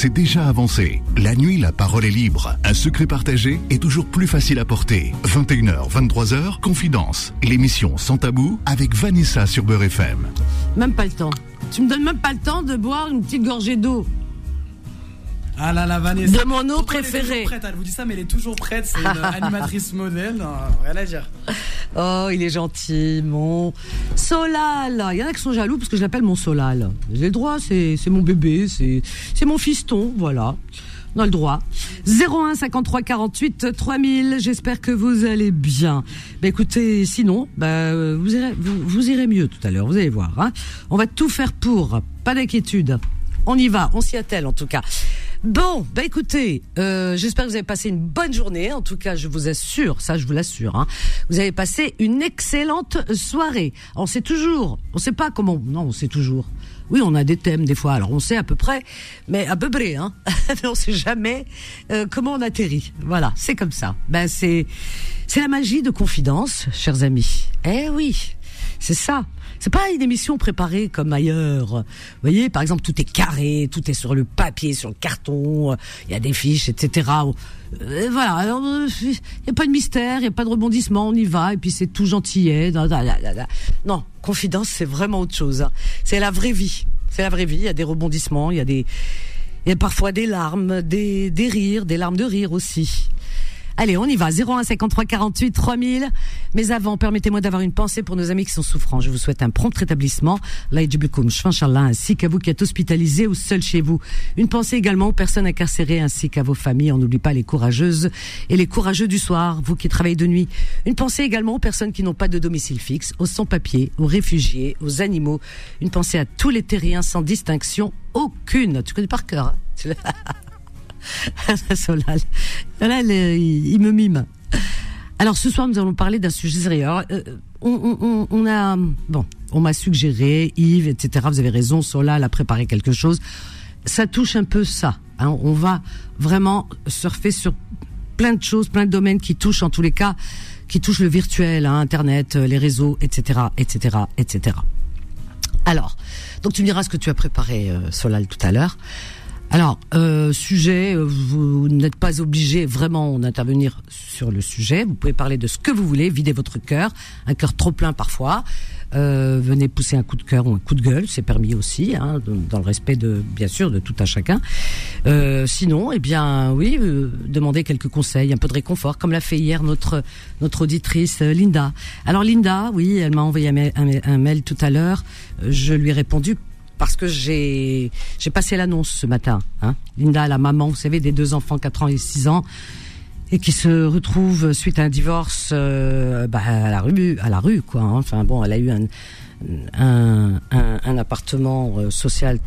c'est déjà avancé. La nuit, la parole est libre. Un secret partagé est toujours plus facile à porter. 21h, 23h, Confidence. L'émission Sans Tabou avec Vanessa sur Beurre FM. Même pas le temps. Tu me donnes même pas le temps de boire une petite gorgée d'eau. Ah là là, Vanessa. De mon eau Pourtant, elle est préférée. toujours prête, Elle vous dit ça, mais elle est toujours prête. C'est une animatrice modèle. Rien à dire. Oh, il est gentil, mon Solal. Il y en a qui sont jaloux parce que je l'appelle mon Solal. J'ai le droit, c'est c'est mon bébé, c'est c'est mon fiston, voilà. On a le droit. 01 53 48 3000. J'espère que vous allez bien. Bah écoutez, sinon, bah vous irez vous, vous irez mieux tout à l'heure. Vous allez voir. Hein. On va tout faire pour. Pas d'inquiétude. On y va. On s'y attelle en tout cas. Bon, bah écoutez, euh, j'espère que vous avez passé une bonne journée. En tout cas, je vous assure, ça je vous l'assure, hein, vous avez passé une excellente soirée. On sait toujours, on sait pas comment, non, on sait toujours. Oui, on a des thèmes des fois, alors on sait à peu près, mais à peu près, hein. on sait jamais euh, comment on atterrit. Voilà, c'est comme ça. Ben c'est, c'est la magie de confidence, chers amis. Eh oui, c'est ça. C'est pas une émission préparée comme ailleurs. Vous voyez, par exemple, tout est carré, tout est sur le papier, sur le carton, il y a des fiches, etc. Euh, voilà, euh, il n'y a pas de mystère, il n'y a pas de rebondissement, on y va, et puis c'est tout gentillet. Non, confidence, c'est vraiment autre chose. hein. C'est la vraie vie. C'est la vraie vie, il y a des rebondissements, il y a des... Il y a parfois des larmes, des, des rires, des larmes de rire aussi. Allez, on y va. 01 53 48 3000. Mais avant, permettez-moi d'avoir une pensée pour nos amis qui sont souffrants. Je vous souhaite un prompt rétablissement. Ainsi qu'à vous qui êtes hospitalisés ou seuls chez vous. Une pensée également aux personnes incarcérées ainsi qu'à vos familles. On n'oublie pas les courageuses et les courageux du soir, vous qui travaillez de nuit. Une pensée également aux personnes qui n'ont pas de domicile fixe, aux sans-papiers, aux réfugiés, aux animaux. Une pensée à tous les terriens sans distinction aucune. Tu connais par cœur, hein Solal. Euh, il, me mime. Alors ce soir, nous allons parler d'un sujet sérieux. Euh, on, a, bon, on m'a suggéré, Yves, etc. Vous avez raison, Solal a préparé quelque chose. Ça touche un peu ça. hein. On va vraiment surfer sur plein de choses, plein de domaines qui touchent en tous les cas, qui touchent le virtuel, hein, Internet, euh, les réseaux, etc., etc., etc. Alors, donc tu me diras ce que tu as préparé, Solal, tout à l'heure. Alors, euh, sujet, euh, vous n'êtes pas obligé vraiment d'intervenir sur le sujet. Vous pouvez parler de ce que vous voulez, vider votre cœur, un cœur trop plein parfois. Euh, venez pousser un coup de cœur ou un coup de gueule, c'est permis aussi, hein, dans le respect de, bien sûr, de tout un chacun. Euh, sinon, eh bien, oui, euh, demandez quelques conseils, un peu de réconfort, comme l'a fait hier notre notre auditrice Linda. Alors Linda, oui, elle m'a envoyé un mail, tout à l'heure. Je lui ai répondu parce que j'ai passé l'annonce ce matin. Hein. Linda, la maman, vous savez, des deux enfants, 4 ans et 6 ans, et qui se retrouve suite à un divorce euh, bah, à la rue, à la rue, quoi. hein. Enfin bon, elle a eu un un, appartement euh, social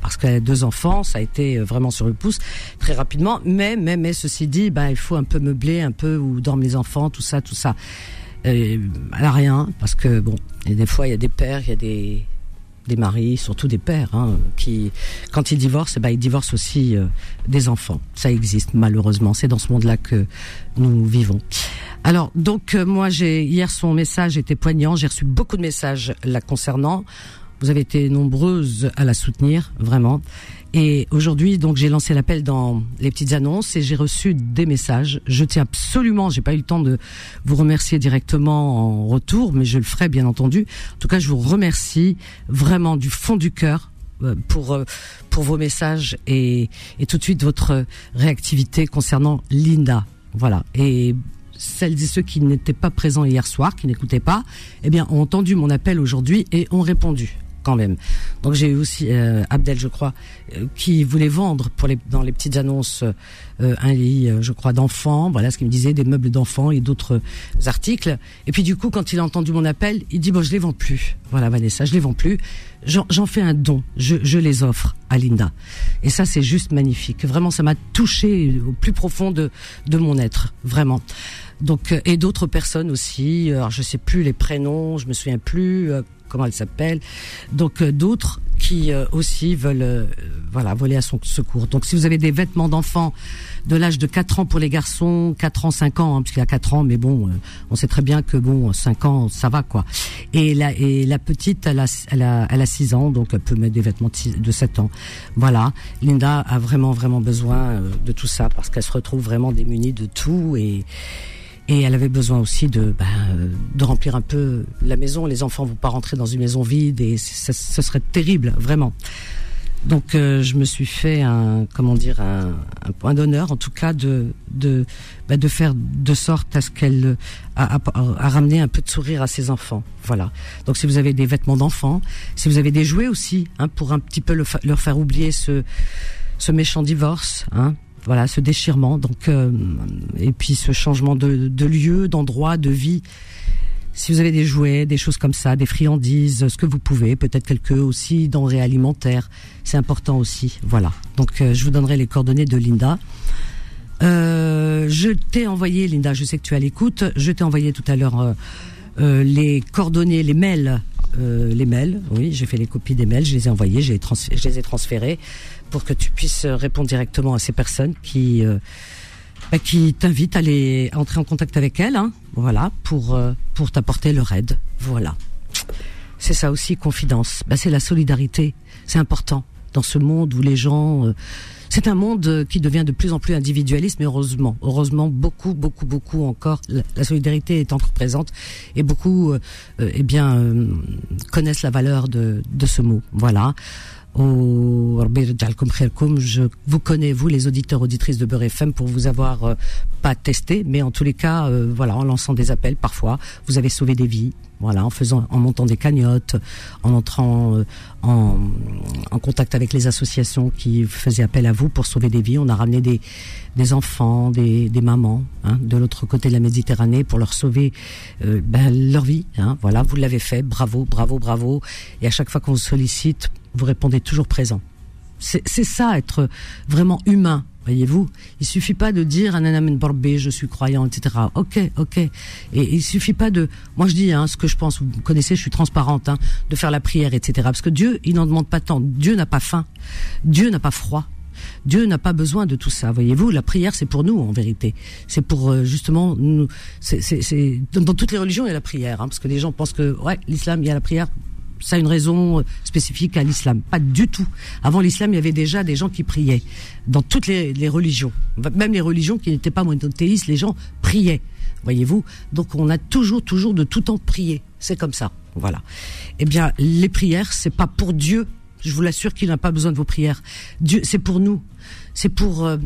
parce qu'elle a deux enfants, ça a été euh, vraiment sur le pouce très rapidement. Mais mais mais ceci dit, bah il faut un peu meubler, un peu où dorment les enfants, tout ça, tout ça. Euh, elle a rien parce que bon, et des fois il y a des pères, il y a des des maris, surtout des pères, hein, qui, quand ils divorcent, ben, ils divorcent aussi euh, des enfants. Ça existe malheureusement. C'est dans ce monde-là que nous vivons. Alors, donc euh, moi, j'ai hier son message était poignant. J'ai reçu beaucoup de messages la concernant. Vous avez été nombreuses à la soutenir, vraiment. Et aujourd'hui, donc, j'ai lancé l'appel dans les petites annonces et j'ai reçu des messages. Je tiens absolument, j'ai pas eu le temps de vous remercier directement en retour, mais je le ferai bien entendu. En tout cas, je vous remercie vraiment du fond du cœur euh, pour euh, pour vos messages et, et tout de suite votre réactivité concernant Linda. Voilà. Et celles et ceux qui n'étaient pas présents hier soir, qui n'écoutaient pas, eh bien, ont entendu mon appel aujourd'hui et ont répondu quand même. Donc j'ai eu aussi euh, Abdel, je crois, euh, qui voulait vendre dans les petites annonces euh, un lit, je crois, d'enfants. Voilà ce qu'il me disait, des meubles d'enfants et d'autres articles. Et puis du coup, quand il a entendu mon appel, il dit bon, je les vends plus. Voilà, Vanessa, je les vends plus. J'en fais un don. Je, les offre à Linda. Et ça, c'est juste magnifique. Vraiment, ça m'a touché au plus profond de, mon être, vraiment. Donc et d'autres personnes aussi. Alors je sais plus les prénoms, je me souviens plus. Euh, comment elle s'appelle. Donc d'autres qui aussi veulent voilà voler à son secours. Donc si vous avez des vêtements d'enfants de l'âge de 4 ans pour les garçons, 4 ans, 5 ans, hein, puisqu'il y a 4 ans, mais bon, on sait très bien que bon, 5 ans, ça va quoi. Et la, et la petite, elle a, elle, a, elle a 6 ans, donc elle peut mettre des vêtements de, 7 ans. Voilà, Linda a vraiment, vraiment besoin de tout ça parce qu'elle se retrouve vraiment démunie de tout et et elle avait besoin aussi de, ben, de remplir un peu la maison. Les enfants vont pas rentrer dans une maison vide et ce serait terrible, vraiment. Donc euh, je me suis fait un comment dire un, un point d'honneur en tout cas de de ben, de faire de sorte à ce qu'elle a, a, ramené un peu de sourire à ses enfants. Voilà. Donc si vous avez des vêtements d'enfants, si vous avez des jouets aussi, hein, pour un petit peu leur faire oublier ce ce méchant divorce, hein, voilà, ce déchirement. Donc euh, et puis ce changement de, lieu, d'endroit, de vie si vous avez des jouets, des choses comme ça, des friandises, ce que vous pouvez, peut-être quelques aussi denrées alimentaires, c'est important aussi. Voilà. Donc euh, je vous donnerai les coordonnées de Linda. Euh, je t'ai envoyé, Linda, je sais que tu as l'écoute, je t'ai envoyé tout à l'heure les coordonnées, les mails, les mails. Oui, j'ai fait les copies des mails, je les ai envoyés, je les ai transférés pour que tu puisses répondre directement à ces personnes qui bah, qui t'invite à entrer en contact avec elle, hein, voilà, pour euh, pour t'apporter leur aide, voilà. C'est ça aussi confidence. Bah, c'est la solidarité, c'est important dans ce monde où les gens. Euh, c'est un monde qui devient de plus en plus individualiste, mais heureusement, heureusement, beaucoup, beaucoup, beaucoup encore, la, solidarité est encore présente et beaucoup, euh, eh bien, connaissent la valeur de, de ce mot. Voilà je vous connais vous les auditeurs auditrices de Beurre FM pour vous avoir euh, pas testé mais en tous les cas euh, voilà en lançant des appels parfois vous avez sauvé des vies. Voilà en faisant en montant des cagnottes en entrant euh, en, en, contact avec les associations qui faisaient appel à vous pour sauver des vies. On a ramené des des enfants des, des mamans hein, de l'autre côté de la Méditerranée pour leur sauver ben, leur vie hein, voilà vous l'avez fait. Bravo bravo bravo. Et à chaque fois qu'on vous sollicite vous répondez toujours présent. C'est ça, être vraiment humain, voyez-vous. Il suffit pas de dire un borbé, je suis croyant, etc. Ok, ok. Et il suffit pas de, moi je dis hein, ce que je pense. Vous connaissez, je suis transparente, hein, de faire la prière, etc. Parce que Dieu, il n'en demande pas tant. Dieu n'a pas faim. Dieu n'a pas froid. Dieu n'a pas besoin de tout ça, voyez-vous. La prière, c'est pour nous, en vérité. C'est pour euh, justement nous. C'est dans, toutes les religions il y a la prière, hein, parce que les gens pensent que ouais, l'islam il y a la prière ça a une raison euh, spécifique à l'islam. Pas du tout. Avant l'islam, il y avait déjà des gens qui priaient dans toutes les, religions, même les religions qui n'étaient pas monothéistes, les gens priaient. Voyez-vous? Donc on a toujours, toujours de tout temps prié. C'est comme ça. Voilà. Eh bien, les prières, c'est pas pour Dieu. Je vous l'assure qu'il n'a pas besoin de vos prières. Dieu, c'est pour nous. C'est pour euh,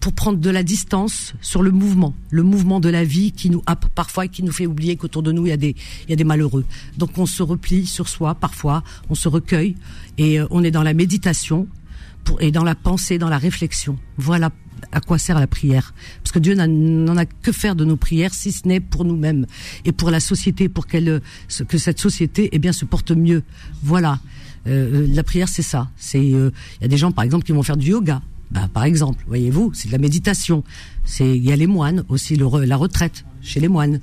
pour prendre de la distance sur le mouvement, le mouvement de la vie qui nous happe parfois et qui nous fait oublier qu'autour de nous il y a des il y a des malheureux. Donc on se replie sur soi parfois, on se recueille et euh, on est dans la méditation pour, et dans la pensée, dans la réflexion. Voilà à quoi sert la prière Parce que Dieu n'en a que faire de nos prières si ce n'est pour nous-mêmes et pour la société, pour qu'elle que cette société eh bien se porte mieux. Voilà. Euh, la prière, c'est ça. C'est il euh, y a des gens par exemple qui vont faire du yoga bah, par exemple, voyez-vous, c'est de la méditation. C'est il y a les moines aussi, le, la retraite chez les moines.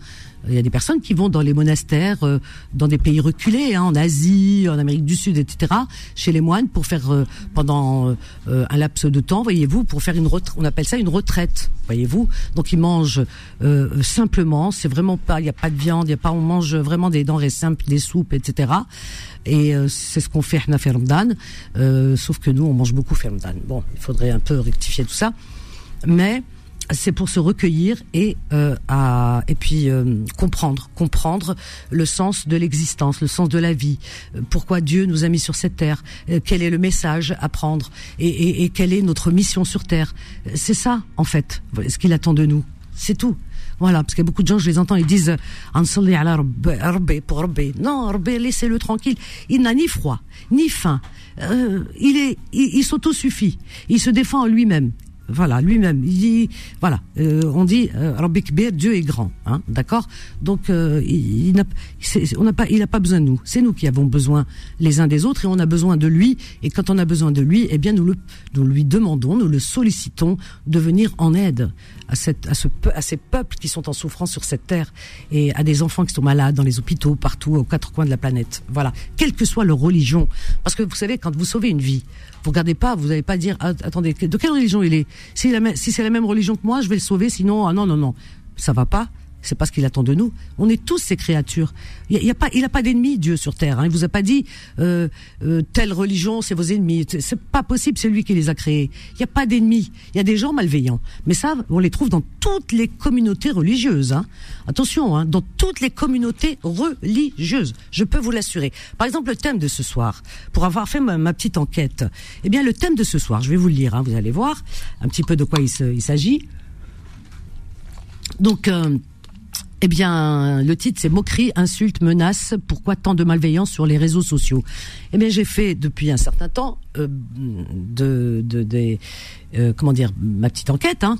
Il y a des personnes qui vont dans les monastères, euh, dans des pays reculés, hein, en Asie, en Amérique du Sud, etc., chez les moines pour faire euh, pendant euh, un laps de temps, voyez-vous, pour faire une retraite. On appelle ça une retraite, voyez-vous. Donc ils mangent simplement. C'est vraiment pas, il n'y a pas de viande, il y a pas, on mange vraiment des denrées simples, des soupes, etc. Et c'est ce qu'on fait à Fermdan, sauf que nous on mange beaucoup Fermdan. Bon, il faudrait un peu rectifier tout ça, mais c'est pour se recueillir et euh, à et puis euh, comprendre comprendre le sens de l'existence le sens de la vie. Euh, pourquoi Dieu nous a mis sur cette terre? Quel est le message à prendre? Et, et, et quelle est notre mission sur terre? C'est ça en fait. Ce qu'il attend de nous. C'est tout. Voilà, parce qu'il y a beaucoup de gens, je les entends, ils disent pour Non, laissez-le tranquille. Il n'a ni froid, ni faim. il est, il, il s'autosuffit. Il se défend en lui-même voilà, lui-même. Il dit, voilà, euh, on dit, euh, Dieu est grand, hein, d'accord. Donc, euh, il, n'a, pas, il pas besoin de nous. C'est nous qui avons besoin les uns des autres et on a besoin de lui. Et quand on a besoin de lui, eh bien, nous le, nous lui demandons, nous le sollicitons de venir en aide à cette, à ce, à ces peuples qui sont en souffrance sur cette terre et à des enfants qui sont malades dans les hôpitaux partout aux quatre coins de la planète. Voilà, quelle que soit leur religion, parce que vous savez, quand vous sauvez une vie, vous regardez pas, vous n'allez pas dire, ah, attendez, de quelle religion il est? Si, si c'est la même religion que moi, je vais le sauver, sinon, ah non, non, non, ça va pas c'est pas ce qu'il attend de nous. On est tous ces créatures. Il y, a, pas, il pas d'ennemis Dieu sur terre. Hein. Il vous a pas dit euh, euh, telle religion c'est vos ennemis. C'est pas possible. C'est lui qui les a créés. Il y a pas d'ennemis. Il y a des gens malveillants. Mais ça, on les trouve dans toutes les communautés religieuses. Hein. Attention, hein, dans toutes les communautés religieuses. Je peux vous l'assurer. Par exemple, le thème de ce soir, pour avoir fait ma, petite enquête, eh bien le thème de ce soir, je vais vous le lire. Hein, vous allez voir un petit peu de quoi il s'agit. Donc euh, eh bien, le titre c'est moquerie, insulte, menace. Pourquoi tant de malveillance sur les réseaux sociaux? Eh bien, j'ai fait depuis un certain temps euh, de, de, euh, comment dire, ma petite enquête, hein,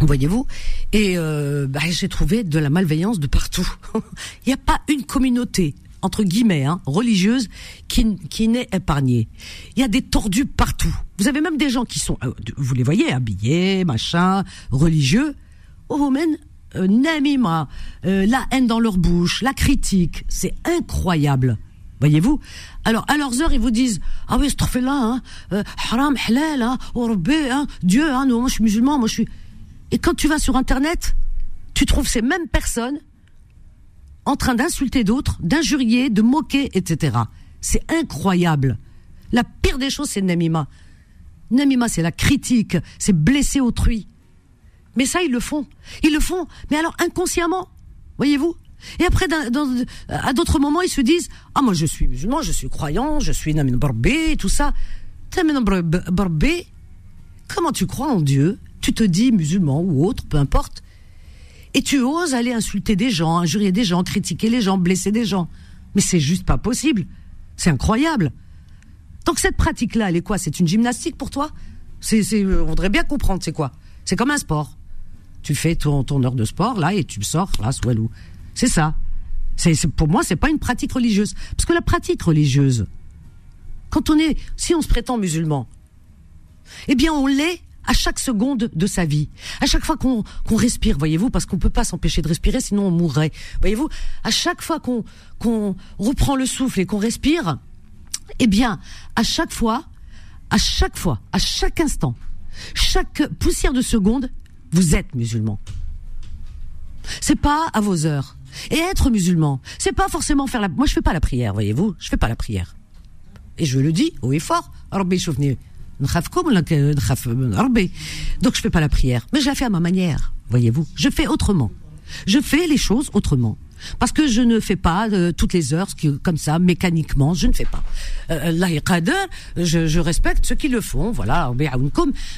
voyez-vous, et euh, bah, j'ai trouvé de la malveillance de partout. Il n'y a pas une communauté entre guillemets hein, religieuse qui, qui n'est épargnée. Il y a des tordus partout. Vous avez même des gens qui sont, vous les voyez, habillés, machin, religieux. Au Romaine, euh, Namima, euh, la haine dans leur bouche, la critique, c'est incroyable. Voyez-vous? Alors, à leurs heures, ils vous disent Ah oui, ce là, hein, euh, haram, halal, hein, oh, hein, Dieu, hein, moi je suis musulman, moi je suis. Et quand tu vas sur Internet, tu trouves ces mêmes personnes en train d'insulter d'autres, d'injurier, de moquer, etc. C'est incroyable. La pire des choses, c'est Namima. Namima, c'est la critique, c'est blesser autrui. Mais ça, ils le font. Ils le font. Mais alors inconsciemment, voyez-vous et après, à d'autres moments, ils se disent Ah, moi, je suis musulman, je suis croyant, je suis Namin Barbé, tout ça. Barbé, comment tu crois en Dieu? Tu te dis musulman ou autre, peu importe. Et tu oses aller insulter des gens, injurier des gens, critiquer les gens, blesser des gens. Mais c'est juste pas possible. C'est incroyable. Donc cette pratique-là, elle est quoi? C'est une gymnastique pour toi? C'est, on voudrait bien comprendre, c'est quoi C'est comme un sport tu fais ton, ton heure de sport là et tu sors là Walou. C'est ça. C'est pour moi c'est pas une pratique religieuse parce que la pratique religieuse quand on est si on se prétend musulman eh bien on l'est à chaque seconde de sa vie, à chaque fois qu'on qu'on respire, voyez-vous, parce qu'on peut pas s'empêcher de respirer, sinon on mourrait. Voyez-vous, à chaque fois qu'on qu'on reprend le souffle et qu'on respire, eh bien, à chaque fois, à chaque fois, à chaque instant, chaque poussière de seconde, vous êtes musulman. C'est pas à vos heures. Et être musulman, c'est pas forcément faire la. Moi, je fais pas la prière, voyez-vous. Je fais pas la prière. Et je le dis haut et fort. Donc je fais pas la prière, mais je la fais à ma manière, voyez-vous. Je fais autrement. Je fais les choses autrement. Parce que je ne fais pas euh, toutes les heures comme ça, mécaniquement, je ne fais pas. Euh, je, je respecte ceux qui le font, voilà,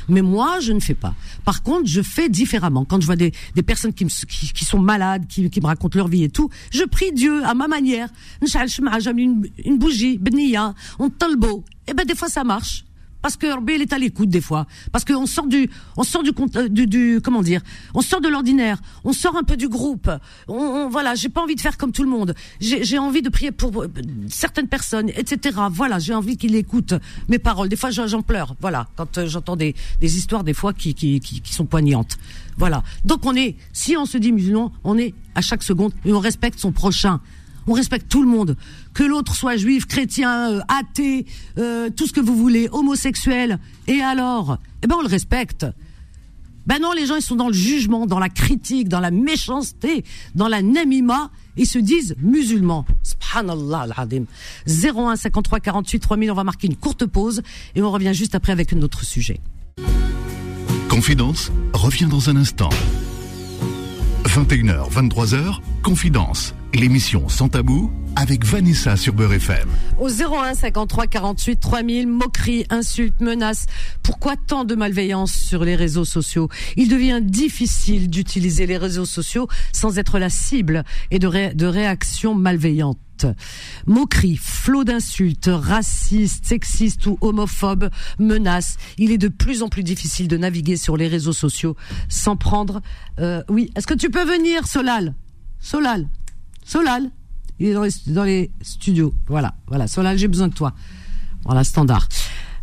mais moi, je ne fais pas. Par contre, je fais différemment. Quand je vois des, personnes qui, sont malades, qui, me racontent leur vie et tout, je prie Dieu à ma manière. Une, une bougie, on beau. Et eh ben des fois ça marche parce que il est à l'écoute des fois, parce qu'on sort du, on sort du, euh, du, du, comment dire, on sort de l'ordinaire, on sort un peu du groupe. On, on voilà, j'ai pas envie de faire comme tout le monde. J'ai envie de prier pour euh, certaines personnes, etc. Voilà, j'ai envie qu'il écoute mes paroles. Des fois, j'en pleure. Voilà, quand euh, j'entends des, des histoires des fois qui, qui, qui, qui sont poignantes. Voilà. Donc on est, si on se dit musulman, on est à chaque seconde et on respecte son prochain. On respecte tout le monde. Que l'autre soit juif, chrétien, euh, athée, euh, tout ce que vous voulez, homosexuel. Et alors? Eh ben on le respecte. Ben non, les gens ils sont dans le jugement, dans la critique, dans la méchanceté, dans la namima. Ils se disent musulmans. Subhanallah al-Hadim. 01 53 48 3000, on va marquer une courte pause et on revient juste après avec un autre sujet. Confidence revient dans un instant. 21h, 23h, Confidence l'émission Sans Tabou avec Vanessa sur Beurre FM. Au 01 53 48 3000, moqueries, insultes, menaces. Pourquoi tant de malveillance sur les réseaux sociaux? Il devient difficile d'utiliser les réseaux sociaux sans être la cible et de, de réactions malveillantes moqueries, flots d'insultes, racistes, sexistes ou homophobes, menaces. Il est de plus en plus difficile de naviguer sur les réseaux sociaux sans prendre. Euh, oui, est-ce que tu peux venir, Solal? Solal Solal, il est dans les, studios. Voilà, voilà. Solal, j'ai besoin de toi. Voilà, standard.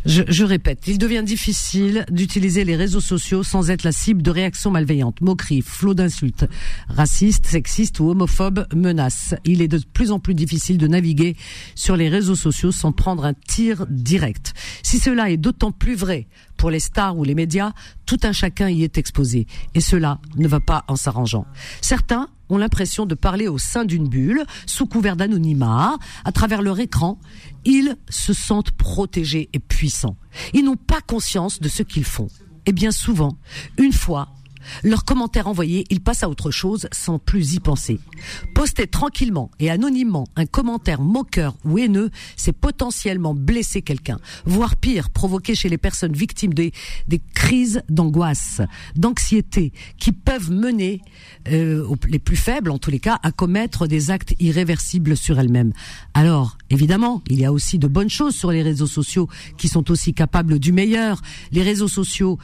Je, répète, il devient difficile d'utiliser les réseaux sociaux sans être la cible de réactions malveillantes, moqueries, flots d'insultes, racistes, sexistes ou homophobes, menaces. Il est de plus en plus difficile de naviguer sur les réseaux sociaux sans prendre un tir direct. Si cela est d'autant plus vrai pour les stars ou les médias, tout un chacun y est exposé. Et cela ne va pas en s'arrangeant. Certains ont l'impression de parler au sein d'une bulle, sous couvert d'anonymat, à travers leur écran. Ils se sentent protégés et puissants. Ils n'ont pas conscience de ce qu'ils font. Et bien souvent, une fois leurs commentaires envoyés, ils passent à autre chose sans plus y penser. Poster tranquillement et anonymement un commentaire moqueur ou haineux, c'est potentiellement blesser quelqu'un, voire pire, provoquer chez les personnes victimes des, des crises d'angoisse, d'anxiété, qui peuvent mener euh, les plus faibles, en tous les cas, à commettre des actes irréversibles sur elles-mêmes. Alors, évidemment, il y a aussi de bonnes choses sur les réseaux sociaux qui sont aussi capables du meilleur. Les réseaux sociaux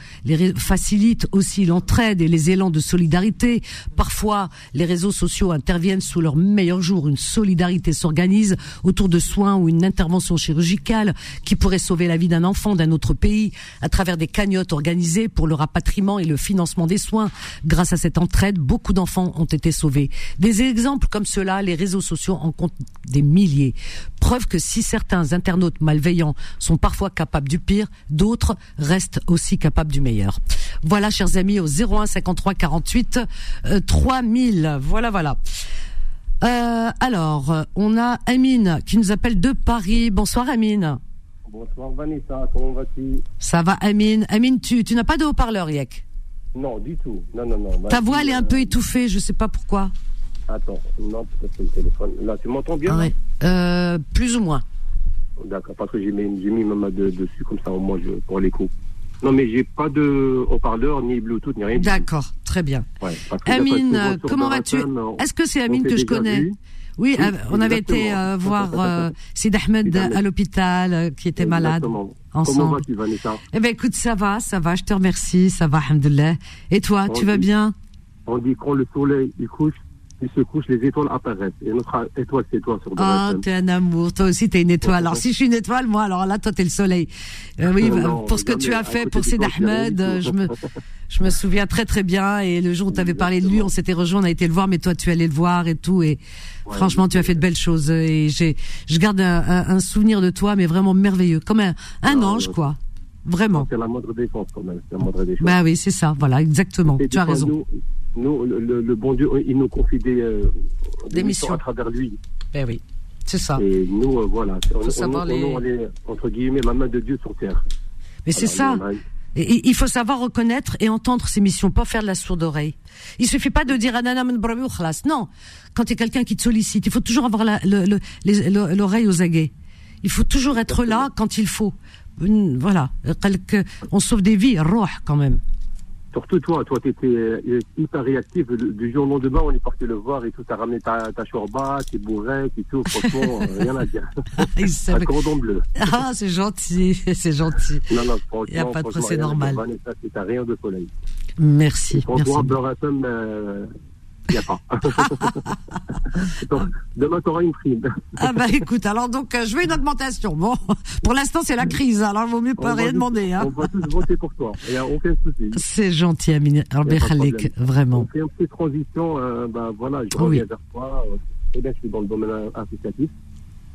facilitent aussi l'entraide et les élans de solidarité. Parfois, les réseaux sociaux interviennent sous leur meilleur jour. Une solidarité s'organise autour de soins ou une intervention chirurgicale qui pourrait sauver la vie d'un enfant d'un autre pays à travers des cagnottes organisées pour le rapatriement et le financement des soins. Grâce à cette entraide, beaucoup d'enfants ont été sauvés. Des exemples comme cela, les réseaux sociaux en comptent des milliers. Preuve que si certains internautes malveillants sont parfois capables du pire, d'autres restent aussi capables du meilleur. Voilà, chers amis, au 01 53 48 3000. Voilà, voilà. Euh, alors, on a Amine qui nous appelle de Paris. Bonsoir Amine. Bonsoir Vanessa, comment vas-tu? Ça va Amine. Amine, tu, tu n'as pas de haut-parleur, Yek? Non, du tout. Non, non, non. Ta voix, elle est un peu étouffée, je ne sais pas pourquoi. Attends, non, peut-être c'est le téléphone. Là, tu m'entends bien ouais. euh, Plus ou moins. D'accord, parce que j'ai mis, mis ma main dessus, comme ça au moins je, pour l'écho. Non, mais j'ai pas de haut-parleur, ni Bluetooth, ni rien. D'accord, très bien. Ouais, Amine, comment vas-tu Est-ce que c'est Amine que je connais oui, euh, on avait été euh, voir euh, Sid Ahmed à l'hôpital euh, qui était malade ensemble. Comment vas-tu, Vanessa Eh ben écoute, ça va, ça va, je te remercie, ça va, alhamdoulilah. Et toi, tu vas bien On dit quand le soleil il couche, il se couche, les étoiles apparaissent. Et notre étoile, c'est toi sur Ah, oh, t'es un amour. Toi aussi, t'es une étoile. Alors, si je suis une étoile, moi, alors là, toi, t'es le soleil. Euh, oui, pour ce que tu as fait pour Sid Ahmed, je me, je me souviens très, très bien. Et le jour où t'avais parlé de lui, on s'était rejoint, on a été le voir, mais toi, tu allais le voir et tout. Et franchement, tu as fait de belles choses. Et j'ai, je garde un, un, souvenir de toi, mais vraiment merveilleux. Comme un, un ange, quoi. Vraiment. C'est la moindre défense, quand même. C'est la moindre défense. Bah oui, c'est ça. Voilà, exactement. tu as raison nous, le, bon Dieu, il nous confie des, euh, missions à travers lui. Ben oui, c'est ça. Et nous, euh, voilà, on, on, est, entre guillemets, la main de Dieu sur terre. Mais c'est ça. il faut savoir reconnaître et entendre ses missions, pas faire de la sourde oreille. Il suffit pas de dire non. Quand il y a quelqu'un qui te sollicite, il faut toujours avoir l'oreille aux aguets. Il faut toujours être là quand il faut. Voilà, on sauve des vies, roh quand même. Surtout toi, toi, tu étais euh, hyper réactif. Du jour au lendemain, on est parti le voir et tout. Tu as ramené ta, ta chorba, tes bourrecs et tout. Franchement, euh, rien à dire. Un cordon bleu. Ah, c'est gentil, c'est gentil. Non, non, franchement. Il n'y a pas de c'est normal. C'est rien de soleil. Merci. Merci. N'y a pas. demain, tu auras une prime. ah bah écoute, alors donc euh, je veux une augmentation. Bon, pour l'instant c'est la crise, alors il vaut mieux pas rien demander. Hein. On va tous voter pour toi, il n'y a aucun souci. C'est gentil, Amine. vraiment. On fait une petite transition, euh, bah, voilà, je reviens vers toi. Eh bien, je suis dans le domaine associatif.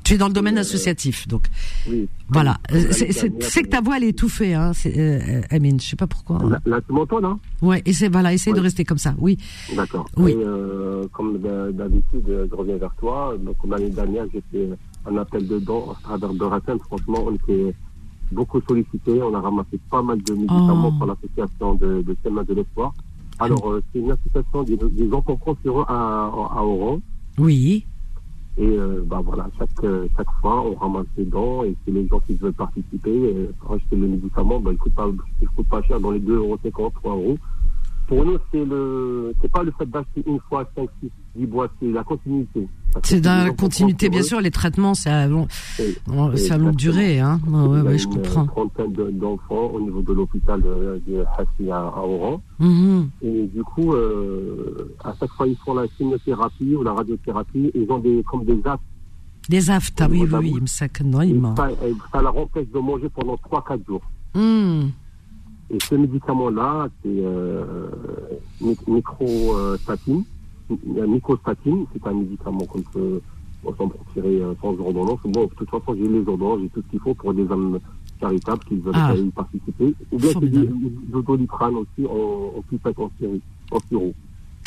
Tu es dans le domaine euh, associatif, donc. Oui. Voilà. C'est que ta voix elle est étouffée, hein, euh, Amine. Je sais pas pourquoi. Hein. Là, tu m'entends, là Ouais. C'est voilà, essaye de rester comme ça. Oui. D'accord. Oui. Euh, comme d'habitude, je reviens vers toi. Donc l'année dernière, j'ai fait un appel de dons à travers Franchement, on était beaucoup sollicités. On a ramassé pas mal de médicaments oh. pour l'association de, de de l'Espoir. Alors, c'est une association des, des enfants français à, à Oran Oui. Et euh, bah voilà, chaque, euh, chaque fois, on ramasse des dons et c'est les gens qui veulent participer, euh, acheter le médicament, bah, il ne coûte, pas- il coûte pas cher, dans les 2,50 3 euros. Pour nous, c'est le, c'est pas le fait d'acheter une fois 5, 6, 10 boîtes, c'est la continuité. C'est dans la continuité, bien sûr, les traitements, ça long, longue durée, hein. Oh, ouais, ouais, je comprends. Une trentaine d'enfants au niveau de l'hôpital de, de Hassi à, à Oran. Mm -hmm. Et du coup, euh, à chaque fois, ils font la chimiothérapie ou la radiothérapie, ils ont des, comme des actes des aftas, ah oui, oui, oui, ça, ça, la l'empêche de manger pendant 3-4 jours. Mm. Et ce médicament-là, c'est euh, mi- microstatine. euh, Microstatine, c'est un médicament qu'on peut on s'en procurer euh, sans ordonnance. Bon, de toute façon, j'ai les ordonnances, j'ai tout ce qu'il faut pour des âmes charitables qui veulent Ah. y participer. Ou bien c'est du du doliprane aussi en, en pipette en sirop.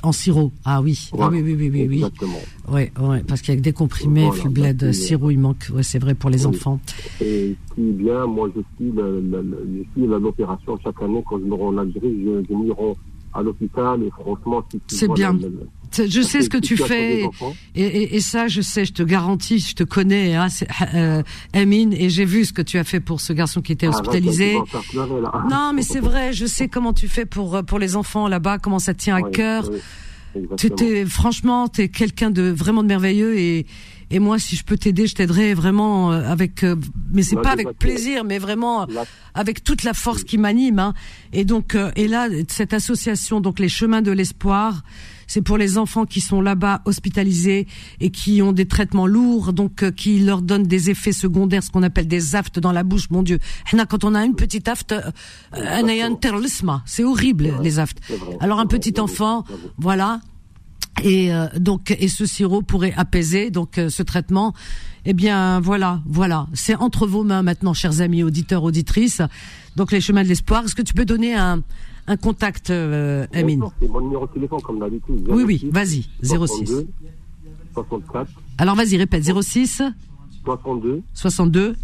En sirop. Ah oui. Ah Voilà. oui, oui, oui, oui, oui. Exactement. Ouais, ouais, parce qu'avec des comprimés, Voilà, bled, sirop, il manque. Ouais, c'est vrai pour les Oui. enfants. Et est bien, moi, je suis l'opération chaque année quand je me rends en Algérie, je, je m'y rends à l'hôpital et franchement, si tu C'est bien. Je sais ce que tu fais. Et, et, et ça, je sais, je te garantis, je te connais, hein, euh, Amine, et j'ai vu ce que tu as fait pour ce garçon qui était arrête, hospitalisé. pleurer. Non, mais c'est vrai, je sais comment tu fais pour pour les enfants là-bas, comment ça te tient à Oui, cœur. oui. Tu t'es franchement, t'es quelqu'un de vraiment de merveilleux et et moi, si je peux t'aider, je t'aiderai vraiment euh, avec, euh, mais c'est pas avec plaisir, mais vraiment Là, avec toute la force qui m'anime. Hein. Et donc, euh, et là, cette association, donc les chemins de l'espoir, c'est pour les enfants qui sont là-bas hospitalisés et qui ont des traitements lourds, donc euh, qui leur donnent des effets secondaires, ce qu'on appelle des aftes dans la bouche. Mon Dieu, quand on a une petite afte, euh, c'est horrible les aftes. Alors un petit enfant, voilà. Et euh, donc et ce sirop pourrait apaiser donc euh, ce traitement. Eh bien voilà, voilà, c'est entre vos mains maintenant, chers amis auditeurs auditrices. Donc les chemins de l'espoir. Est-ce que tu peux donner un un contact, euh, Amine? Sûr, C'est mon numéro de téléphone, comme d'habitude. Oui, oui, 06, vas-y, 06. 62, 64, Alors vas-y, répète 06 62, 62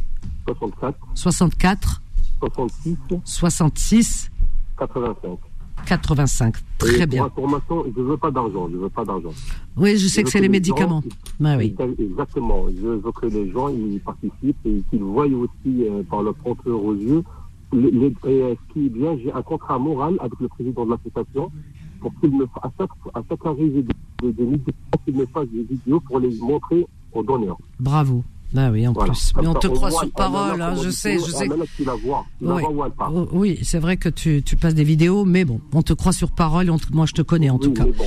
64, 64 66, 66 85. 85. Très bien. Pour je veux pas d'argent, je veux pas d'argent. Oui, je sais Je que c'est les les médicaments. gens- Bah oui. Exactement. Je veux que les gens ils participent et qu'ils voient aussi euh, par leur propre aux yeux. Les, les- et, euh, ce qui est bien, j'ai un contrat moral avec le président de l'association pour qu'il me à chaque à chaque arrivée de, de, qu'il me fasse des vidéos pour les montrer aux donneurs. Bravo. Bah oui, en Voilà. plus. Mais on te croit sur ah, parole, hein, je sais, je ah, sais. tu la vois. Tu la Oui. c'est vrai que tu, tu passes des vidéos, mais bon, on te croit sur parole. et on te- moi, je te connais en Oui, tout cas. bon,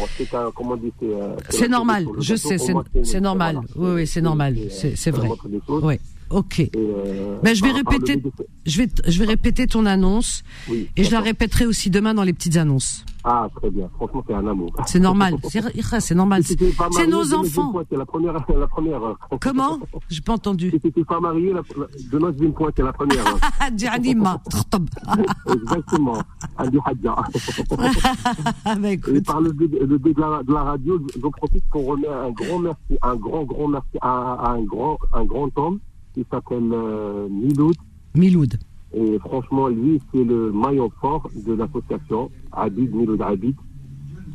c'est euh, normal, je sais, c'est- normal. Oui, oui, c'est normal, c'est- vrai. Oui, ok. Euh, Ben, je vais répéter, je vais, je vais répéter ton annonce Oui, et je la répéterai aussi demain dans les petites annonces. Ah, très bien. Franchement, c'est un amour. C'est normal, c'est c'est normal. C'est nos enfants. C'est la première, la première heure. Comment? J'ai pas entendu. Si t'étais pas marié, la, la, demain, d'une pointe, c'est la première heure. Dianima, tkhtab. Exactement. Adi Hadja. Ah, bah, Et écoute, par le biais de la, de la radio, j'en profite pour remettre un grand merci, un grand, grand merci à, à un grand, un grand homme qui s'appelle euh, Miloud. Miloud. Et franchement, lui, c'est le maillon fort de l'association Abid Miloud Abid.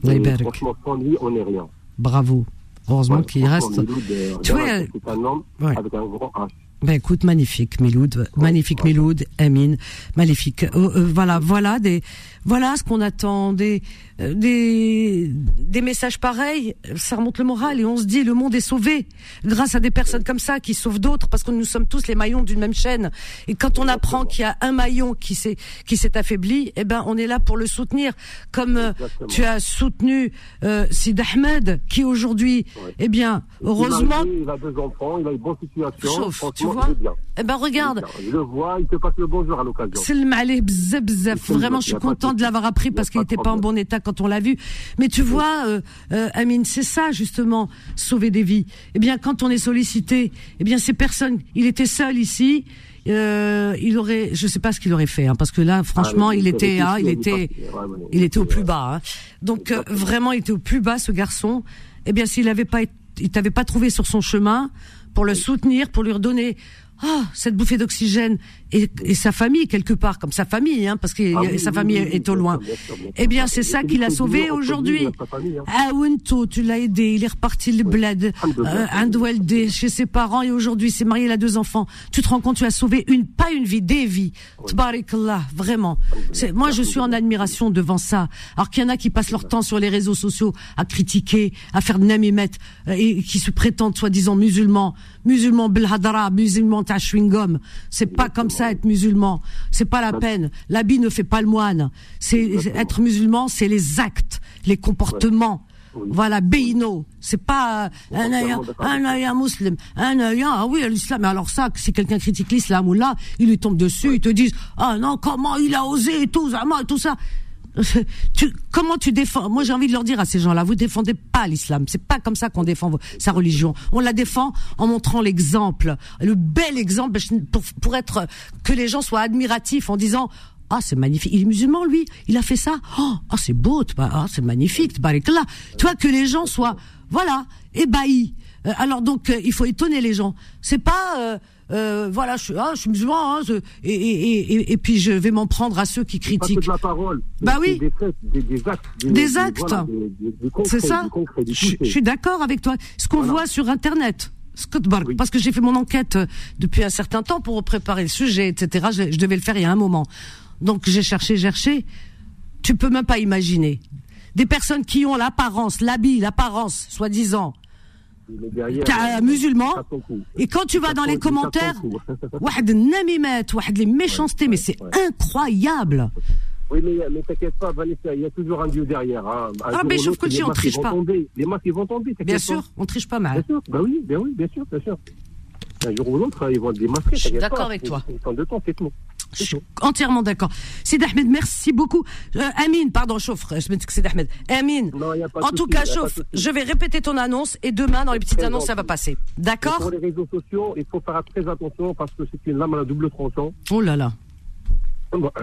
Et franchement, sans lui, on n'est rien. Bravo. Heureusement qu'il reste. Euh, tu vois, elle... c'est un homme avec un grand H. Ben écoute, magnifique Miloud, magnifique Miloud, Amine, magnifique. Euh, euh voilà, voilà des, voilà ce qu'on attend. Des, euh, des, des messages pareils, ça remonte le moral et on se dit le monde est sauvé grâce à des personnes comme ça qui sauvent d'autres parce que nous sommes tous les maillons d'une même chaîne. Et quand on apprend qu'il y a un maillon qui s'est qui s'est affaibli, eh ben on est là pour le soutenir. Comme euh, tu as soutenu euh, Sid Ahmed qui aujourd'hui, eh bien heureusement, il, a deux enfants, il a une bonne situation. Tu vois. Eh ben regarde. Je le vois, il te passe le bonjour à l'occasion. Vraiment, je suis content content de l'avoir appris parce qu'il n'était pas en bon état quand on l'a vu. Mais tu vois, euh, euh, Amine, c'est ça justement, sauver des vies. Eh bien, quand on est sollicité, eh bien, ces personnes, il était seul ici. Euh, il aurait, je sais pas ce qu'il aurait fait, hein, parce que là, franchement, Ah, il mais était, hein, il était, il. Ouais, ouais, il était au plus bas. hein. Donc euh, vraiment, il était au plus bas, ce garçon. Eh bien, s'il avait pas, il t'avait pas trouvé sur son chemin, pour le soutenir, pour lui redonner ah, cette bouffée d'oxygène et, et, sa famille quelque part, comme sa famille, hein, parce que Ah sa famille est au loin. Eh bien, c'est ça qui l'a sauvé aujourd'hui. hein. Ah, tu l'as aidé, il est reparti le bled, euh, chez ses parents et aujourd'hui, s'est marié, il a deux enfants. Tu te rends compte, tu as sauvé une, pas une vie, des vies. Tabarakallah, vraiment. C'est, moi, je suis en admiration devant ça. Alors qu'il y en a qui passent leur temps sur les réseaux sociaux à critiquer, à faire de namimet, euh, et qui se prétendent soi-disant musulmans, musulmans belhadara, musulmans ta chewing-gum. C'est pas comme ça être musulman. C'est pas la peine. L'habit ne fait pas le moine. C'est être musulman, c'est les actes, les comportements. Voilà, Beino. C'est pas euh, un aya, un aya musulman, un aya, ah oui, l'islam. Mais alors ça, si quelqu'un critique l'islam ou là, il lui tombe dessus, ils te disent, ah non, comment il a osé et tout, et tout ça. Comment tu défends? Moi, j'ai envie de leur dire à ces gens-là, vous défendez pas l'islam. C'est pas comme ça qu'on défend sa religion. On la défend en montrant l'exemple, le bel exemple pour, pour être que les gens soient admiratifs en disant ah, c'est magnifique. Il est musulman, lui. Il a fait ça. Oh, ah, c'est beau. Ah, c'est magnifique. Tu vois, que les gens soient, voilà, ébahis. Euh, alors donc, euh, il faut étonner les gens. C'est pas, euh, euh, voilà, je ah, je suis musulman, hein, je, et, et, et, et, puis je vais m'en prendre à ceux qui critiquent. Pas que de la parole. Bah oui. Des, faits, des, des actes. Des, des actes. Voilà, c'est ça. Concret, je, je, suis d'accord avec toi. Ce qu'on voilà. voit sur Internet. Oui. parce que j'ai fait mon enquête depuis un certain temps pour préparer le sujet, etc. Je, je devais le faire il y a un moment. Donc j'ai cherché, cherché. Tu peux même pas imaginer. Des personnes qui ont l'apparence, l'habit, l'apparence, soi-disant, musulman. Et quand tu vas dans les commentaires, les méchancetés, mais c'est incroyable. Oui, mais, mais t'inquiète pas, Vanessa, il y a toujours un Dieu derrière. Hein. Ah, mais je que on triche pas. Tomber. Les masques, ils vont tomber. Bien sûr, on triche pas mal. Bien sûr, bah oui, bien oui, bien sûr, bien sûr. Un jour ou l'autre, ils vont être. Je suis d'accord avec toi. Ils de temps, c'est tout. Je suis entièrement d'accord. Sid Ahmed, merci beaucoup. Euh, Amine, pardon, chauffe. Je me dis que c'est Ahmed. Amine. Non, en tout cas, chauffe. Je vais répéter ton annonce et demain, dans les petites annonces, ça va passer. D'accord Pour les réseaux sociaux, il faut faire très attention parce que c'est une lame à double tranchant. Oh là là.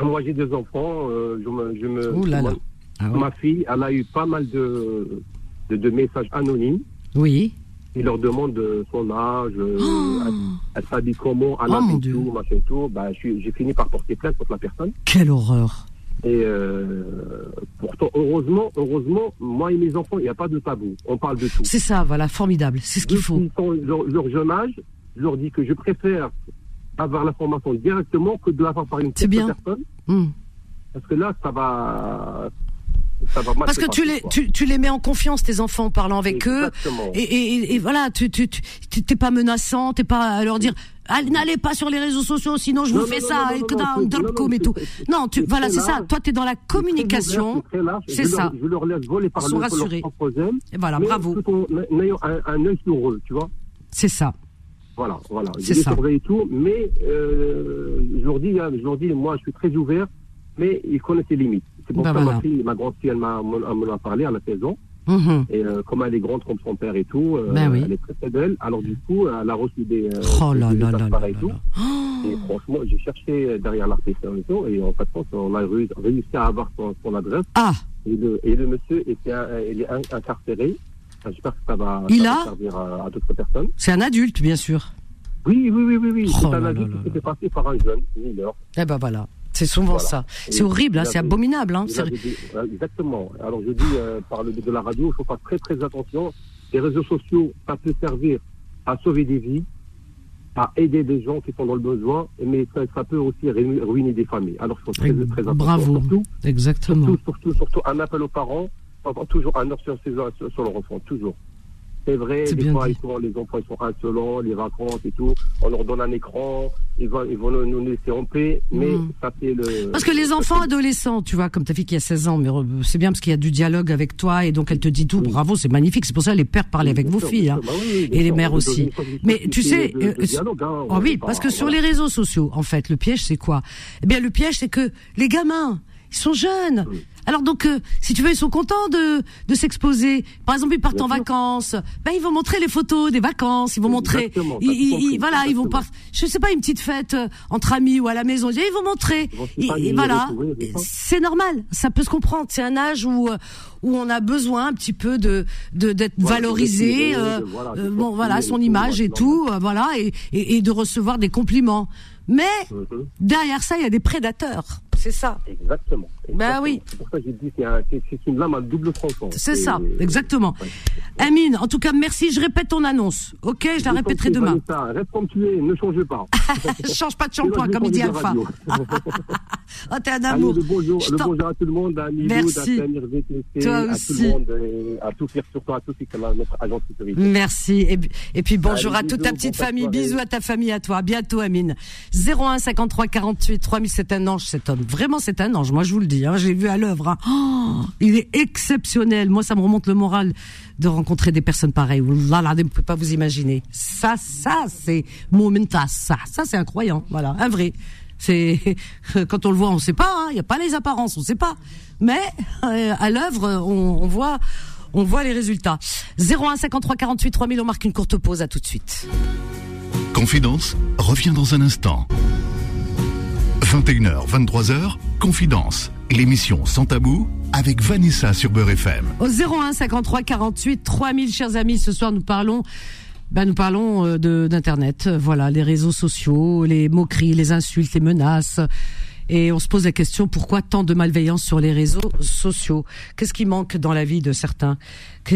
Moi, j'ai des enfants. Euh, je me, je me, oh là là. Ah ouais. Ma fille, elle a eu pas mal de, de, de messages anonymes. Oui. Il leur demande son âge, oh elle, elle s'habille comment, elle oh habille tout, machin tout. Bah, j'ai fini par porter plainte contre la personne. Quelle horreur. Et euh, pourtant, heureusement, heureusement, moi et mes enfants, il n'y a pas de tabou. On parle de tout. C'est ça, voilà, formidable. C'est ce qu'il faut. Ils sont leur, leur, jeune âge, je leur dis que je préfère avoir l'information directement que de l'avoir par une bien. personne. Mmh. Parce que là, ça va, parce que tu les, tu, tu, les mets en confiance, tes enfants, en parlant avec Exactement. eux. Et, et, et, voilà, tu t'es tu, tu, pas menaçant, t'es pas à leur dire n'allez pas sur les réseaux sociaux, sinon je non, vous non, fais non, ça, non, et tout. Non, tu, voilà, c'est ça. Toi, tu es dans la communication. C'est ça. Je leur laisse voler par Ils sont rassurés. Et voilà, bravo. Tout en ayant un, un œil sur eux, tu vois. C'est ça. Voilà, voilà. C'est je les surveille tout, mais euh, je leur dis, hein, je leur dis, moi, je suis très ouvert, mais ils connaissent les limites. C'est pour Ben ça voilà. ma fille, ma grande fille, elle m'a, me l'a parlé à la saison. Mhm. Et euh, comme elle est grande comme son père et tout, euh, Ben oui. elle est très très belle. Alors du coup, elle a reçu des, euh, Oh là des là là et tout. Oh, Et franchement, j'ai cherché derrière l'artiste et tout, et en fait, on a réussi à avoir son, son adresse. Ah, Et le, et le monsieur était, un- il est in- incarcéré. Enfin, J'espère que ça va, Il ça va a? servir à, à d'autres personnes. c'est un adulte, bien sûr. Oui, oui, oui, oui, oui. Oh C'est un là qui là. passé par un jeune mineur. Eh ben voilà. C'est souvent Voilà. ça. C'est horrible, hein, c'est abominable. Hein, c'est- dit- exactement. Alors je dis euh, par le biais de la radio, il faut faire très très attention. Les réseaux sociaux, ça peut servir à sauver des vies, à aider des gens qui sont dans le besoin, mais ça, ça peut aussi ruiner des familles. Alors il faut très, très attention. Bravo. Surtout, Exactement. surtout, surtout, surtout, un appel aux parents, toujours un sur, sur, sur leur enfant, toujours. C'est vrai, des bien fois, ils sont, les enfants ils sont insolents, les vacances et tout. On leur donne un écran, ils vont, ils vont nous laisser en paix, mais Mm. ça fait le. Parce que les enfants adolescents, tu vois, comme ta fille qui a 16 ans, mais re- c'est bien parce qu'il y a du dialogue avec toi et donc elle te dit tout. Oui. Bravo, c'est magnifique. C'est pour ça que les pères parlent avec vos sûr, filles. hein. Bah oui, Et les mères aussi. Mais tu sais, de- de euh, dialogue, hein. Oh oui, parce que sur les réseaux sociaux, en fait, le piège, c'est quoi? Eh bien, le piège, c'est que les gamins, ils sont jeunes. Alors donc, euh, si tu veux, ils sont contents de, de s'exposer. Par exemple, ils partent en vacances. Ben, ils vont montrer les photos des vacances. Ils vont montrer. Ils, ils- ils- voilà, ils vont pas. Je sais pas, une petite fête euh, entre amis ou à la maison. Ils vont montrer. Ils vont se Et, parler, et voilà, c'est normal. Ça peut se comprendre. C'est un âge où euh, où on a besoin un petit peu de de d'être Voilà, valorisé. euh, de- voilà, de euh, bon, sortir voilà, son image et voilà. tout. euh, voilà, et, et, et de recevoir des compliments. Mais Mhm. derrière ça, il y a des prédateurs. C'est ça. Exactement. Bah exactement. oui. C'est pour ça que j'ai dit c'est un- c'est c'est une lame à double tranchant. C'est ça, Et- exactement. Ouais. Amine, en tout cas, merci. Je répète ton annonce. Ok, je la Je répéterai demain. Vanessa, Reste comme tu es, ne change pas. Change pas de shampoing, comme il dit Alpha. Oh, t'es un Allez, amour. le bonjour, le bonjour à tout le monde, à Milou, Merci. à Samir, VTC, Toi à tout aussi. le monde, et à tous, surtout à tous qui sont notre agent de sécurité. Merci. Et, et puis bonjour Allez, à toute ta petite famille. soirée. Bisous à ta famille, à toi. À bientôt, Amine. 01 53 48 3000, c'est un ange, cet homme. Vraiment, c'est un ange. Moi, je vous le dis. Hein, je l'ai vu à l'œuvre. hein. Oh, il est exceptionnel. Moi, ça me remonte le moral de rencontrer des personnes pareilles. Là, là, vous pouvez pas vous imaginer. Ça, ça, c'est momentas. Ça, ça, c'est incroyant. Voilà, un vrai. C'est quand on le voit, on sait pas. hein. Il n'y a pas les apparences, on sait pas. Mais euh, à l'œuvre, on, on voit. On voit les résultats. 01 53 48 3000, on marque une courte pause. À tout de suite. Confidence revient dans un instant. 21h, 23h, Confidence, l'émission sans tabou avec Vanessa sur Beurre FM. Au 01 53 48 3000, chers amis, ce soir nous parlons. Ben, nous parlons euh, d'internet, voilà, les réseaux sociaux, les moqueries, les insultes, les menaces, et on se pose la question pourquoi tant de malveillance sur les réseaux sociaux? Qu'est-ce qui manque dans la vie de certains?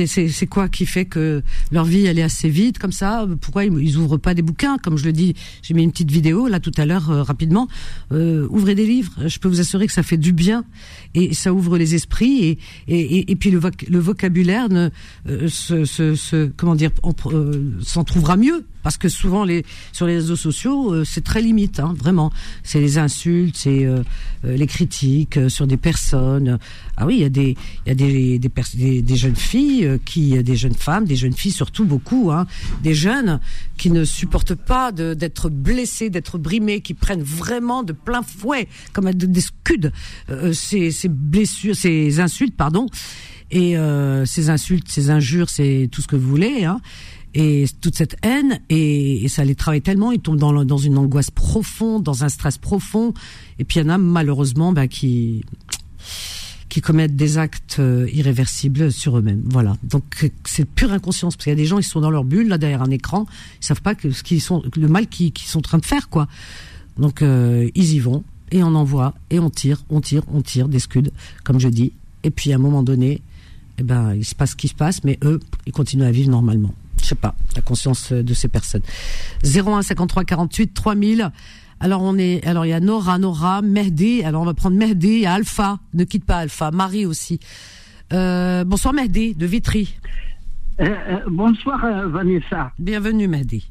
C'est quoi qui fait que leur vie elle est assez vide comme ça? Pourquoi ils, ils ouvrent pas des bouquins? Comme je le dis, j'ai mis une petite vidéo là tout à l'heure euh, rapidement. Euh, ouvrez des livres. Je peux vous assurer que ça fait du bien et ça ouvre les esprits et et, et, puis le, voc- le vocabulaire ne euh, se, se, se- comment dire euh, s'en trouvera mieux. Parce que souvent les sur les réseaux sociaux c'est très limite hein, vraiment. C'est les insultes c'est les critiques sur des personnes. Ah oui il y a des il y a des des, des jeunes filles euh, qui des jeunes femmes des jeunes filles surtout beaucoup hein des jeunes qui ne supportent pas d'être blessés d'être brimés qui prennent vraiment de plein fouet comme de- des scuds euh, ces blessures ces insultes pardon. Et euh, ces insultes ces injures c'est tout ce que vous voulez hein. Et toute cette haine et, ça les travaille tellement ils tombent dans, une angoisse profonde dans un stress profond. Et puis il y en a malheureusement bah, qui qui commettent des actes euh, irréversibles sur eux-mêmes. Voilà. Donc euh, c'est pure inconscience parce qu'il y a des gens ils sont dans leur bulle là derrière un écran. Ils savent pas que ce qu'ils sont le mal qu'ils sont en train de faire quoi. Donc euh, ils y vont et on envoie et on tire on tire on tire des scuds comme je dis. Et puis à un moment donné eh ben il se passe ce qui se passe mais eux ils continuent à vivre normalement. Je sais pas la conscience de ces personnes. 01 53 48 3000 alors on est alors il y a Nora Nora Mehdi alors on va prendre Mehdi il y a Alpha ne quitte pas Alpha Marie aussi euh, bonsoir Mehdi de Vitry Euh, euh, bonsoir Vanessa. bienvenue Mehdi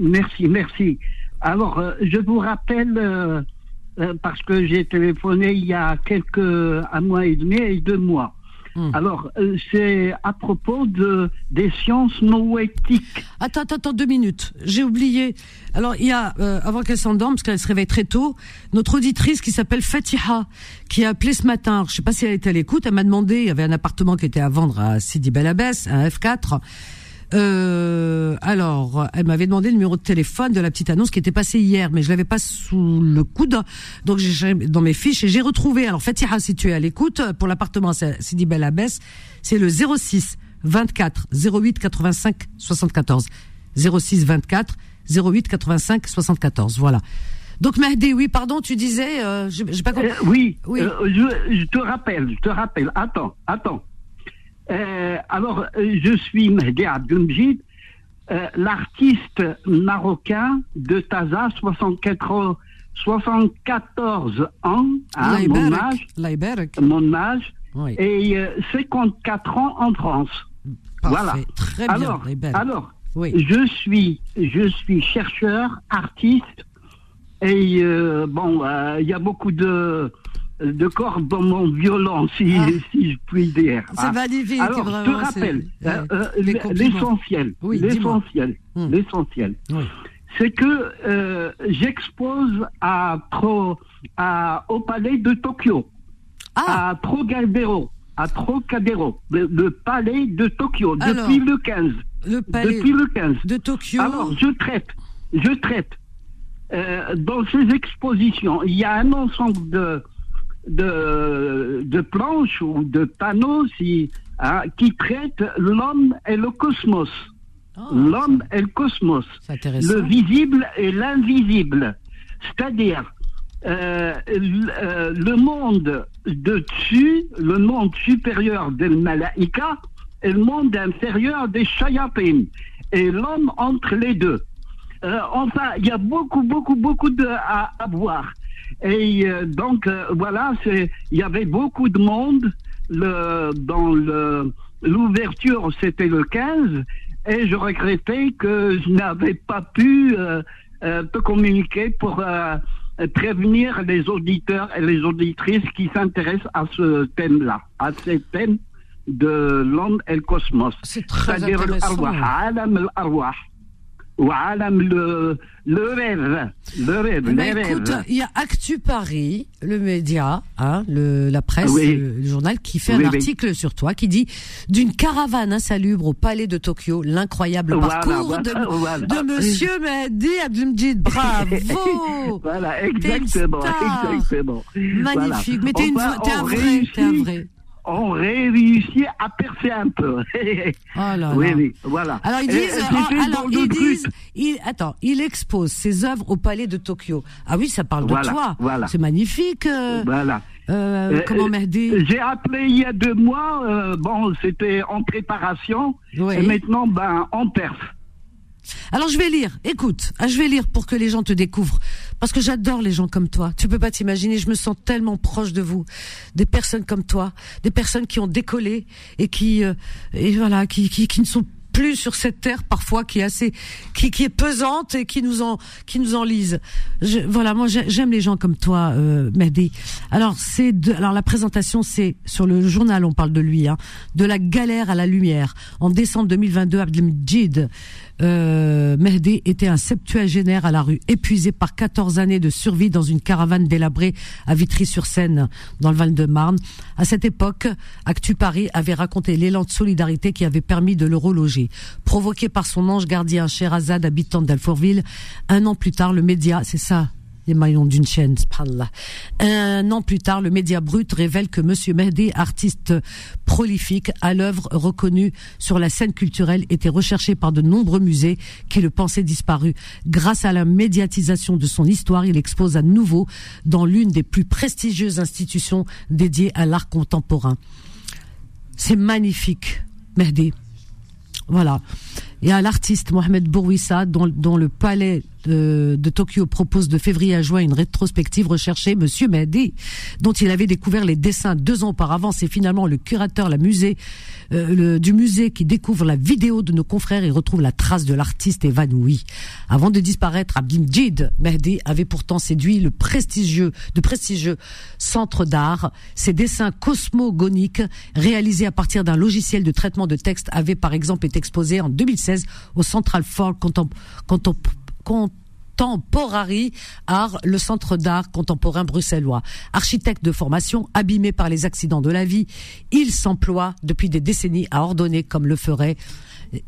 merci, merci. Alors, euh, je vous rappelle, parce que j'ai téléphoné il y a quelques un mois et demi et deux mois. Hmm. Alors, euh, c'est à propos de des sciences noétiques. Attends, attends, attends, deux minutes. J'ai oublié. Alors, il y a, euh, avant qu'elle s'endorme, parce qu'elle se réveille très tôt, notre auditrice qui s'appelle Fatiha, qui a appelé ce matin. Alors, je sais pas si elle était à l'écoute. Elle m'a demandé, il y avait un appartement qui était à vendre à Sidi Bel Abbès, un F4. Euh, alors, elle m'avait demandé le numéro de téléphone de la petite annonce qui était passée hier, mais je l'avais pas sous le coude. Donc, j'ai dans mes fiches et j'ai retrouvé. Alors, Fatiha, si tu es à l'écoute, pour l'appartement à Sidi Bel Abbès, c'est le 06 24 08 85 74. 06 24 08 85 74. Voilà. Donc Mehdi, oui, pardon, tu disais, euh, j'ai pas compris. Euh, oui, Oui. euh, je, je te rappelle, je te rappelle. Attends, attends. Euh, alors, je suis Mehdi Abdelmjid, euh, l'artiste marocain de Taza, 74, ans, hein, mon âge. Et euh, 54 ans en France. Voilà. Très bien, alors, alors je, suis, je suis chercheur, artiste, et bon, il y a beaucoup de de mon violon, si, Ah. si je puis dire. C'est magnifique, Alors, je te vraiment. rappelle, euh, euh, l'essentiel, Oui, l'essentiel, Hmm. l'essentiel, Oui. c'est que euh, j'expose à, au palais de Tokyo. Ah. à Trocadéro. À Trocadéro, le, le palais de Tokyo, Alors, depuis le 15. Le palais Depuis le 15. de Tokyo. Alors, je traite, je traite. euh, dans ces expositions, il y a un ensemble de, de, de planches ou de panneaux si, hein, qui traitent l'homme et le cosmos. Ah, L'homme et le cosmos. Le visible et l'invisible. C'est-à-dire, euh, euh, le monde de dessus, le monde supérieur des malaïka et le monde inférieur des shayatin. Et l'homme entre les deux. Euh, enfin, il y a beaucoup, beaucoup, beaucoup de, à, à voir. Et euh, donc, euh, voilà, il y avait beaucoup de monde. Le, dans le, l'ouverture, c'était le 15. Et je regrettais que je n'avais pas pu euh, euh, te communiquer pour euh, prévenir les auditeurs et les auditrices qui s'intéressent à ce thème-là, à ce thème de l'homme et le cosmos. C'est très intéressant. Eh ben, les écoute, rêves. il y a Actu Paris, le média, hein, le, la presse, Oui. le, le journal, qui fait Oui, un oui. article sur toi qui dit d'une caravane insalubre au palais de Tokyo, l'incroyable Voilà, parcours voilà, de, voilà. de Monsieur Mehdi Abdelmjid. Bravo. Voilà, exactement, exactement. Magnifique. Mais t'es une- t'es un vrai, t'es un vrai. On réussit à percer un peu. Oh là oui, là. oui, voilà. Alors ils disent, oh, alors ils disent, il, attends, il expose ses œuvres au palais de Tokyo. Ah oui, ça parle Voilà, de toi. voilà. C'est magnifique. euh, Voilà. euh, Euh, comment euh, Mehdi J'ai appelé il y a deux mois, euh, bon, c'était en préparation, Oui. et maintenant, ben, en perf. Alors je vais lire. Écoute, ah, je vais lire pour que les gens te découvrent, parce que j'adore les gens comme toi. Tu peux pas t'imaginer. Je me sens tellement proche de vous, des personnes comme toi, des personnes qui ont décollé et qui euh, et voilà, qui, qui qui ne sont plus sur cette terre parfois qui est assez qui qui est pesante et qui nous en qui nous enlise. Je, voilà, moi j'ai- j'aime les gens comme toi, euh, Mehdi. Alors c'est alors la présentation c'est sur le journal on parle de lui, hein, de la galère à la lumière. En décembre 2022, Abdelmjid euh, Mehdi était un septuagénaire à la rue, épuisé par 14 années de survie dans une caravane délabrée à Vitry-sur-Seine, dans le Val-de-Marne. À cette époque, Actu Paris avait raconté l'élan de solidarité qui avait permis de le reloger. Provoqué par son ange gardien Sherazade, habitant d'Alfortville, un an plus tard, le média, c'est ça, les maillons d'une chaîne, subhanallah. Un an plus tard, le média brut révèle que Monsieur Mehdi, artiste prolifique, à l'œuvre reconnue sur la scène culturelle, était recherché par de nombreux musées qui le pensaient disparu. Grâce à la médiatisation de son histoire, il expose à nouveau dans l'une des plus prestigieuses institutions dédiées à l'art contemporain. C'est magnifique, Mehdi. Voilà. Y a l'artiste Mohamed Bourouissa, dont, dont le palais de, de Tokyo propose de février à juin une rétrospective recherchée, Monsieur Mehdi, dont il avait découvert les dessins deux ans auparavant. C'est finalement le curateur la musée, euh, le- du musée qui découvre la vidéo de nos confrères et retrouve la trace de l'artiste évanoui. Avant de disparaître, Abdelmjid Mehdi avait pourtant séduit le prestigieux, de prestigieux centre d'art. Ses dessins cosmogoniques, réalisés à partir d'un logiciel de traitement de texte, avaient par exemple été exposés en 2016 au Central Folk Contem- Contem- Contemporary Art, le centre d'art contemporain bruxellois. Architecte de formation, abîmé par les accidents de la vie, il s'emploie depuis des décennies à ordonner, comme le ferait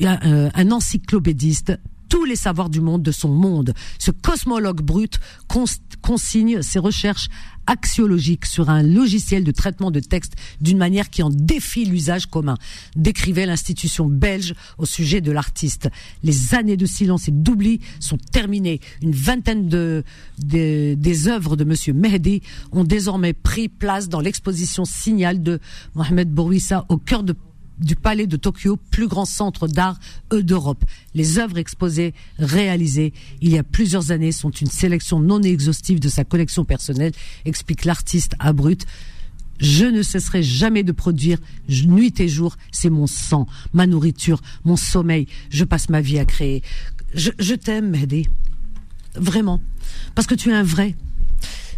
un, euh, un encyclopédiste, tous les savoirs du monde de son monde. Ce cosmologue brut cons- consigne ses recherches axiologiques sur un logiciel de traitement de texte d'une manière qui en défie l'usage commun, décrivait l'institution belge au sujet de l'artiste. Les années de silence et d'oubli sont terminées. Une vingtaine de, de- des œuvres de Monsieur Mehdi ont désormais pris place dans l'exposition Signal de Mohamed Bourouissa au cœur de du Palais de Tokyo, plus grand centre d'art euh, d'Europe. Les œuvres exposées, réalisées il y a plusieurs années, sont une sélection non exhaustive de sa collection personnelle, explique l'artiste à Brut. Je ne cesserai jamais de produire, nuit et jour, c'est mon sang, ma nourriture, mon sommeil. Je passe ma vie à créer. Je, je t'aime, Mehdi. Vraiment. Parce que tu es un vrai.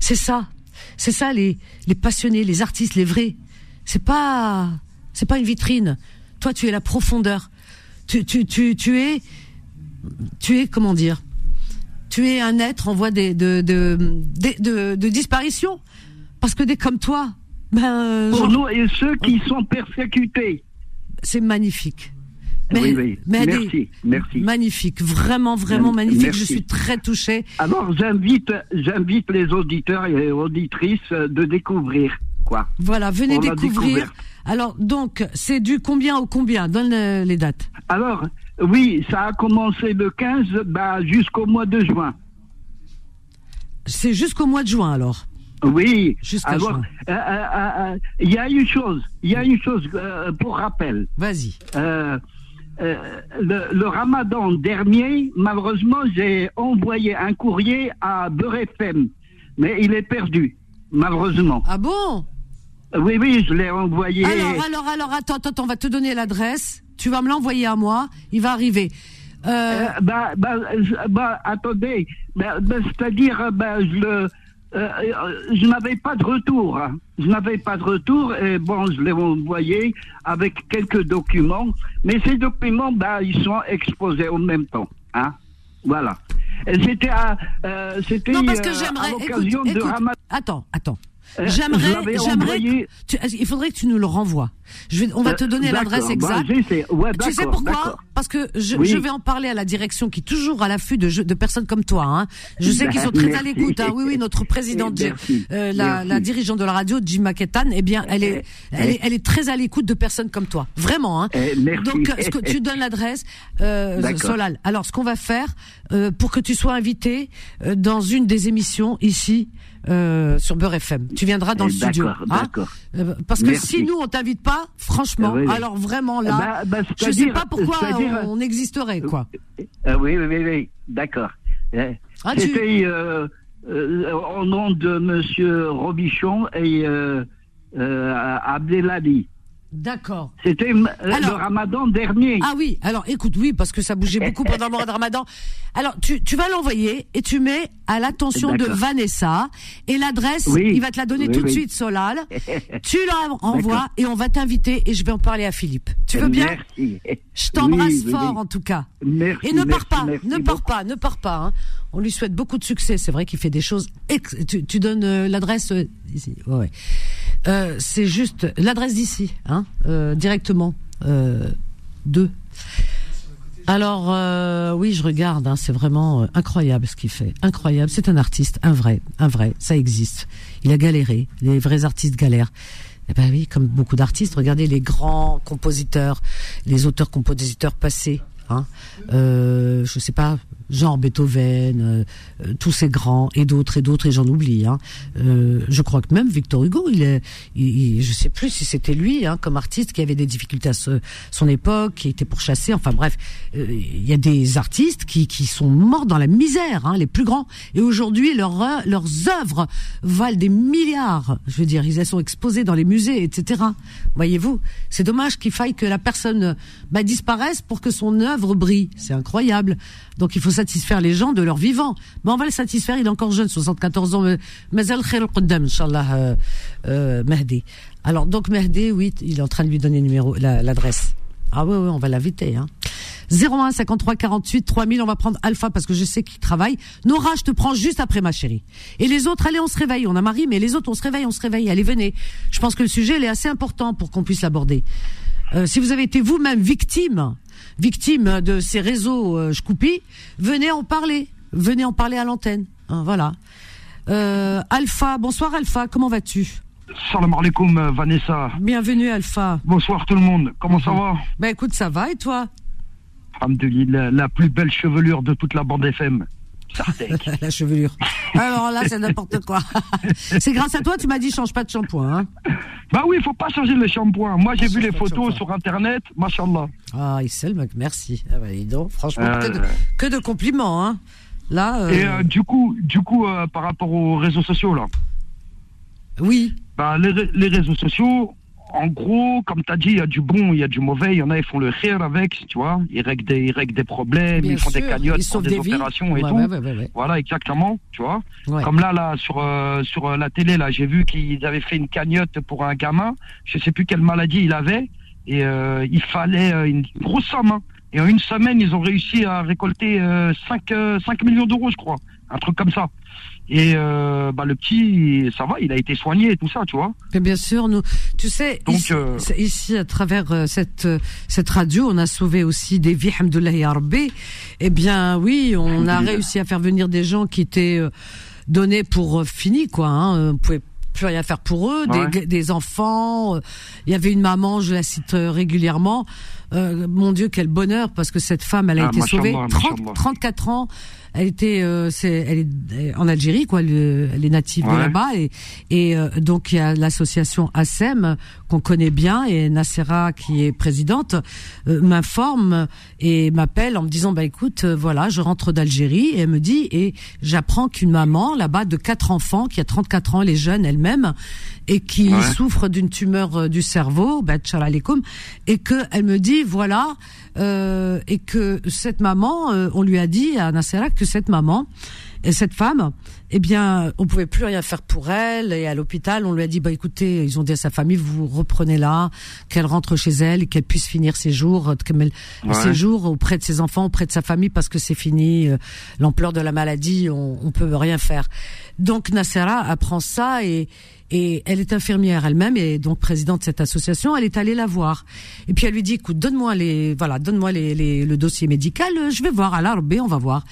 C'est ça. C'est ça, les, les passionnés, les artistes, les vrais. C'est pas, c'est pas une vitrine. Toi, tu es la profondeur. Tu, tu, tu, tu es, tu es, comment dire? Tu es un être en voie de, de, de, disparition. Parce que des comme toi, Ben, pour Jean- nous et ceux qui sont persécutés. c'est magnifique. oui, oui. Mehdi, Merci, merci. Magnifique, vraiment, vraiment magnifique. Merci. Je suis très touchée. Alors j'invite, j'invite les auditeurs et auditrices euh, de découvrir quoi. Voilà, venez découvrir. Alors, donc, c'est du combien au combien? Donne euh, les dates. Alors oui, ça a commencé le 15 bah, jusqu'au mois de juin. C'est jusqu'au mois de juin, alors? Oui. Jusqu'à juin. euh, euh, euh, euh, il y a une chose, il y a une chose pour rappel. Vas-y. Le, le ramadan dernier, malheureusement, j'ai envoyé un courrier à Beurre mais il est perdu, malheureusement. Ah bon? Oui, oui, je l'ai envoyé. Alors, alors, alors, attends, attends, on va te donner l'adresse. Tu vas me l'envoyer à moi. Il va arriver. Euh, Euh, bah, bah, je- bah, attendez, bah, bah, c'est-à-dire, euh, bah, je le, euh, euh, je n'avais pas de retour. Je n'avais pas de retour et bon, je l'ai envoyé avec quelques documents, mais ces documents, bah, ils sont exposés en même temps, hein. Voilà. C'était à, euh, c'était non, parce que j'aimerais. Écoute, de. Attends, attends. Euh, J'aimerais, j'aimerais. il faudrait que tu nous le renvoies. Je vais, on va te Euh, donner l'adresse bah, exacte. Ouais, tu sais pourquoi. Parce que je, Oui. je vais en parler à la direction qui est toujours à l'affût de, de personnes comme toi. Hein. Je sais qu'ils sont très à l'écoute. Hein. Oui, oui, notre présidente, euh, la, la dirigeante de la radio, Jim McEtan, eh bien, elle est, elle est, elle est très à l'écoute de personnes comme toi. Vraiment. Hein. Eh, merci. Donc, euh, ce que tu donnes l'adresse, euh. Solal. Alors, ce qu'on va faire euh, pour que tu sois invité euh, dans une des émissions ici euh, sur Beurre FM. Tu viendras dans le Eh, studio. d'accord, hein. d'accord. Euh, parce que Merci. si nous on t'invite pas, franchement, oui, alors vraiment là, Bah, bah, je sais pas pourquoi on existerait quoi. Euh, oui, oui, oui, oui, d'accord. Eh, Ah, tu- euh, euh, au nom de Monsieur Robichon et euh, Abdelali. D'accord. C'était le ramadan dernier. Ah oui, alors écoute, oui, parce que ça bougeait beaucoup pendant le mois de Ramadan. Alors tu, tu vas l'envoyer et tu mets à l'attention de. Vanessa et l'adresse, Oui. il va te la donner Oui, tout de suite, Solal. tu la envoies et on va t'inviter et je vais en parler à Philippe. Tu veux bien Merci. Je t'embrasse fort en tout cas. Merci. Et ne pars merci, pas, merci ne pars pas, ne pars pas. hein. On lui souhaite beaucoup de succès. C'est vrai qu'il fait des choses. ex- Tu, tu donnes euh, l'adresse euh, ici. Ouais, ouais. Euh, c'est juste l'adresse d'ici, hein, euh, directement. Euh, deux. Alors euh, oui, je regarde. hein, c'est vraiment euh, incroyable ce qu'il fait. Incroyable. C'est un artiste, un vrai, un vrai. Ça existe. Il a galéré. Les vrais artistes galèrent. Eh ben oui, comme beaucoup d'artistes. Regardez les grands compositeurs, les auteurs-compositeurs passés. Hein. Euh, je sais pas, genre Beethoven, euh, euh, tous ces grands et d'autres et d'autres et j'en oublie. Hein. Euh, je crois que même Victor Hugo, il est, il, il- je sais plus si c'était lui hein, comme artiste qui avait des difficultés à ce- son époque, qui était pourchassé. Enfin bref, euh, il y a des artistes qui, qui sont morts dans la misère, hein, les plus grands. Et aujourd'hui, œuvres- leurs œuvres valent des milliards. Je veux dire, ils sont exposés dans les musées, etc. Voyez-vous, c'est dommage qu'il faille que la personne bah, disparaisse pour que son œuvre C'est incroyable. Donc il faut satisfaire les gens de leur vivant. Mais on va le satisfaire. Il est encore jeune, 74 ans. Mazal khair al-qaddam, Inch'Allah, euh, euh, Mehdi. Alors donc Mehdi, oui, il est en train de lui donner l'adresse. Ah oui, oui, on va l'inviter. Hein. 01 53 48 3000. On va prendre Alpha parce que je sais qu'il travaille. Nora, je te prends juste après ma chérie. Et les autres, allez, on se réveille. On a Marie, mais les autres, on se réveille, on se réveille. Allez, venez. Je pense que le sujet, est assez important pour qu'on puisse l'aborder. Euh, si vous avez été vous-même victime, victime de ces réseaux euh, venez en parler. Venez en parler à l'antenne. Hein, voilà. Euh, Alpha, bonsoir Alpha, comment vas-tu? Salam alaikum euh, Vanessa. Bienvenue Alpha. Bonsoir tout le monde. Comment ça va? Ben écoute, ça va et toi? Alhamdulillah, la plus belle chevelure de toute la bande FM. La chevelure. Alors là, c'est n'importe quoi. c'est grâce à toi, tu m'as dit change pas de shampoing. Hein bah oui, il faut pas changer le shampoing. Moi j'ai vu Change les photos sur internet, machallah. ah, Issel, mec, merci. Ah bah, dis donc, franchement, Euh. que, de, que de compliments. Hein. Là, euh, Et euh, du coup, du coup euh, par rapport aux réseaux sociaux là, oui, bah, les, les réseaux sociaux, en gros, comme tu as dit, il y a du bon, il y a du mauvais. Il y en a, ils font le rire avec, tu vois. Ils règlent des, ils règlent des problèmes, bien ils font sûr. des cagnottes, Ils font des, opérations et Ouais, tout. ouais, ouais. Voilà, exactement, tu vois. Comme là, là, sur euh, sur euh, la télé, là, j'ai vu qu'ils avaient fait une cagnotte pour un gamin. Je sais plus quelle maladie il avait, et euh, il fallait une grosse somme. hein. Et en une semaine, ils ont réussi à récolter euh, 5, euh, 5 millions d'euros, je crois. Un truc comme ça. Et euh, bah, le petit, ça va, il a été soigné et tout ça, tu vois. Mais bien sûr, nous, tu sais, Donc, ici, euh, ici, à travers euh, cette cette radio, on a sauvé aussi des vies, hamdoulah Rabbi. Eh bien, oui, on a réussi à faire venir des gens qui étaient donnés pour finis, quoi. Hein. On pouvait plus rien faire pour eux, Ouais. des, des enfants. Il y avait une maman, je la cite régulièrement. Euh, mon Dieu, quel bonheur, parce que cette femme, elle a Ah, été sauvée. mashallah, 30, mashallah. 34 ans. Elle était, euh, c'est, elle est euh, en Algérie, quoi. le- elle est native de là-bas, et, et euh, donc il y a l'association ASEM qu'on connaît bien, et Nassera qui est présidente euh, m'informe et m'appelle en me disant, bah écoute, euh, voilà, je rentre d'Algérie, et elle me dit, et j'apprends qu'une maman là-bas de quatre enfants, qui a 34 ans, elle est jeune elle-même, et qui Ouais. souffre d'une tumeur du cerveau, bah, et que elle me dit, voilà, euh, et que cette maman, euh, on lui a dit à Nassera que cette maman et cette femme, eh bien, on pouvait plus rien faire pour elle. Et à l'hôpital, on lui a dit, bah écoutez, ils ont dit à sa famille, vous reprenez là, qu'elle rentre chez elle, qu'elle puisse finir ses jours, euh, Ouais. ses jours auprès de ses enfants, auprès de sa famille, parce que c'est fini. euh, L'ampleur de la maladie, on, on peut rien faire. Donc Nassera apprend ça et et elle est infirmière elle-même et donc présidente de cette association. Elle est allée la voir et puis elle lui dit écoute donne-moi les voilà donne-moi les, les- le dossier médical. euh, Je vais voir à l'ARB, on va voir.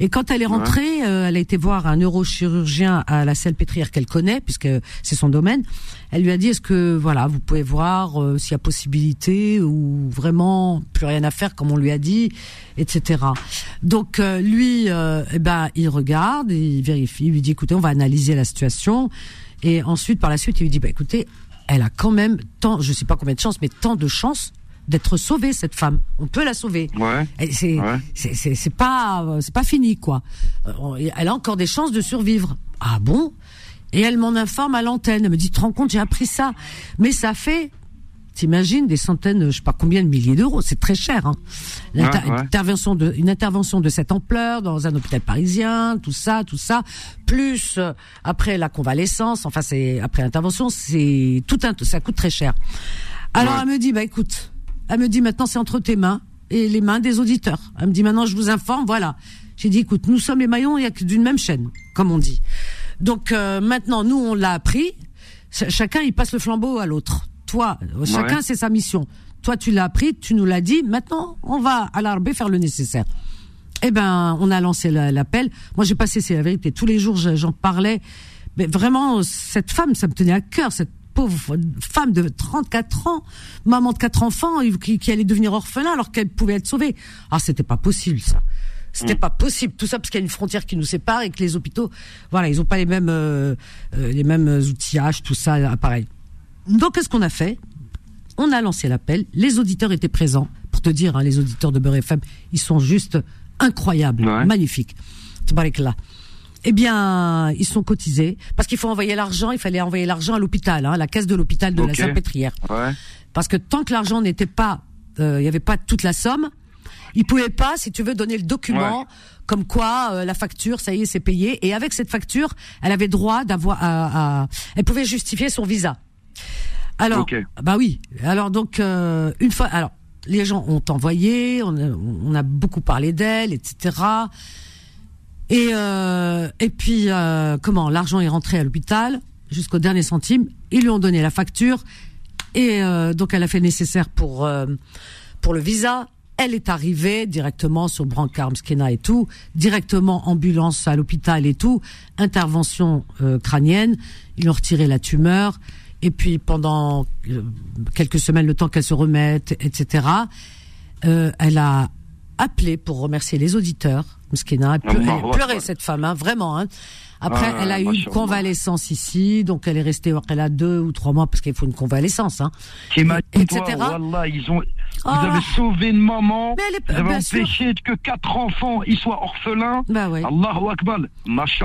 Et quand elle est rentrée, euh, elle a été voir un neurochirurgien à la Salpêtrière qu'elle connaît puisque c'est son domaine. Elle lui a dit est-ce que voilà vous pouvez voir euh, s'il y a possibilité ou vraiment plus rien à faire comme on lui a dit, etc. Donc euh, lui, eh ben il regarde, il vérifie, il lui dit écoutez on va analyser la situation. Et ensuite, par la suite, il lui dit, bah, écoutez, elle a quand même tant, je sais pas combien de chances, mais tant de chances d'être sauvée, cette femme. On peut la sauver. Ouais. C'est, Ouais. c'est, pas, c'est pas fini, quoi. Euh, Elle a encore des chances de survivre. Ah bon? Et elle m'en informe à l'antenne. Elle me dit, tu te rends compte, j'ai appris ça. Mais ça fait, t'imagines, des centaines, je sais pas combien de milliers d'euros. C'est très cher, hein. L'inter- Ouais, ouais. intervention de, une intervention de cette ampleur dans un hôpital parisien, tout ça, tout ça, plus euh, après la convalescence, enfin c'est après l'intervention, c'est tout un, ça coûte très cher. Alors Ouais. elle me dit, bah écoute, elle me dit maintenant c'est entre tes mains et les mains des auditeurs. Elle me dit maintenant je vous informe, voilà. J'ai dit écoute, nous sommes les maillons, d'une même chaîne, comme on dit. Donc euh, maintenant nous on l'a appris, Ch- chacun il passe le flambeau à l'autre. Toi, euh, chacun Ouais. c'est sa mission. Toi tu l'as appris, tu nous l'as dit, maintenant on va à l'arbre faire le nécessaire. Eh ben, on a lancé la- l'appel. Moi, j'ai passé, c'est la vérité. Tous les jours, je- j'en parlais. Mais vraiment, cette femme, ça me tenait à cœur. Cette pauvre femme de 34 ans, maman de quatre enfants, qui, qui allait devenir orphelin alors qu'elle pouvait être sauvée. Ah, c'était pas possible, ça. C'était pas possible. Tout ça parce qu'il y a une frontière qui nous sépare et que les hôpitaux, voilà, ils ont pas les mêmes, euh, euh, les mêmes outillages, tout ça, pareil. Donc, qu'est-ce qu'on a fait? On a lancé l'appel, les auditeurs étaient présents. Pour te dire, hein, les auditeurs de Beurre FM, ils sont juste incroyables, Ouais. magnifiques. Tabarakallah. Eh bien, ils sont cotisés parce qu'il faut envoyer l'argent. Il fallait envoyer l'argent à l'hôpital, hein, à la caisse de l'hôpital de la. Salpêtrière. Ouais. Parce que tant que l'argent n'était pas, euh, il n'y avait pas toute la somme, ils pouvaient pas, si tu veux, donner le document Ouais. comme quoi euh, la facture, ça y est, c'est payé. Et avec cette facture, elle avait droit d'avoir, à, à- elle pouvait justifier son visa. Alors, bah oui. Alors donc euh, une fois, alors les gens ont envoyé, on a, on a beaucoup parlé d'elle, etc. Et euh, et puis euh, comment l'argent est rentré à l'hôpital jusqu'au dernier centime. Ils lui ont donné la facture et donc elle a fait le nécessaire pour pour le visa. Elle est arrivée directement sur Brancard, Mskena et tout, directement ambulance à l'hôpital et tout, intervention crânienne. Ils ont retiré la tumeur et puis pendant euh, quelques semaines, le temps qu'elle se remette, etc. euh, elle a appelé pour remercier les auditeurs. Mskena, elle, pleu- elle pleurait cette femme, hein, vraiment. Hein. Après, Ah, elle a eu une convalescence ici, donc elle est restée, elle a deux ou trois mois parce qu'il faut une convalescence, hein. Etc. toi, Wallah, ils ont, Oh vous avez sauvé une maman, Mais elle est- vous avez bien sûr. empêché que quatre enfants ils soient orphelins. Bah ouais. Allahu Akbar.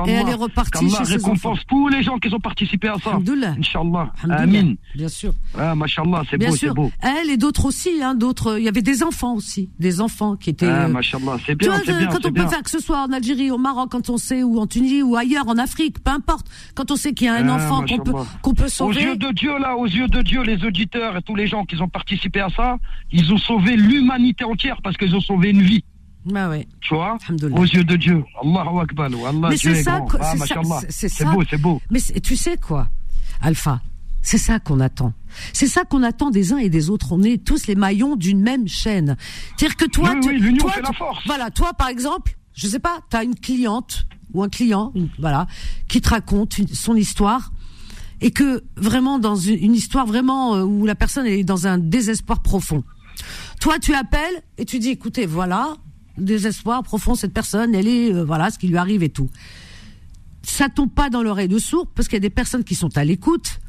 Et elle est repartie chez récompense tous les gens qui ont participé à ça. Alhamdoulilah. Inch'Allah. Amin. Bien sûr. Ah, Mashallah, c'est beau, c'est beau. Elle et d'autres aussi, hein, d'autres. Il y avait des enfants aussi, des enfants qui étaient. Ah, euh, Mashallah, c'est bien, vois, c'est bien, quand on peut bien. faire que ce soit en Algérie, au Maroc, quand on sait, ou en Tunisie, ou ailleurs, en Afrique, peu importe. Quand on sait qu'il y a un Ah, enfant qu'on peut, qu'on peut Aux sauver. yeux de Dieu, là, aux yeux de Dieu, les auditeurs et tous les gens qui ont participé à ça, ils ont sauvé l'humanité entière parce qu'ils ont sauvé une vie. Bah ouais. Tu vois? Aux yeux de Dieu. Allahu Akbar. Allah, Mais c'est ça, Ah, c'est ça, c'est- beau, c'est beau. Mais tu sais quoi, Alpha? C'est ça qu'on attend. C'est ça qu'on attend des uns et des autres. On est tous les maillons d'une même chaîne. C'est-à-dire que toi, Oui, tu- oui, toi, la force. Voilà, toi par exemple, je sais pas, tu as une cliente ou un client, une- voilà, qui te raconte une- son histoire. Et que vraiment dans une, une histoire vraiment euh, où la personne est dans un désespoir profond. Toi, tu appelles et tu dis, écoutez, voilà, désespoir profond, cette personne, elle est, euh, voilà, ce qui lui arrive et tout. Ça tombe pas dans l'oreille de sourd parce qu'il y a des personnes qui sont à l'écoute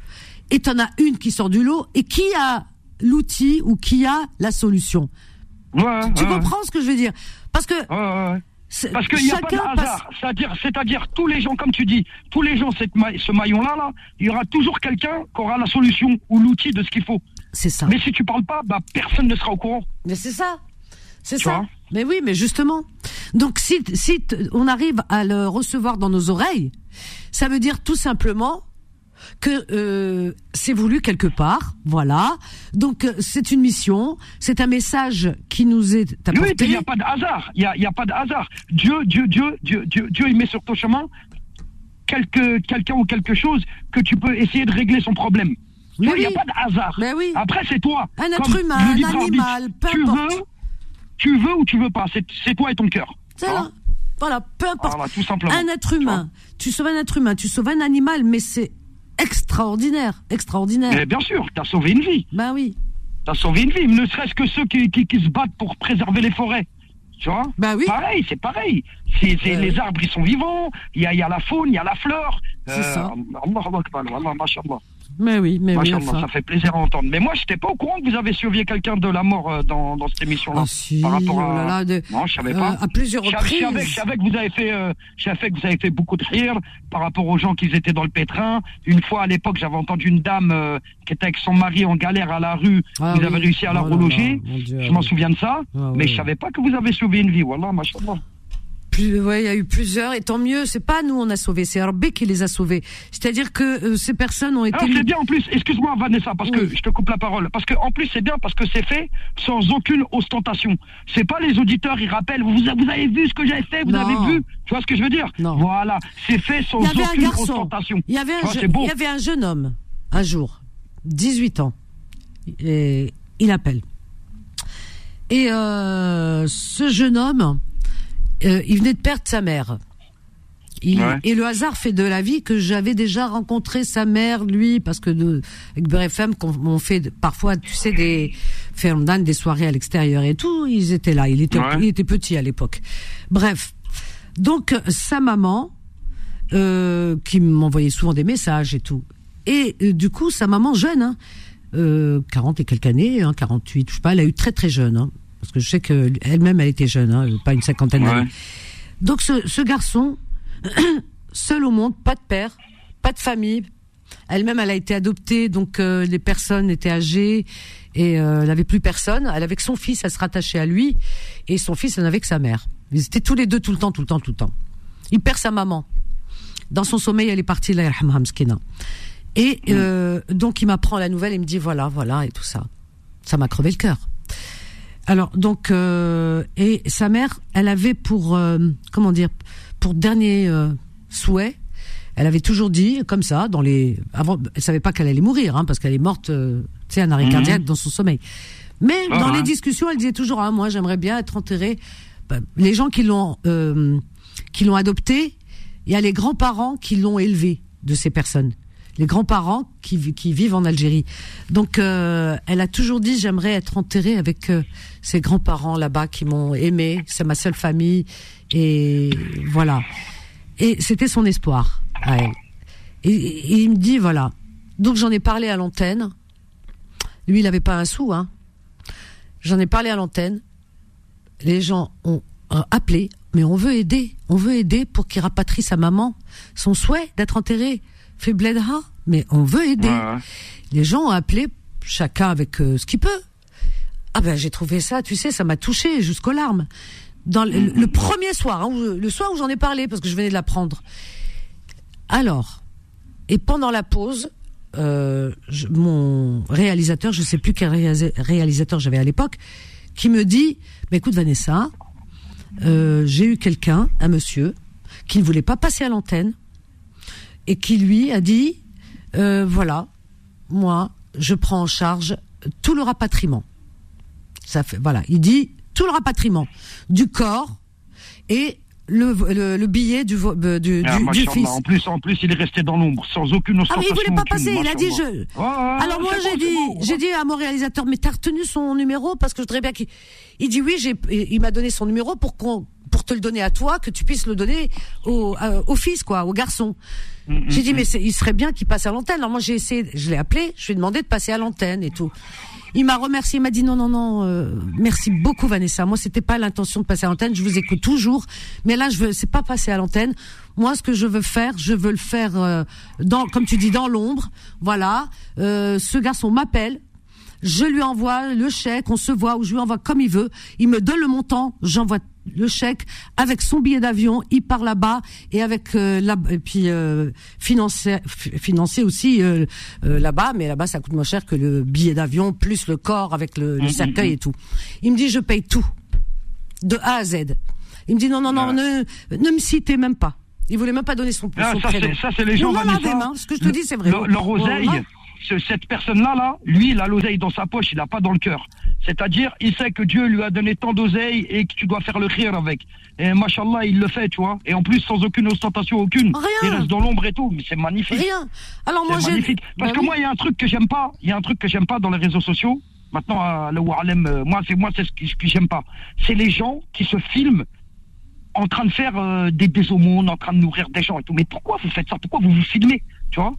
et t'en as une qui sort du lot et qui a l'outil ou qui a la solution. Ouais, Tu ouais, comprends ce que je veux dire? Parce que Parce qu'il n'y a pas de passe. hasard. C'est-à-dire, c'est-à-dire, tous les gens, comme tu dis, tous les gens, cette ma- ce maillon-là, là, il y aura toujours quelqu'un qui aura la solution ou l'outil de ce qu'il faut. C'est ça. Mais si tu parles pas, bah, personne ne sera au courant. Mais c'est ça. C'est ça. Mais oui, mais justement. Donc si si on arrive à le recevoir dans nos oreilles, ça veut dire tout simplement que euh, c'est voulu quelque part, voilà. Donc euh, c'est une mission, c'est un message qui nous est Oui, apporté. il n'y a pas de hasard. Il n'y a, a pas de hasard. Dieu, Dieu, Dieu, Dieu, Dieu, Dieu, il met sur ton chemin quelque, quelqu'un ou quelque chose que tu peux essayer de régler son problème. Il n'y a oui. pas de hasard. Mais oui. Après, c'est toi. Un être humain, un animal, peu tu importe. veux, tu veux ou tu veux pas. C'est toi et ton cœur. C'est Hein là. Voilà, peu importe. Voilà, tout simplement. Un être humain. Tu sauves un être humain, tu sauves un animal, mais c'est extraordinaire, extraordinaire. Mais bien sûr, tu as sauvé une vie. Ben oui. Tu as sauvé une vie. Ne serait-ce que ceux qui, qui, qui se battent pour préserver les forêts. Tu vois? Ben oui. Pareil, c'est pareil. C'est, c'est- Ouais. les arbres, ils sont vivants. Il y a, il y a la faune, il y a la fleur. C'est ça. Allahu Akbar, Wallah, mashallah. Mais oui, mais oui. Enfin. ça fait plaisir à entendre. Mais moi, je n'étais pas au courant que vous avez sauvé quelqu'un de la mort euh, dans, dans cette émission-là. Ah si, par rapport oh à... là là, de- Non, je savais euh, pas. à plusieurs Je savais- je savais- reprises. Je savais que vous avez fait, euh, je savais que vous avez fait beaucoup de rire par rapport aux gens qui étaient dans le pétrin. Une fois à l'époque, j'avais entendu une dame euh, qui était avec son mari en galère à la rue. Ah vous oui. avez réussi à la Oh reloger. là, Dieu, je ah m'en souviens de ça. Ah mais oui. je savais pas que vous avez sauvé une vie. Voilà, machallah. Plus, ouais, il y a eu plusieurs, et tant mieux. C'est pas nous on a sauvé, c'est Rabbi qui les a sauvés. C'est-à-dire que euh, ces personnes ont été. Ah, c'est bien en plus, excuse-moi Vanessa, parce que je te coupe la parole. Parce que en plus c'est bien parce que c'est fait sans aucune ostentation. C'est pas les auditeurs, ils rappellent, vous, vous avez vu ce que j'avais fait, vous Non. avez vu. Tu vois ce que je veux dire Non. Voilà, c'est fait sans aucune ostentation. Il y avait un, vois, je- il y avait un jeune homme, un jour, 18 ans. Et il appelle. Et euh, ce jeune homme, euh, il venait de perdre sa mère. Il- Ouais. Et le hasard fait de la vie que j'avais déjà rencontré sa mère, lui, parce que de, avec BRFM, qu'on- on fait parfois, tu sais, des fermes des soirées à l'extérieur et tout. Ils étaient là. Il était, Ouais. il était petit à l'époque. Bref. Donc, sa maman, euh, qui m'envoyait souvent des messages et tout. Et euh, du coup, sa maman jeune, hein, euh, 40 et quelques années, hein, 48, je sais pas, elle a eu très très jeune, hein, parce que je sais que elle-même elle était jeune, hein, pas une cinquantaine Ouais. d'années. Donc ce, ce garçon, seul au monde, pas de père, pas de famille. Elle-même, elle a été adoptée, donc euh, les personnes étaient âgées et euh, elle n'avait plus personne. Elle avait que son fils, elle se rattachait à lui et son fils, elle n'avait que sa mère. Ils étaient tous les deux tout le temps, tout le temps, tout le temps. Il perd sa maman. Dans son sommeil, elle est partie, là. Et euh, donc il m'apprend la nouvelle, il me dit voilà, voilà et tout ça. Ça m'a crevé le cœur. Alors donc euh, et sa mère, elle avait pour euh, comment dire pour dernier euh, souhait, elle avait toujours dit comme ça dans les avant, elle savait pas qu'elle allait mourir hein, parce qu'elle est morte, euh, tu sais, un arrêt Mhm. cardiaque dans son sommeil. Mais Ah dans les discussions, elle disait toujours ah moi j'aimerais bien être enterrée. Ben, les gens qui l'ont euh, qui l'ont adopté, il y a les grands-parents qui l'ont élevé de ces personnes. Les grands-parents qui, vi- qui vivent en Algérie. Donc, euh, elle a toujours dit j'aimerais être enterrée avec euh, ces grands-parents là-bas qui m'ont aimé. C'est ma seule famille et voilà. Et c'était son espoir à elle. Et, il me dit voilà. Donc j'en ai parlé à l'antenne. Lui, il n'avait pas un sou, hein. J'en ai parlé à l'antenne. Les gens ont euh, appelé, mais on veut aider. On veut aider pour qu'il rapatrie sa maman. Son souhait d'être enterré fait bledha, mais on veut aider. Ouais. Les gens ont appelé, chacun avec euh, ce qu'il peut. Ah ben j'ai trouvé ça, tu sais, ça m'a touché jusqu'aux larmes. Dans le, le premier soir, hein, où- le soir où j'en ai parlé, parce que je venais de l'apprendre. Alors, et pendant la pause, euh, je- mon réalisateur, je sais plus quel réalisa- réalisateur j'avais à l'époque, qui me dit, bah, écoute Vanessa, euh, j'ai eu quelqu'un, un monsieur, qui ne voulait pas passer à l'antenne et qui lui a dit, euh, voilà, moi, je prends en charge tout le rapatriement. Ça fait, voilà, il dit tout le rapatriement du corps et le, le, le billet du, euh, du, Ah, du, fils. En plus, en plus, il est resté dans l'ombre, sans aucune Ah ostentation. mais il voulait pas passer, il a dit je. Ouais, ouais, Alors moi j'ai bon, dit, bon. j'ai dit à mon réalisateur, mais t'as retenu son numéro parce que je voudrais bien qu'il. Il dit oui, j'ai, il m'a donné son numéro pour qu'on, pour te le donner à toi, que tu puisses le donner au, euh, au fils quoi, au garçon. Mm, J'ai dit mais c'est- il serait bien qu'il passe à l'antenne. Alors moi j'ai essayé, je l'ai appelé, je lui ai demandé de passer à l'antenne et tout. Il m'a remercié, il m'a dit non non non, euh, merci beaucoup Vanessa. Moi c'était pas l'intention de passer à l'antenne, je vous écoute toujours, mais là je veux, c'est pas passer à l'antenne. Moi ce que je veux faire, je veux le faire euh, dans, comme tu dis, dans l'ombre. Voilà, Euh, ce garçon m'appelle. Je lui envoie le chèque, on se voit, ou je lui envoie comme il veut. Il me donne le montant, j'envoie le chèque avec son billet d'avion. Il part là-bas et avec euh, là et puis euh, financier, f- financier aussi euh, euh, là-bas, mais là-bas ça coûte moins cher que le billet d'avion plus le corps avec le, le cercueil et tout. Il me dit je paye tout de A à Z. Il me dit non non non ne ne me citez même pas. Il voulait même pas donner son, Ah, son ça, prénom. c'est- ça, c'est les gens, Non. Adem, hein, ce que je te dis c'est vrai. Le- Leur oseille, Voilà. Ce- cette personne-là, là, lui, il a l'oseille dans sa poche, il n'a pas dans le cœur. C'est-à-dire, il sait que Dieu lui a donné tant d'oseille et que tu dois faire le rire avec. Et machallah, il le fait, tu vois. Et en plus, sans aucune ostentation, aucune. Rien. Il reste dans l'ombre et tout, mais c'est magnifique. Rien. Alors moi magnifique. Parce Bah que oui. moi, il y a un truc que j'aime pas. Il y a un truc que j'aime pas dans les réseaux sociaux. Maintenant, le Warlem, euh, moi, c'est moi, c'est ce que, ce que j'aime pas. C'est les gens qui se filment en train de faire euh, des, des aumônes, en train de nourrir des gens et tout. Mais pourquoi vous faites ça? Pourquoi vous vous filmez? Tu vois?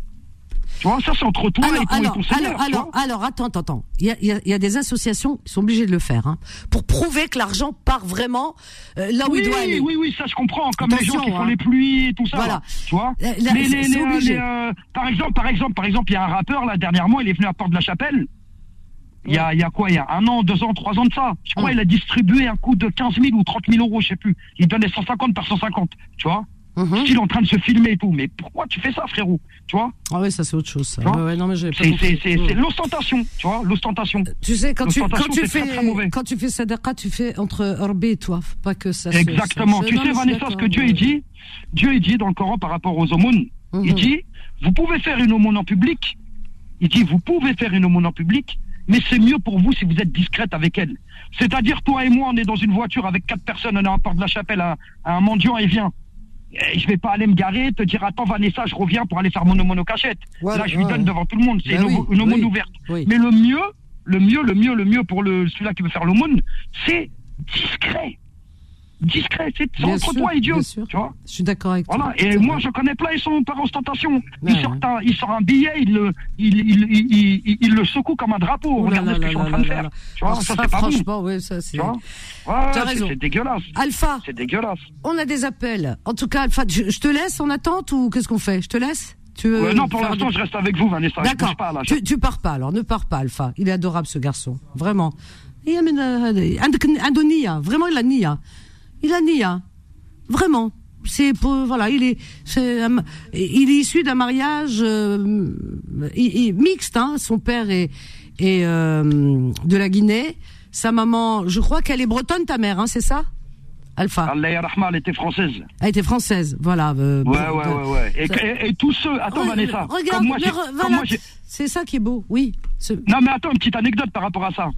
Tu vois, ça, c'est entre toi alors, et, ton, et alors, ton Seigneur. alors, alors, alors, attends, attends, attends. Il y a, y a- y a des associations qui sont obligées de le faire, hein, pour prouver que l'argent part vraiment euh, là où oui, il doit aller. oui, oui, ça je comprends. Comme les gens qui font hein. les pluies et tout ça. Voilà. là, tu vois. Les- les- les- euh, par exemple, par exemple, par exemple, il y a un rappeur là dernièrement, il est venu à Porte de la Chapelle. Il y a, il y a quoi Il y a un an, deux ans, trois ans de ça. Je crois Mm. il a distribué un coût de 15 000 ou 30 000 euros, je sais plus. Il donnait 150 par 150, tu vois. Mhm. Style en train de se filmer et tout. Mais pourquoi tu fais ça, frérot Tu vois Ah ouais, ça c'est autre chose. Ça. Tu vois Ouais, ouais, non mais j'avais pas C'est l'ostentation, tu vois, l'ostentation. Tu sais quand tu quand tu c'est très, fais très mauvais. quand tu fais sadaqa, tu fais entre Orbe et toi, Faut pas que ça. se- Exactement. se- Tu non, sais, Vanessa, ce que Dieu il dit, Dieu il dit dans le Coran par rapport aux aumônes, Mhm. il dit, vous pouvez faire une aumône en public. Il dit, vous pouvez faire une aumône en public, mais c'est mieux pour vous si vous êtes discrète avec elle. C'est-à-dire, toi et moi, on est dans une voiture avec quatre personnes, on est en porte de la chapelle, un, un mendiant, il vient. Et je vais pas aller me garer, te dire, attends, Vanessa, je reviens pour aller faire mon aumône au cachette. Ouais, Là, je lui ouais. donne devant tout le monde. C'est Bah une, oui, une aumône oui, ouverte. oui. Mais le mieux, le mieux, le mieux, le mieux pour le, celui-là qui veut faire l'aumône, c'est discret. Discret, c'est entre sûr, toi et Dieu. Tu vois Je suis d'accord avec toi. voilà. Et C'est moi, je connais plein, ils sont par ostentation. Ouais, il, sort un, il sort un billet, il le, il, il, il, le secoue comme un drapeau. Là Regardez là ce que je suis en train de faire. Tu vois, ça, ça, c'est pas bon. franchement, ouais, ça c'est. Ouais, c'est- dégueulasse. Alpha, C'est dégueulasse. on a des appels. En tout cas, Alpha, je, je te laisse en attente ou qu'est-ce qu'on fait? Je te laisse? Tu veux Ouais, non, pour l'instant, des- je reste avec vous, Vanessa. D'accord. Je- Tu, tu pars pas alors, ne pars pas, Alpha. Il est adorable ce garçon, vraiment. Il a un Nia, vraiment il a Nia. Il a Nia, vraiment. C'est pour voilà, il est, un- il est issu d'un mariage euh, il- il- mixte. Hein. Son père est, est euh, de la Guinée, sa maman, je crois qu'elle est bretonne, ta mère, hein, c'est ça, Alpha. Allah elle était française. Elle était française, voilà. euh, Ouais, bon, ouais, ouais, ouais. Et, ça- et- et tous ceux, attends, Re- Vanessa. Regarde, moi, voilà, c'est ça qui est beau, oui. Ce- Non, mais attends, une petite anecdote par rapport à ça.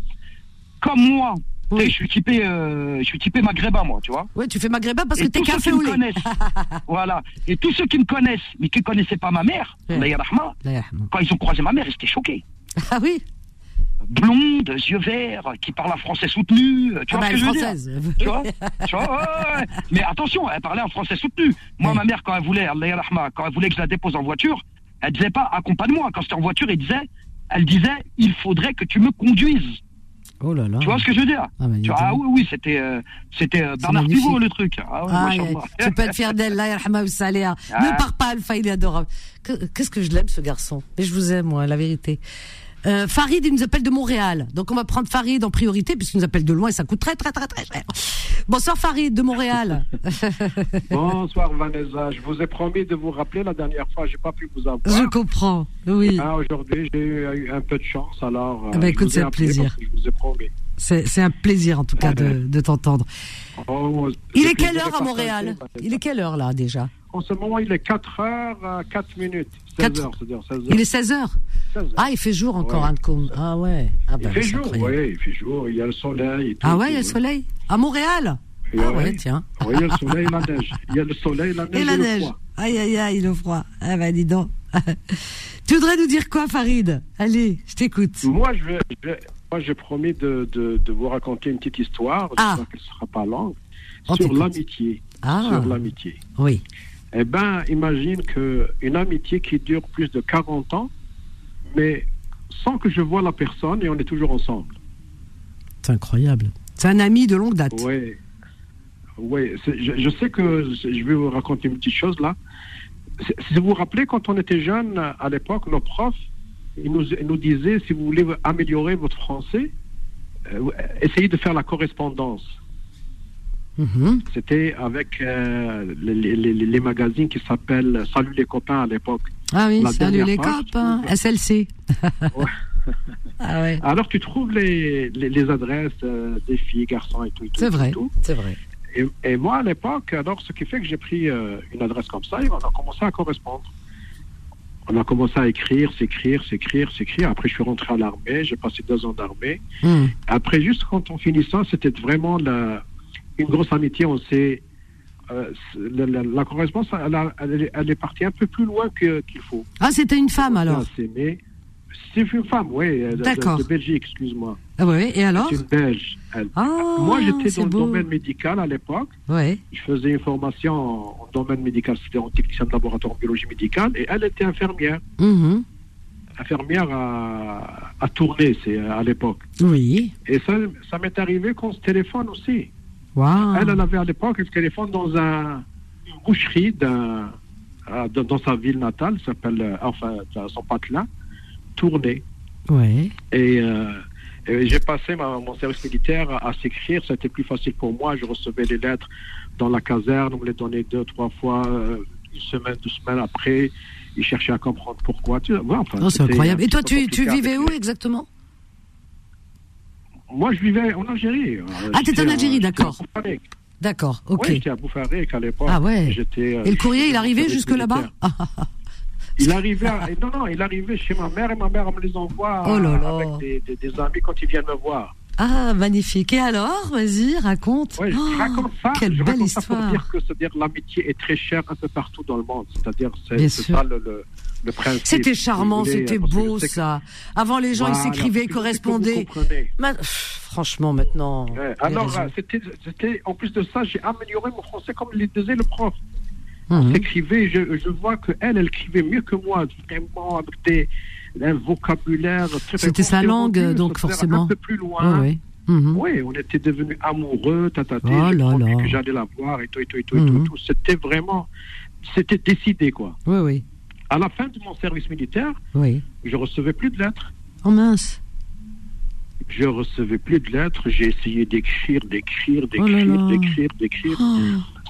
Comme moi, Oui. je suis typé, euh, je suis typé maghrébin, moi, tu vois. Ouais, tu fais maghrébin parce que t'es café au lait. voilà. Et tous ceux qui me connaissent, mais qui connaissaient pas ma mère, Ouais. Yarhamha, quand ils ont croisé ma mère, ils étaient choqués. Ah oui Blonde, yeux verts, qui parle un français soutenu, tu Ah vois bah, ce que elle je veux française. dire Tu vois, tu vois ouais, ouais, ouais. Mais attention, elle parlait en français soutenu. Moi, ma mère, quand elle voulait, quand elle voulait que je la dépose en voiture, elle disait pas accompagne-moi. Quand j'étais en voiture, elle disait, elle disait, il faudrait que tu me conduises. Oh là là. Tu vois ce que je veux dire Ah, bah, Tu vois, ah oui, oui, c'était euh, c'était euh, Bernard. Pivot le truc. Ah, ouais, Ah, machallah. tu peux être fier d'elle, là, ou saléa. Ah. Ne pars pas, Alpha, il est adorable. Que- Qu'est-ce que je l'aime, ce garçon? Mais je vous aime, moi, la vérité. Euh, Farid, il nous appelle de Montréal. Donc on va prendre Farid en priorité puisqu'il nous appelle de loin et ça coûte très très très très cher. Bonsoir Farid de Montréal. Bonsoir Vanessa, je vous ai promis de vous rappeler la dernière fois, j'ai pas pu vous avoir. Je comprends, oui. Ah, Aujourd'hui, j'ai eu un peu de chance, alors. Ah bah, euh, écoute, c'est un plaisir. Je vous ai promis. C'est un plaisir en tout cas de, de t'entendre. Oh, Il est quelle heure à Montréal? Il est quelle heure là déjà? En ce moment, il est 4 heures, 4 minutes. 16 Quatre- heures, c'est-à-dire 16 heures. Il est 16 heures 16 heures. Ah, il fait jour encore, Ouais. Ah ouais. Ah, bah, il fait c'est jour, oui, il fait jour, il y a le soleil. Et tout, Ah ouais, il y a le soleil À Montréal Et Ah ouais. ouais, tiens. Il y a le soleil et la neige. Il y a le soleil, la neige Et la le neige. froid. Aïe, aïe, aïe, le froid. Ah bah dis donc. tu voudrais nous dire quoi, Farid? Allez, je t'écoute. Moi, je vais, je vais- moi, j'ai promis de, de, de vous raconter une petite histoire. Ah. J'espère qu'elle ne sera pas longue. On sur l'amitié. Ah, Sur l'amitié. oui. Eh ben, imagine que une amitié qui dure plus de 40 ans, mais sans que je vois la personne et on est toujours ensemble. C'est incroyable. C'est un ami de longue date. Oui. Oui, c'est- je, je sais que je vais vous raconter une petite chose là. Si vous vous rappelez, quand on était jeunes, à l'époque, nos profs, ils nous, ils nous disaient, si vous voulez améliorer votre français, euh, essayez de faire la correspondance. Mhm. C'était avec euh, les, les- les- les magazines qui s'appellent Salut les copains à l'époque. Ah oui, La salut les page, copains. SLC. Ouais. ah ouais. Alors tu trouves les, les, adresses euh, des filles, garçons et tout. et tout, C'est vrai. C'est vrai. Et, et moi, à l'époque, alors, ce qui fait que j'ai pris euh, une adresse comme ça, et on a commencé à correspondre. On a commencé à écrire, s'écrire, s'écrire, s'écrire. Après, je suis rentré à l'armée, j'ai passé deux ans d'armée. Mhm. Après, juste quand on finit ça, c'était vraiment la, une grosse amitié. On s'est. euh, la, la- la correspondance, elle, a- elle est, elle est partie un peu plus loin que- qu'il faut. Ah, c'était une femme alors. C'est une femme, oui, euh, de, D'accord. de Belgique, excuse-moi. Ah ouais, et alors C'est une Belge. elle. Ah, Moi, j'étais dans le domaine médical à l'époque. Ouais. Je faisais une formation en, domaine médical, c'était en technicien de laboratoire en biologie médicale, et elle était infirmière, Mhm. infirmière à, à Tournai, c'est à l'époque. Oui. Et ça, ça m'est arrivé qu'on se téléphone aussi. Elle, elle avait à l'époque un téléphone dans un, une boucherie d'un, euh, dans, sa ville natale, s'appelle, euh, enfin, son patelin, Tournai. Ouais. Et, euh, et j'ai passé ma- mon service militaire à, à s'écrire. C'était plus facile pour moi. Je recevais les lettres dans la caserne. On me les donnait deux, trois fois, une semaine, deux semaines après. Ils cherchaient à comprendre pourquoi. Tu vois, enfin, c'est incroyable. Et toi, tu, tu vivais où exactement? Moi, je vivais en Algérie. Ah, t'étais en Algérie, d'accord. D'accord, ok. Oui, j'étais à Boufarek à l'époque. Ah ouais. J'étais, euh, Et le courrier, il arrivait jusque là-bas Il arrivait, à- non, non, il arrivait chez ma mère et ma mère me les envoie Oh là là. avec des, des- des amis quand ils viennent me voir. Ah, magnifique. Et alors, vas-y, raconte. Je Oh, raconte ça. Quelle je belle raconte ça pour histoire. dire que c'est-à-dire l'amitié est très chère un peu partout dans le monde. C'est-à-dire c'est c'est ça le, le. C'était charmant, c'était beau ça. Avant, les gens, ils Voilà, s'écrivaient, ils correspondaient. comprenez. Ma- pff, Franchement, maintenant. Ouais, Alors, c'était, c'était, en plus de ça, j'ai amélioré mon français comme le disait le prof. Mhm. S'écrivait, je, je vois que elle, elle écrivait mieux que moi, vraiment avec des, un vocabulaire C'était sa langue, donc, forcément. Un peu plus loin. Ouais, ouais. Mhm. Oui, on était devenus amoureux, tataté, Oh j'ai là promis là. que j'allais la voir et tout, et tout, et tout, tout, tout. C'était vraiment, c'était décidé, quoi. Oui, oui, À la fin de mon service militaire, oui. je recevais plus de lettres. Oh mince. Je recevais plus de lettres. J'ai essayé d'écrire, d'écrire, Oh d'écrire, d'écrire, d'écrire. Oh,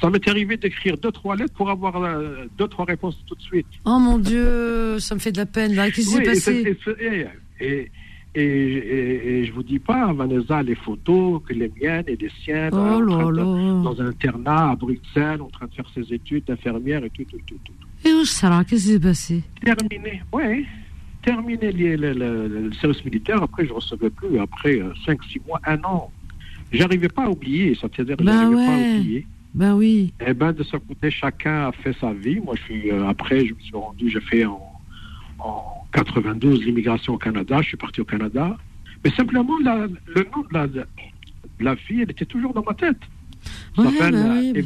Ça m'est arrivé d'écrire deux, trois lettres pour avoir euh, deux, trois réponses tout de suite. oh, mon Dieu, ça me fait de la peine là. Qu'est-ce qui s'est passé et c'est- et, et, et, et- et je vous dis pas, Vanessa, les photos, que les miennes et les siennes, Oh là de- dans un internat à Bruxelles, en train de faire ses études d'infirmière et tout, tout, tout, tout. Et où ça Qu'est-ce qui s'est passé? Terminé, oui. Terminé le, service militaire, après je recevais plus, après 5, 6 mois, un an. J'arrivais pas à oublier, ça veut dire Ben j'arrivais pas à oublier. Ben oui. Eh ben, de ce côté, chacun a fait sa vie. Moi, je suis, euh, après, je me suis rendu, j'ai fait en, en 92 l'immigration au Canada. Je suis parti au Canada. Mais simplement, la- le nom de la, de la fille, elle était toujours dans ma tête. Elle Ouais, bah euh,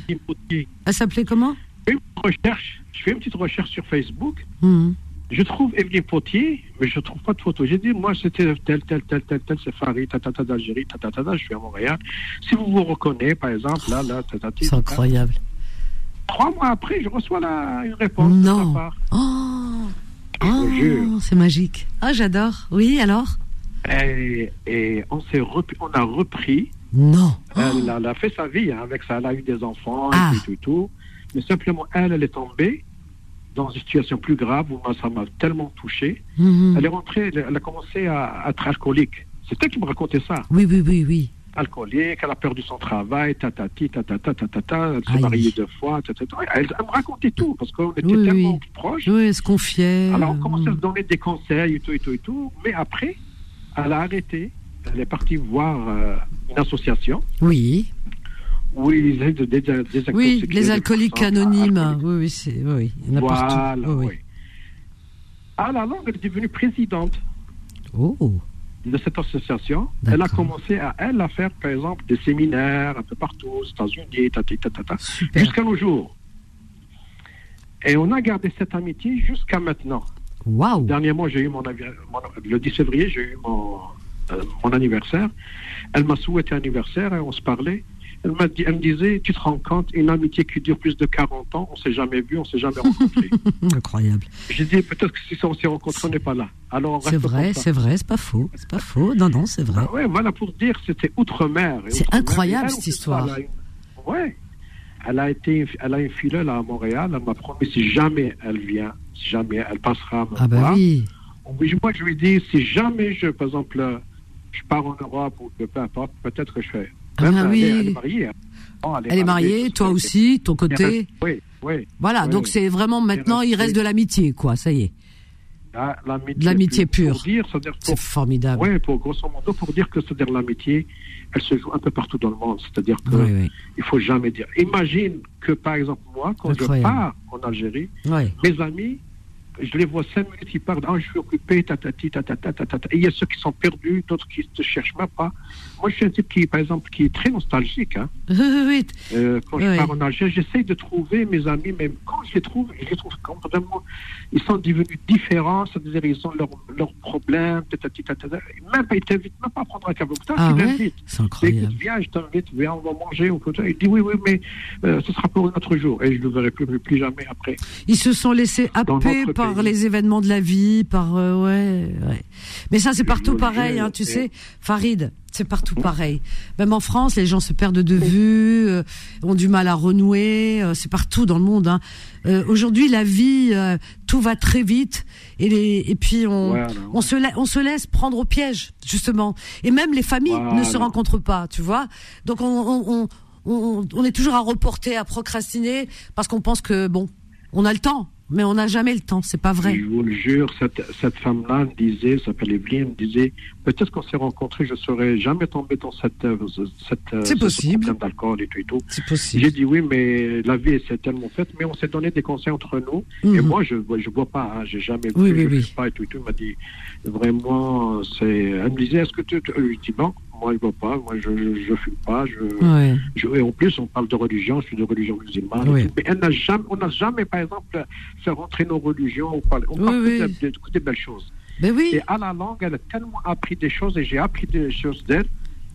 oui. Elle s'appelle comment? Je fais une petite recherche. Je fais une petite recherche sur Facebook. Mhm. Je trouve Evelyne Potier, mais je trouve pas de photo. J'ai dit, moi, c'était tel, tel, tel, tel, tel, c'est Farid, tatata d'Algérie, tatata, je suis à Montréal. Si vous vous reconnaissez, par exemple, là, là, tatata. C'est incroyable. Trois mois après, je reçois la, une réponse de Non. sa part. Oh, Oh Oh, c'est magique. Ah, j'adore. Oui, alors Et, et on, s'est repris- on a repris. Non. Elle, elle a fait sa vie hein, avec ça. Elle a eu des enfants Ah. et tout, tout, tout. Mais simplement, elle, elle est tombée dans une situation plus grave où moi, ça m'a tellement touché. Mhm. Elle est rentrée, elle, elle a commencé à, à être alcoolique. C'est elle qui me racontait ça. Oui, oui, oui, oui. Alcoolique, elle a perdu son travail, tatati, tatata, tatata, elle s'est mariée deux fois, tatata. Elle, elle me racontait tout parce qu'on était Oui, tellement oui. proches. Oui, elle se confiait. Alors, on commençait à se donner des conseils et tout, et tout, et tout. Mais après, elle a arrêté. Elle est partie voir euh, une association Oui. ils aident des, des, des Oui, les alcooliques anonymes. alcooliques. Oui, oui, c'est, oui, oui. Il y en a Voilà, partout. Oui, oui. oui. À la longue, elle est devenue présidente Oh. De cette association. Elle a commencé à, elle, à faire, par exemple, des séminaires un peu partout, aux États-Unis, jusqu'à nos jours. Et on a gardé cette amitié jusqu'à maintenant. Waouh. Dernièrement, j'ai eu mon- le 10 février, j'ai eu mon, euh, mon anniversaire. Elle m'a souhaité anniversaire et on se parlait. Elle, m'a dit, elle me disait, tu te rends compte, une amitié qui dure plus de 40 ans, on s'est jamais vu, on s'est jamais rencontré. Incroyable. J'ai dit, peut-être que si on s'est rencontré, on n'est pas là. Alors, C'est vrai, ça. c'est vrai, c'est pas faux. C'est pas faux. Non, non, c'est vrai. Ah ouais, voilà pour dire, c'était outre-mer. C'est incroyable, cette histoire. elle a une- Ouais. Elle a été, elle a une filleule à Montréal. Elle m'a promis si jamais elle vient, si jamais elle passera à me Ah bah voir, oui. Moi, je lui dis, si jamais, je, par exemple, euh, je pars en Europe ou peu importe, peut-être que je fais. Ah Même, elle, oui. est, elle est mariée. hein. Elle est mariée, toi aussi, ton côté. Oui, oui. Voilà, Oui, donc oui. c'est vraiment maintenant, il reste de l'amitié, quoi. Ça y est. L'amitié l'amitié pure. C'est formidable. ouais, pour grosso modo, pour dire que c'est-à-dire l'amitié, elle se joue un peu partout dans le monde. C'est-à-dire que Oui, oui. il faut jamais dire. Imagine que, par exemple, moi, quand Incroyable. je pars en Algérie, mes amis, je les vois cinq minutes, ils parlent, ah, je suis occupé, tatati, tatata, tatata. Et il y a ceux qui sont perdus, d'autres qui ne cherchent même pas. Moi, je suis un type qui, par exemple, qui est très nostalgique. Hein. Oui. Euh, quand Oui. je pars en Algérie, j'essaye de trouver mes amis, même quand je les trouve, je les trouve complètement. Ils sont devenus différents, c'est-à-dire ils ont leurs leurs problèmes, tatati, tatata. Même pas, ils t'invitent même pas à prendre un café. Ah tu ouais? C'est Écoute, incroyable. viens, je t'invite, viens, on va manger. On peut... Il dit oui, oui, mais euh, ce sera pour un autre jour. Et je ne le verrai plus, plus jamais après. Ils se sont laissés happer notre par les événements de la vie, par euh, ouais, ouais. Mais ça c'est partout pareil, hein, tu sais, Farid, c'est partout pareil. Même en France, les gens se perdent de vue, euh, ont du mal à renouer, euh, c'est partout dans le monde. Hein. Euh, Aujourd'hui, la vie, tout va très vite, et, les, et puis on, Voilà. on se la- on se laisse prendre au piège justement. Et même les familles ne se rencontrent pas, tu vois. Donc on, on, on, on, on est toujours à reporter, à procrastiner, parce qu'on pense que bon, on a le temps, mais on n'a jamais le temps. C'est pas vrai. Je vous le jure, cette, cette femme-là me disait, s'appelle Evelyne, me disait, peut-être qu'on s'est rencontrés, je ne serais jamais tombé dans cette, euh, cette, euh, C'est ce possible. problème d'alcool et tout et tout. C'est J'ai possible. dit oui, mais la vie c'est tellement faite, mais on s'est donné des conseils entre nous. Et Mhm. moi, je je bois pas, hein, j'ai jamais Oui, bu, oui, je oui. fume pas et tout et tout. Il m'a dit vraiment, c'est. Elle me disait, est-ce que tu. Je dis moi je bois pas, moi je je, je fume pas, je, Ouais. je- Et en plus, on parle de religion, je suis de religion musulmane. Mais elle jamais, on n'a jamais, par exemple, fait rentrer nos religions. On parle, on Oui, parle oui. de- de- belles choses. Ben oui. Et à la langue, elle a tellement appris des choses et j'ai appris des choses d'elle.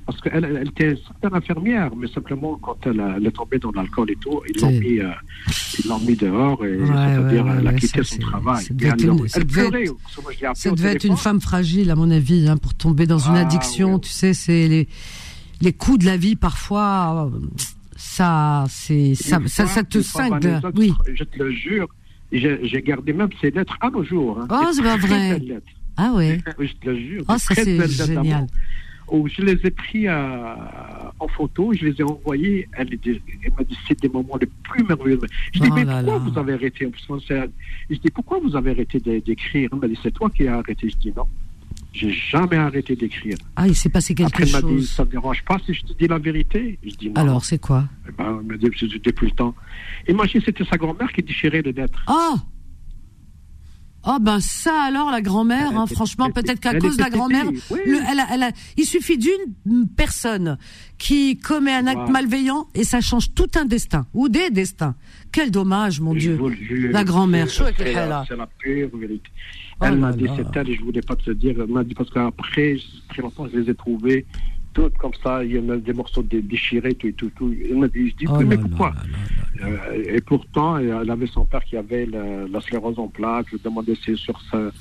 Parce qu'elle elle, elle était infirmière, mais simplement quand elle, a- elle est tombée dans l'alcool et tout, ils l'ont mis, euh, ils l'ont mis dehors et Ouais, c'est-à-dire ouais, elle a quitté son travail. ça devait être une- ça devait pleurait. être- moi, Ça être une femme fragile, à mon avis, hein, pour tomber dans une Ah, addiction. Tu sais, c'est les les coups de la vie parfois. Ça, c'est ça, te cingle. Oui. Je te le jure, j'ai gardé même ces lettres à nos jours. hein. Oh, c'est pas vrai. Ah ouais. Oui, je te le jure. Oh, ça c'est génial. Où je les ai pris euh, en photo, je les ai envoyés. Elle, m'a dit c'est des moments les plus merveilleux. Je dis Oh mais pourquoi vous avez arrêté? Je dis pourquoi vous avez arrêté d'é- d'écrire? Elle m'a dit c'est toi qui as arrêté. Je dis non, j'ai jamais arrêté d'écrire. Ah, il s'est passé quelque Après elle m'a dit chose. ça ne dérange pas si je te dis la vérité. Je dis non. Alors, c'est quoi? Eh ben, elle m'a dit, depuis le temps. Imagine c'était sa grand-mère qui déchirait les lettres. Oh Oh ben ça alors la grand-mère, Elle hein, franchement peut-être qu'à cause de la grand-mère, oui. elle a- elle a- il suffit d'une personne qui commet un acte malveillant et ça change tout un destin ou des destins. Quel dommage mon Je Dieu. le La grand-mère, c'est- la- pure vérité. Oh elle m'a dit c'est elle et je voulais pas te le dire. Elle m'a dit parce qu'après, très longtemps, je les ai trouvées comme ça. Il y en a des morceaux dé- déchirés, tout et tout, tout. Je dis, Oh mais là pourquoi là là. Euh, et pourtant, elle avait son père qui avait la, la sclérose en plaques. Je demandais si- sur sa,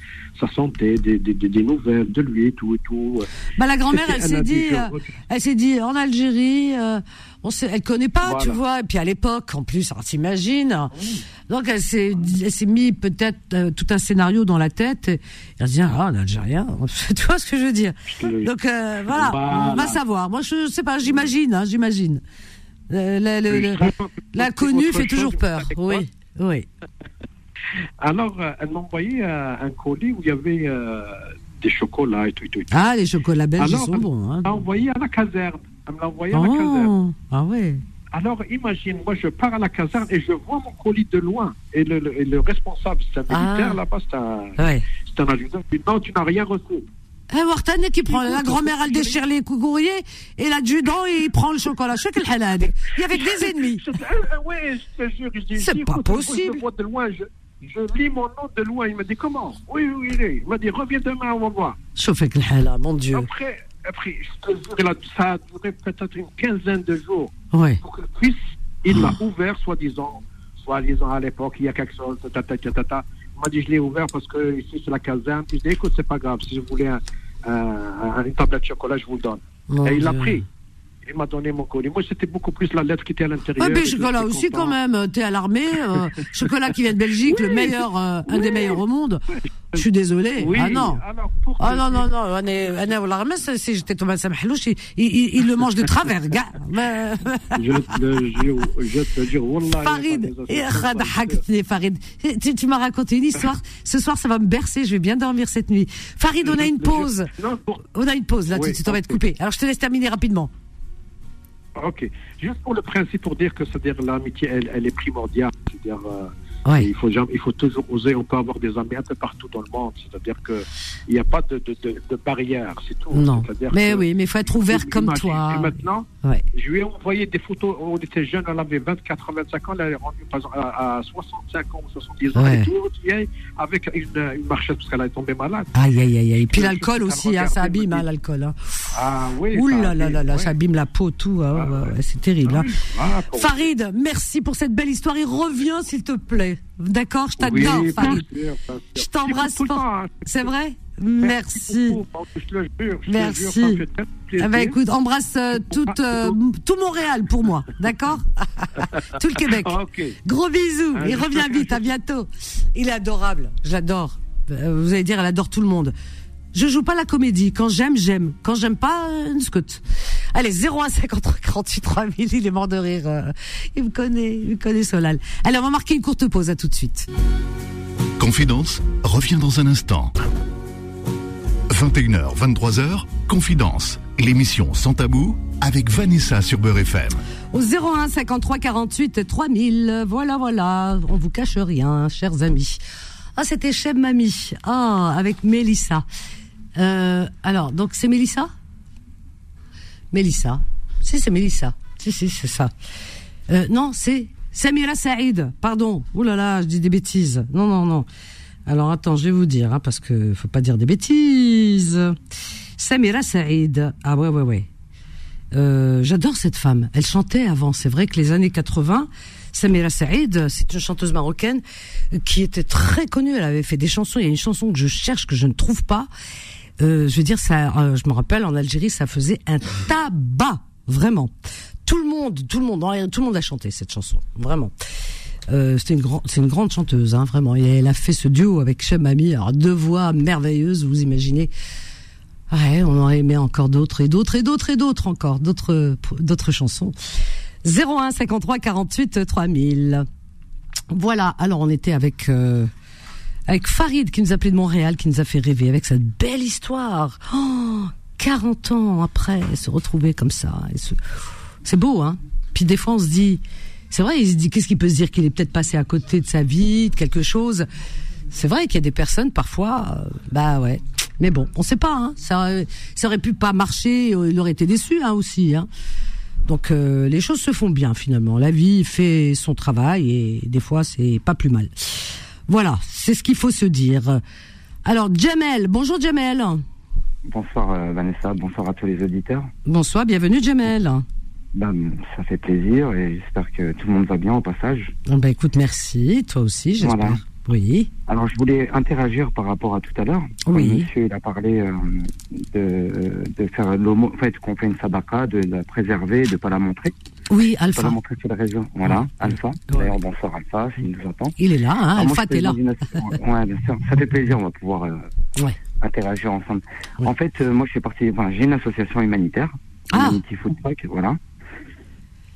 sa santé, des, des, des- nouvelles de lui, tout et tout. Bah, la grand-mère, elle s'est dit, je euh, elle s'est dit en Algérie, euh, on sait, elle connaît pas, Voilà. tu vois. Et puis à l'époque, en plus, on s'imagine. Donc elle s'est, elle s'est mis peut-être euh, tout un scénario dans la tête. Et elle se dit ah, un Algérien, tu vois ce que je veux dire. Donc euh, voilà, on va Voilà. savoir. Moi, je sais pas, j'imagine, hein, j'imagine. L'inconnu fait toujours peur. Oui, oui. Alors, euh, elle m'a envoyé euh, un colis où il y avait euh, des chocolats et tout et tout. et tout. Ah, les chocolats belges, ils Alors, sont bons. Hein. Elle m'a envoyé à la caserne. Elle me l'a envoyé à la caserne. Oh, ah ouais. Alors, imagine, moi, je pars à la caserne et je vois mon colis de loin. Et le, le- et le responsable, c'est un Ah. militaire là-bas, c'est un, Ouais. c'est un adjudant. Il dit, non, tu n'as rien reçu. Eh, Wartan qui prend, la grand-mère, elle déchire les courriers, et l'adjudant, il prend le chocolat. Je sais quel. Il y avait des ennemis. Ah, ah, ouais, je te jure. C'est pas possible. Je, vois de loin, je, je lis mon nom de loin. Il me dit, comment? Oui, oui, il est. Il m'a dit, reviens demain, on va voir. Avec le halal, mon Dieu. Après, après, je te jure, il a- ça a duré peut-être une quinzaine de jours. Ouais. pour que fils, il l'a ouvert, soi-disant, soi-disant à l'époque, il y a quelque chose, tata, tata, tata. Il m'a dit, je l'ai ouvert parce que ici, c'est la caserne. Puis je dis, écoute, c'est pas grave, si vous voulez un, un- un- une tablette de chocolat, je vous le donne. Mon Et il l'a pris. Il m'a donné mon colis. Moi, c'était beaucoup plus la lettre qui était à l'intérieur. Ah, mais chocolat aussi, content. quand même. T'es à l'armée. euh, chocolat qui vient de Belgique, le Oui. meilleur, euh, un des Oui. meilleurs au monde. Je suis désolé. Oui, Ah non. alors, Ah non, non, non. On est, on l'armée, si j'étais Thomas Samhlouch, il, il, il, le mange de travers, gars. Je te je te jure, Wallah, Farid. Tu, tu m'as raconté une histoire. Ce soir, ça va me bercer. Je vais bien dormir cette nuit. Farid, on a une pause. On a une pause là, tout de Oui, suite. On va être coupé. Alors, je te laisse terminer rapidement. Ok. Juste pour le principe, pour dire que c'est-à-dire l'amitié, elle, elle est primordiale. C'est-à-dire, euh, Ouais. il faut jamais, il faut toujours oser. On peut avoir des amis un peu partout dans le monde. C'est-à-dire que il n'y a pas de, de, de, de barrière, c'est tout. Non. Mais oui, mais il faut être ouvert comme Imagine. toi. Et maintenant, Ouais. je lui ai envoyé des photos. On était jeune, elle avait 24 à 25 ans. Elle est rendue par exemple, à, à 65 ans ou 70 ans. Ouais. Elle est toute vieille avec une, une marchette parce qu'elle est tombée malade. Aïe, aïe, aïe, aïe. Puis l'alcool aussi, hein, ça abîme, hein, l'alcool. Hein. Ah oui. Ouh là là là là, ça abîme la peau, tout. Ah, c'est terrible. Oui, ah, Farid, merci pour cette belle histoire et reviens s'il te plaît. D'accord, je t'adore, Farid. sûr. Je t'embrasse Tout fort. hein. C'est vrai? Merci. Merci. Ah bah écoute, embrasse euh, toute, euh, tout Montréal pour moi, d'accord? Tout le Québec. Ah. Gros bisous et reviens vite, à bientôt. Il est adorable, je l'adore. Euh, Vous allez dire, elle adore tout le monde. Je joue pas la comédie. Quand j'aime, j'aime. Quand j'aime pas, une scout. Allez, 0153 48 3000, il est mort de rire. euh, Il me connaît, il me connaît Solal. Allez, on va marquer une courte pause, à tout de suite. Confidence revient dans un instant. 21h, 23h, Confidence, l'émission sans tabou avec Vanessa sur Beurre FM. Au 01 53 48 3000. Voilà, voilà. On vous cache rien, chers amis. Ah, c'était Cheb Mamie. Ah, avec Mélissa. Euh, alors, donc c'est Mélissa? Mélissa. Si, c'est Mélissa. Si, si, c'est ça. Euh, non, c'est Samira Saïd. Pardon. Ouh là là, je dis des bêtises. Non, non, non. Alors attends, je vais vous dire, hein, parce que faut pas dire des bêtises. Samira Saïd. Ah ouais, ouais, ouais. Euh, J'adore cette femme. Elle chantait avant. C'est vrai que les années 80, Samira Saïd, c'est une chanteuse marocaine qui était très connue. Elle avait fait des chansons. Il y a une chanson que je cherche que je ne trouve pas. Euh, je veux dire, ça. euh, je me rappelle en Algérie, ça faisait un tabac, vraiment. Tout le monde, tout le monde, tout le monde a chanté cette chanson, vraiment. Euh, c'était une grande, c'est une grande chanteuse, hein, vraiment. Et elle a fait ce duo avec Cheb Mami, alors deux voix merveilleuses, vous imaginez. Ouais, on aurait aimé encore d'autres et d'autres et d'autres et d'autres encore, d'autres d'autres chansons. 01 53 48 3000. Voilà, alors on était avec euh, avec Farid qui nous appelait de Montréal, qui nous a fait rêver avec cette belle histoire. Oh, 40 ans après, se retrouver comme ça. C'est beau, hein Puis des fois on se dit, c'est vrai, il se dit, qu'est-ce qu'il peut se dire qu'il est peut-être passé à côté de sa vie, de quelque chose? C'est vrai qu'il y a des personnes parfois, euh, bah ouais. Mais bon, on sait pas. Hein. Ça, aurait- ça aurait pu pas marcher. euh, Il aurait été déçu hein, aussi. Hein. Donc euh, les choses se font bien finalement. La vie fait son travail et des fois c'est pas plus mal. Voilà, c'est ce qu'il faut se dire. Alors Jamel, bonjour Jamel. Bonsoir euh, Vanessa, bonsoir à tous les auditeurs. Bonsoir, bienvenue Jamel. Ben, ça fait plaisir et j'espère que tout le monde va bien au passage. Bah écoute, merci, toi aussi, j'espère. Voilà. Oui. Alors, je voulais interagir par rapport à tout à l'heure. Oui. Monsieur, il a parlé euh, de, de faire l'homo, en fait, qu'on fait une sabaka, de la préserver, de pas la montrer. Oui, Alpha. la montrer les réseaux. Voilà, Alpha. D'ailleurs, bonsoir Alpha, s'il nous entend. Il est là, hein, Alpha, t'es là. Ouais, bien sûr. Ça fait plaisir, on va pouvoir euh, Ouais. interagir ensemble. En fait, euh, moi, je fais partie, enfin, j'ai une association humanitaire, Ah. Humanity Food Truck, voilà.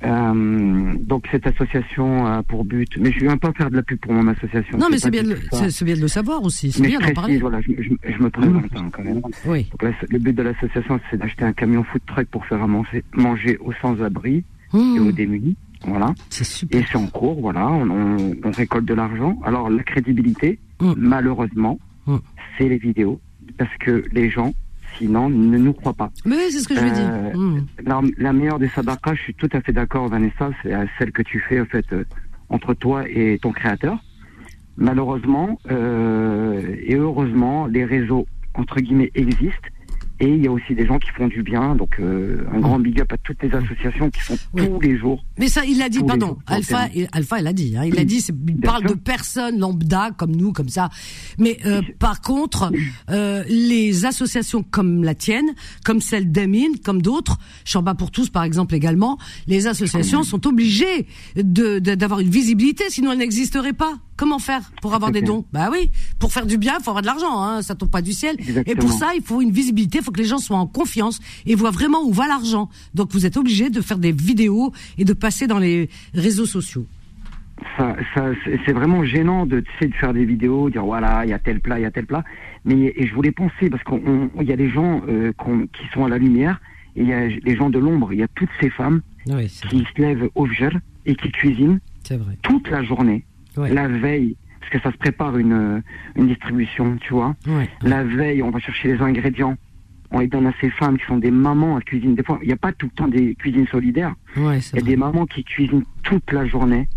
Euh, donc cette association a pour but, mais je viens pas faire de la pub pour mon association. Non, mais c'est bien, de c'est bien de le savoir aussi. C'est bien d'en parler. voilà, je, je- je me présente hein, quand même. Oui. Donc là, le but de l'association, c'est d'acheter un camion food truck pour faire à manger, manger aux sans-abri et aux Mmh, démunis. Voilà. c'est super. Et c'est en cours, voilà. On, on- on récolte de l'argent. Alors la crédibilité, Mm. malheureusement, Mm. c'est les vidéos, parce que les gens, sinon, ne nous croient pas. Mais oui, c'est ce que je veux Euh, dire. Mmh. La, la meilleure des sabakas, je suis tout à fait d'accord, Vanessa, c'est euh, celle que tu fais en fait euh, entre toi et ton créateur. Malheureusement euh, et heureusement, les réseaux entre guillemets existent et il y a aussi des gens qui font du bien. Donc euh, un grand big up à toutes les associations qui font Oui. tous les jours. Mais ça, il l'a dit, pardon. jours, Alpha, il- Alpha, il a dit. Hein, il a dit, il parle sûr. de personnes lambda comme nous, comme ça. Mais euh, par contre, euh, les associations comme la tienne, comme celle d'Amine, comme d'autres, Chamba pour tous, par exemple également, les associations sont obligées de, de- d'avoir une visibilité, sinon elles n'existeraient pas. Comment faire pour avoir des dons Bah oui, pour faire du bien, il faut avoir de l'argent. Hein, ça tombe pas du ciel. Et pour ça, il faut une visibilité, il faut que les gens soient en confiance et voient vraiment où va l'argent. Donc vous êtes obligé de faire des vidéos et de passer dans les réseaux sociaux. Ça, ça, c'est vraiment gênant de, de faire des vidéos, dire voilà, il y a tel plat, il y a tel plat. Mais et je voulais penser parce qu'on, on- il y a des gens euh, qui sont à la lumière et il y a les gens de l'ombre. Il y a toutes ces femmes Oui, qui se lèvent au gel et qui cuisinent toute la journée, Ouais. la veille, parce que ça se prépare une, euh, une distribution, tu vois. Ouais. La veille, on va chercher les ingrédients. On les donne à ces femmes qui sont des mamans à cuisiner. Des fois, il n'y a pas tout le temps des cuisines solidaires. Il y a vrai. des mamans qui cuisinent toute la journée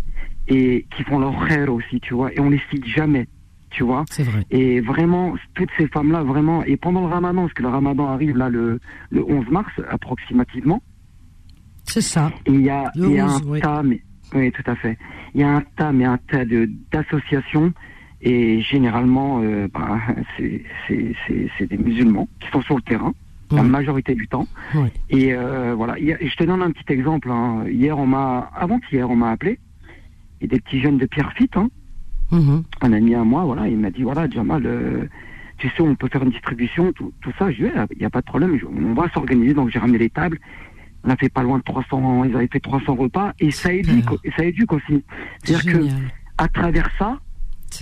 et qui font leur rêve aussi, tu vois. Et on les cite jamais, tu vois. C'est vrai. Et vraiment, toutes ces femmes-là, vraiment, et pendant le ramadan, parce que le ramadan arrive là le, le 11 mars, approximativement, C'est ça. il y a, Le il y a 11, un oui. tas, mais, oui, tout à fait. Il y a un tas, mais un tas d'associations, et généralement, euh, bah, c'est, des musulmans qui sont sur le terrain, la majorité du temps. Et euh, voilà, Hier- je te donne un petit exemple. hein. Hier, on m'a, avant-hier, on m'a appelé, et des petits jeunes de Pierrefitte, hein, Mhm. un ami à moi, voilà, il m'a dit voilà, Jamal, euh, tu sais, on peut faire une distribution, tout, tout ça. Je lui ai dit, il n'y a pas de problème, je- on va s'organiser. Donc j'ai ramené les tables. On a fait pas loin de 300, ils avaient fait 300 repas et ça éduque, ça éduque aussi. C'est-à-dire que à travers ça,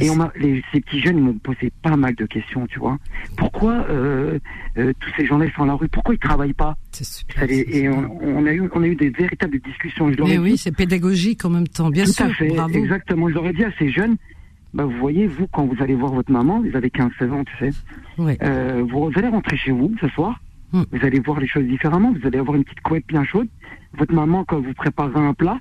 et on les, ces petits jeunes m'ont posé pas mal de questions, tu vois. Pourquoi euh, euh, tous ces gens-là sont à la rue Pourquoi ils travaillent pas? Super. les- Et on, on a eu, on a eu des véritables discussions. Je Mais dit, oui, c'est pédagogique en même temps, bien tout sûr. à fait, Bravo. exactement. Je leur ai dit à ces jeunes, bah, vous voyez, vous, quand vous allez voir votre maman, vous avez 15-16 ans, tu sais, Ouais. euh, vous allez rentrer chez vous ce soir, Hmm. vous allez voir les choses différemment, vous allez avoir une petite couette bien chaude. Votre maman, quand vous préparez un plat,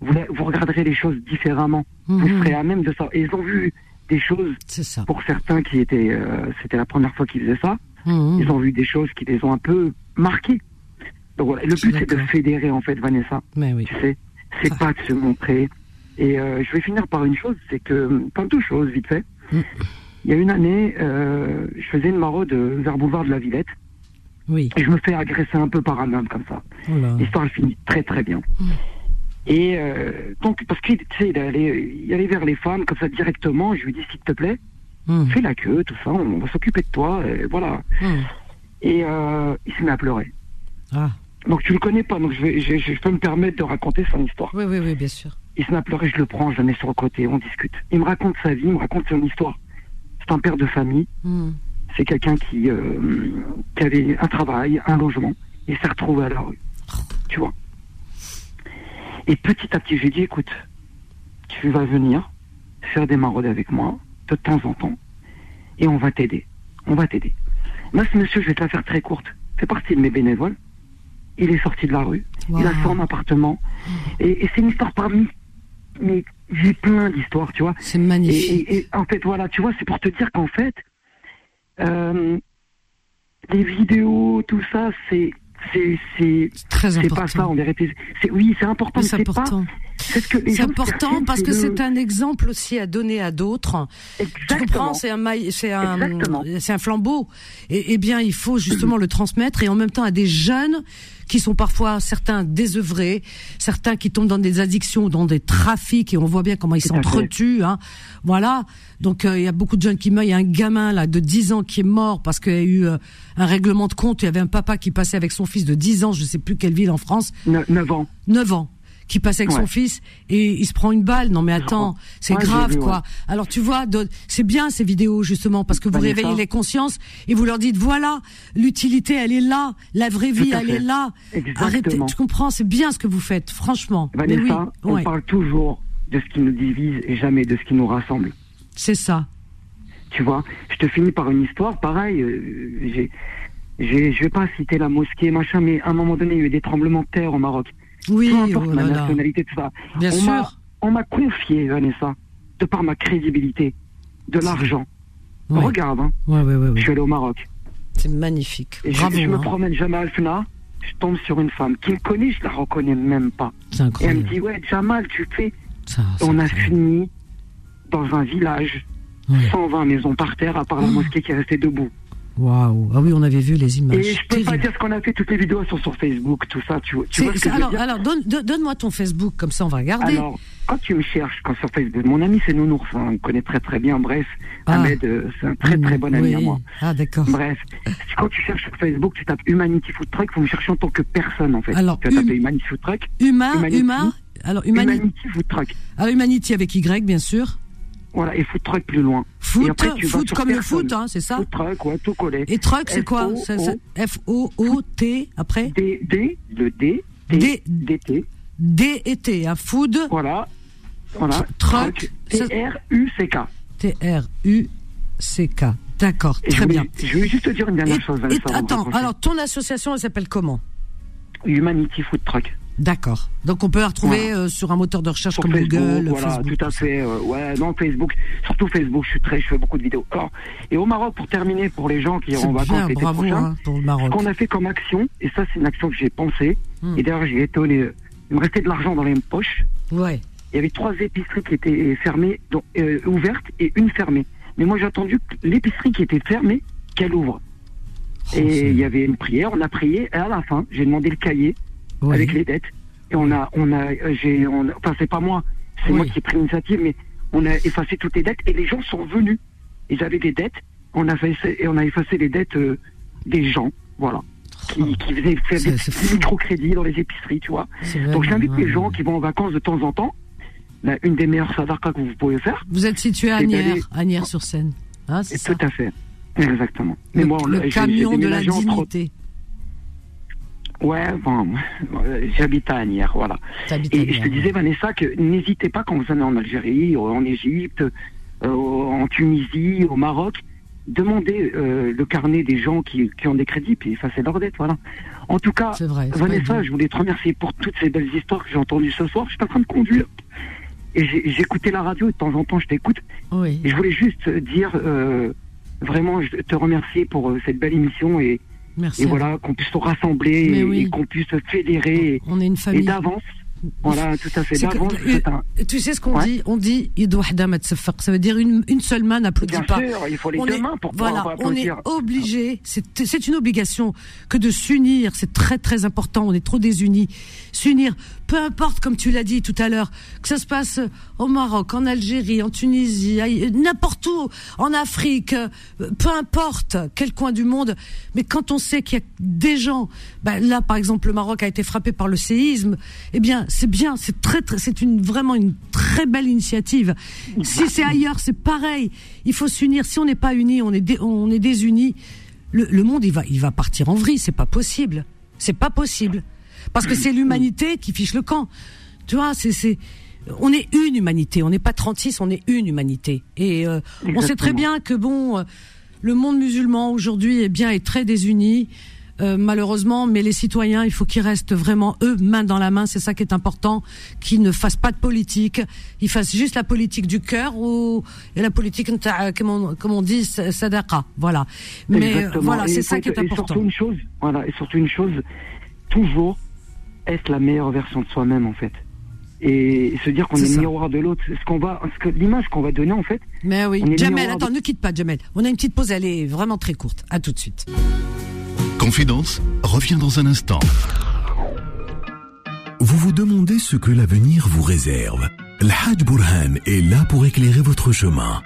vous, la- vous regarderez les choses différemment. Vous Mhm. serez à même de ça. Et ils ont vu des choses, C'est ça. pour certains qui étaient, euh, c'était la première fois qu'ils faisaient ça, Mhm. ils ont vu des choses qui les ont un peu marquées. Donc voilà, le but c'est de fédérer en fait, Vanessa Mais oui. tu sais. C'est Ça. pas de se montrer. Et euh, je vais finir par une chose, c'est que, plein de choses, vite fait. Il y a une année, euh, je faisais une maraude vers Boulevard de la Villette, Oui. et je me fais agresser un peu par un homme comme ça. Oh là. L'histoire, elle finit très très bien. Mm. Et euh, donc, parce qu'il il allait, il allait vers les femmes comme ça directement, je lui dis, s'il te plaît, Mhm. fais la queue, tout ça, on va s'occuper de toi, et voilà. Mhm. Et euh, il se met à pleurer. Ah. Donc tu le connais pas, donc je, vais, je, je peux me permettre de raconter son histoire. Oui, oui, oui, bien sûr. Il se met à pleurer, je le prends, je le mets sur le côté, on discute. Il me raconte sa vie, il me raconte son histoire. C'est un père de famille. C'est quelqu'un qui, euh, qui avait un travail, un logement, et s'est retrouvé à la rue. Tu vois. Et petit à petit, j'ai dit, écoute, tu vas venir faire des maraudes avec moi, de temps en temps, et on va t'aider. On va t'aider. Moi, ce monsieur, je vais te la faire très courte, fait partie de mes bénévoles. Il est sorti de la rue, il a son appartement, et, et c'est une histoire parmi. Mais j'ai plein d'histoires, tu vois. C'est Et, magnifique. et- et en fait, voilà, tu vois, c'est pour te dire qu'en fait, euh, les vidéos, tout ça, c'est C'est c'est important. pas ça en vérité. C'est oui, c'est important. C'est mais pas- important. C'est important parce que c'est un exemple aussi à donner à d'autres. Tu comprends C'est un maille, un, un flambeau. Et, eh bien, il faut justement le transmettre et en même temps à des jeunes qui sont parfois certains désœuvrés, certains qui tombent dans des addictions, dans des trafics et on voit bien comment ils s'entretuent. Hein. Voilà. Donc euh, il y a beaucoup de jeunes qui meurent. Il y a un gamin là de 10 ans qui est mort parce qu'il y a eu euh, un règlement de compte. Il y avait un papa qui passait avec son fils de 10 ans, je sais plus quelle ville en France, Ne- 9 ans. 9 ans qui passe avec Ouais. son fils et il se prend une balle. Non mais attends, c'est Ouais, grave vu, quoi. ouais. Alors tu vois, c'est bien ces vidéos justement parce que vous réveillez les consciences et vous leur dites voilà, l'utilité elle est là, la vraie vie elle fait. est là. Exactement. Arrêtez, tu comprends, c'est bien ce que vous faites, franchement. Mais Vanessa, oui, on parle toujours de ce qui nous divise et jamais de ce qui nous rassemble. c'est ça. Tu vois, je te finis par une histoire, pareil, euh, j'ai, je vais pas citer la mosquée, machin, mais à un moment donné, il y a eu des tremblements de terre au Maroc. Oui, Peu importe oh ma nationalité, tout ça. Bien on sûr. M'a, on m'a confié, Vanessa, de par ma crédibilité, de l'argent. Ouais. Regarde, hein, Ouais, ouais, ouais, je suis allé au Maroc. C'est magnifique. Et je- Bravo. je, me hein. promène jamais à Alfna, je tombe sur une femme qui me connaît, je la reconnais même pas. C'est Et elle me incroyable. dit, ouais, Jamal, tu fais. Ça, on a incroyable. fini dans un village, Ouais. 120 maisons par terre, à part la Oh. mosquée qui est restée debout. Waouh. Ah oui, on avait vu les images. Et je peux pas Terrible. dire ce qu'on a fait, toutes les vidéos sont sur Facebook, tout ça, tu, vois- tu C'est- vois ce que je veux alors, dire alors donne, donne- donne-moi ton Facebook, comme ça on va regarder. Alors, quand tu me cherches, quand sur Facebook, mon ami c'est Nounours, hein, on me connaît très très bien, bref, Ah. Ahmed, euh, c'est un très très bon ami Oui. à moi. Ah d'accord. Bref, quand tu cherches sur Facebook, tu tapes Humanity Food Truck, faut me chercher en tant que personne en fait. Alors, tu vas taper hum- Humanity Food Truck, Humain, Humanity. humain. Alors Humanity. Humanity Food Truck, Alors Humanity avec Y bien sûr. Voilà, et Food Truck plus loin. Et Foot, après, tu vas foot sur comme le foot, hein, c'est ça. Food Truck, ouais, tout collé. Et truck c'est quoi F-O-O. C'est- c'est F O O T après D, D, le D, D. D, T, D et T, hein, food voilà, voilà, Truck, T, ça- R, U, C, K. T R U C K. D'accord, je très voulais- bien. Je voulais juste te dire une dernière chose. et- de attends, alors ton association elle s'appelle comment? Humanity Food Truck. D'accord. Donc on peut la retrouver Voilà. euh, sur un moteur de recherche Sur comme Facebook, Google, voilà, Facebook. tout à fait. euh, ouais, non, Facebook, surtout Facebook, je suis très, je fais beaucoup de vidéos. Alors, et au Maroc, pour terminer, pour les gens qui iront en vacances l'été prochain, hein, pour le ce Maroc. qu'on a fait comme action, et ça, c'est une action que j'ai pensée, Hmm. et d'ailleurs, j'ai étonné, il me restait de l'argent dans les poches, Ouais. il y avait trois épiceries qui étaient fermées, donc, euh, ouvertes, et une fermée. Mais moi, j'ai attendu que l'épicerie qui était fermée, qu'elle ouvre. Oh, Et il y avait une prière, on a prié, et à la fin, j'ai demandé le cahier, Avec les dettes. Et on a, on a, euh, j'ai, on, enfin c'est pas moi, c'est Oui. moi qui ai pris l'initiative, mais on a effacé toutes les dettes et les gens sont venus. Ils avaient des dettes, on a fait, et on a effacé les dettes euh, des gens, voilà, qui, qui faisaient faire C'est- des c'est petits microcrédits dans les épiceries, tu vois. C'est Donc j'invite les ouais, gens qui vont en vacances de temps en temps. Là, une des meilleures sadarkas que vous pouvez faire, Vous êtes situé à C'est Agnières, d'aller- Agnières-sur-Seine. Hein, c'est et ça tout à fait. Exactement. le, bon, le j'ai- j'ai camion de la entre- dignité. Ouais, bon, euh, j'habite à Agnières, voilà. Et je te disais, Vanessa, que n'hésitez pas quand vous allez en Algérie, en Égypte, euh, en Tunisie, au Maroc, demandez euh, le carnet des gens qui, qui ont des crédits, puis effacez leurs dettes, voilà. En tout cas, vrai. Vanessa, je voulais te remercier pour toutes ces belles histoires que j'ai entendues ce soir. Je suis en train de conduire. Et j'écoutais la radio, et de temps en temps, je t'écoute. Oui. Et je voulais juste dire, euh, vraiment, je te remercier pour euh, cette belle émission et, Merci. et voilà, qu'on puisse se rassembler Mais et, oui. et qu'on puisse se fédérer et, On est une et famille. d'avance. Voilà, tout à fait. D'avance, un. Tu sais ce qu'on Ouais. dit? On dit. Ça veut dire une, une seule main n'applaudit Bien pas. sûr, il faut les on deux est, mains pour pouvoir voilà, on est obligé, c'est c'est une obligation que de s'unir, c'est très très important, on est trop désunis. S'unir, peu importe, comme tu l'as dit tout à l'heure, que ça se passe au Maroc, en Algérie, en Tunisie, aille- n'importe où, en Afrique, euh, peu importe quel coin du monde, mais quand on sait qu'il y a des gens, bah, là par exemple le Maroc a été frappé par le séisme, eh bien c'est bien, c'est très, très c'est une vraiment une très belle initiative. Si c'est ailleurs, c'est pareil. Il faut s'unir. Si on n'est pas unis, on est dé- on est désunis. Le, le monde il va il va partir en vrille. C'est pas possible. C'est pas possible parce que c'est l'humanité qui fiche le camp. Tu vois, c'est c'est on est une humanité. On n'est pas 36, on est une humanité. Et euh, on sait très bien que bon, euh, le monde musulman aujourd'hui est bien est très désuni. euh, malheureusement, mais les citoyens, il faut qu'ils restent vraiment eux main dans la main. C'est ça qui est important, qu'ils ne fassent pas de politique, ils fassent juste la politique du cœur ou et la politique comme on, comme on dit sadaqa. Voilà. Mais Exactement. voilà, c'est ça qui est que- Et surtout important. une chose, voilà, et surtout une chose, toujours être la meilleure version de soi-même en fait? Et se dire qu'on est, le miroir de l'autre. Ce qu'on va, ce que l'image qu'on va donner en fait. Mais oui, est Jamel, de- attends, ne quitte pas Jamel. On a une petite pause, elle est vraiment très courte. À tout de suite. Confidence revient dans un instant. Vous vous demandez ce que l'avenir vous réserve. Le Hajj Burhan est là pour éclairer votre chemin.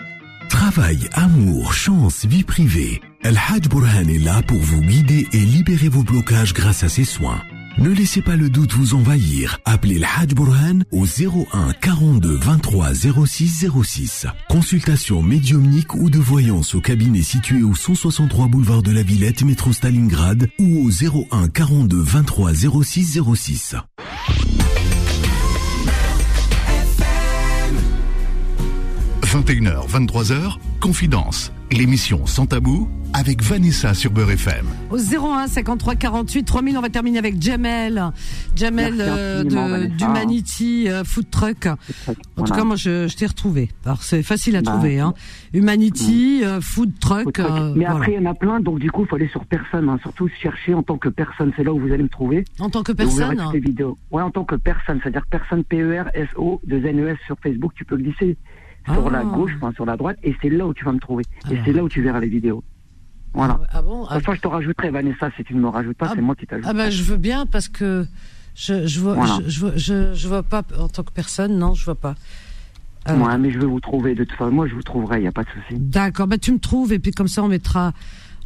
Travail, amour, chance, vie privée. El Hajj Burhan est là pour vous guider et libérer vos blocages grâce à ses soins. Ne laissez pas le doute vous envahir. Appelez le Hajj Burhan au 01 42 23 06 06. Consultation médiumnique ou de voyance au cabinet situé au 163 boulevard de la Villette, métro Stalingrad ou au 01 42 23 06 06. 21h, 23h, Confidence. L'émission Sans Tabou avec Vanessa sur Beurre FM. Au 01 53 48 3000, on va terminer avec Jamel. Jamel euh, d'Humanity euh, Food Truck. En tout cas, moi, je, je t'ai retrouvé. Alors, c'est facile à Bah, trouver. Hein. Humanity euh, Food Truck. Euh, Mais voilà. après, il y en a plein, donc du coup, il faut aller sur personne. hein. Surtout chercher en tant que personne. C'est là où vous allez me trouver. En tant que Et vous verrez personne. toutes les vidéos. Ouais, en tant que personne, c'est-à-dire personne P-E-R-S-O de N-E-S sur Facebook, tu peux glisser sur Ah. la gauche, enfin sur la droite, et c'est là où tu vas me trouver. Et Alors. c'est là où tu verras les vidéos. Voilà. Ah bon De ah, toute façon, je te rajouterai, Vanessa, si tu ne me rajoutes pas, Ah, c'est moi qui t'ajoute. ah ben, je veux bien parce que je, je vois, Voilà. je, je, je vois pas en tant que personne. Non, je vois pas. Euh, Ouais, mais je vais vous trouver de toute façon. Moi, je vous trouverai, il n'y a pas de souci. D'accord, bah tu me trouves et puis comme ça on mettra,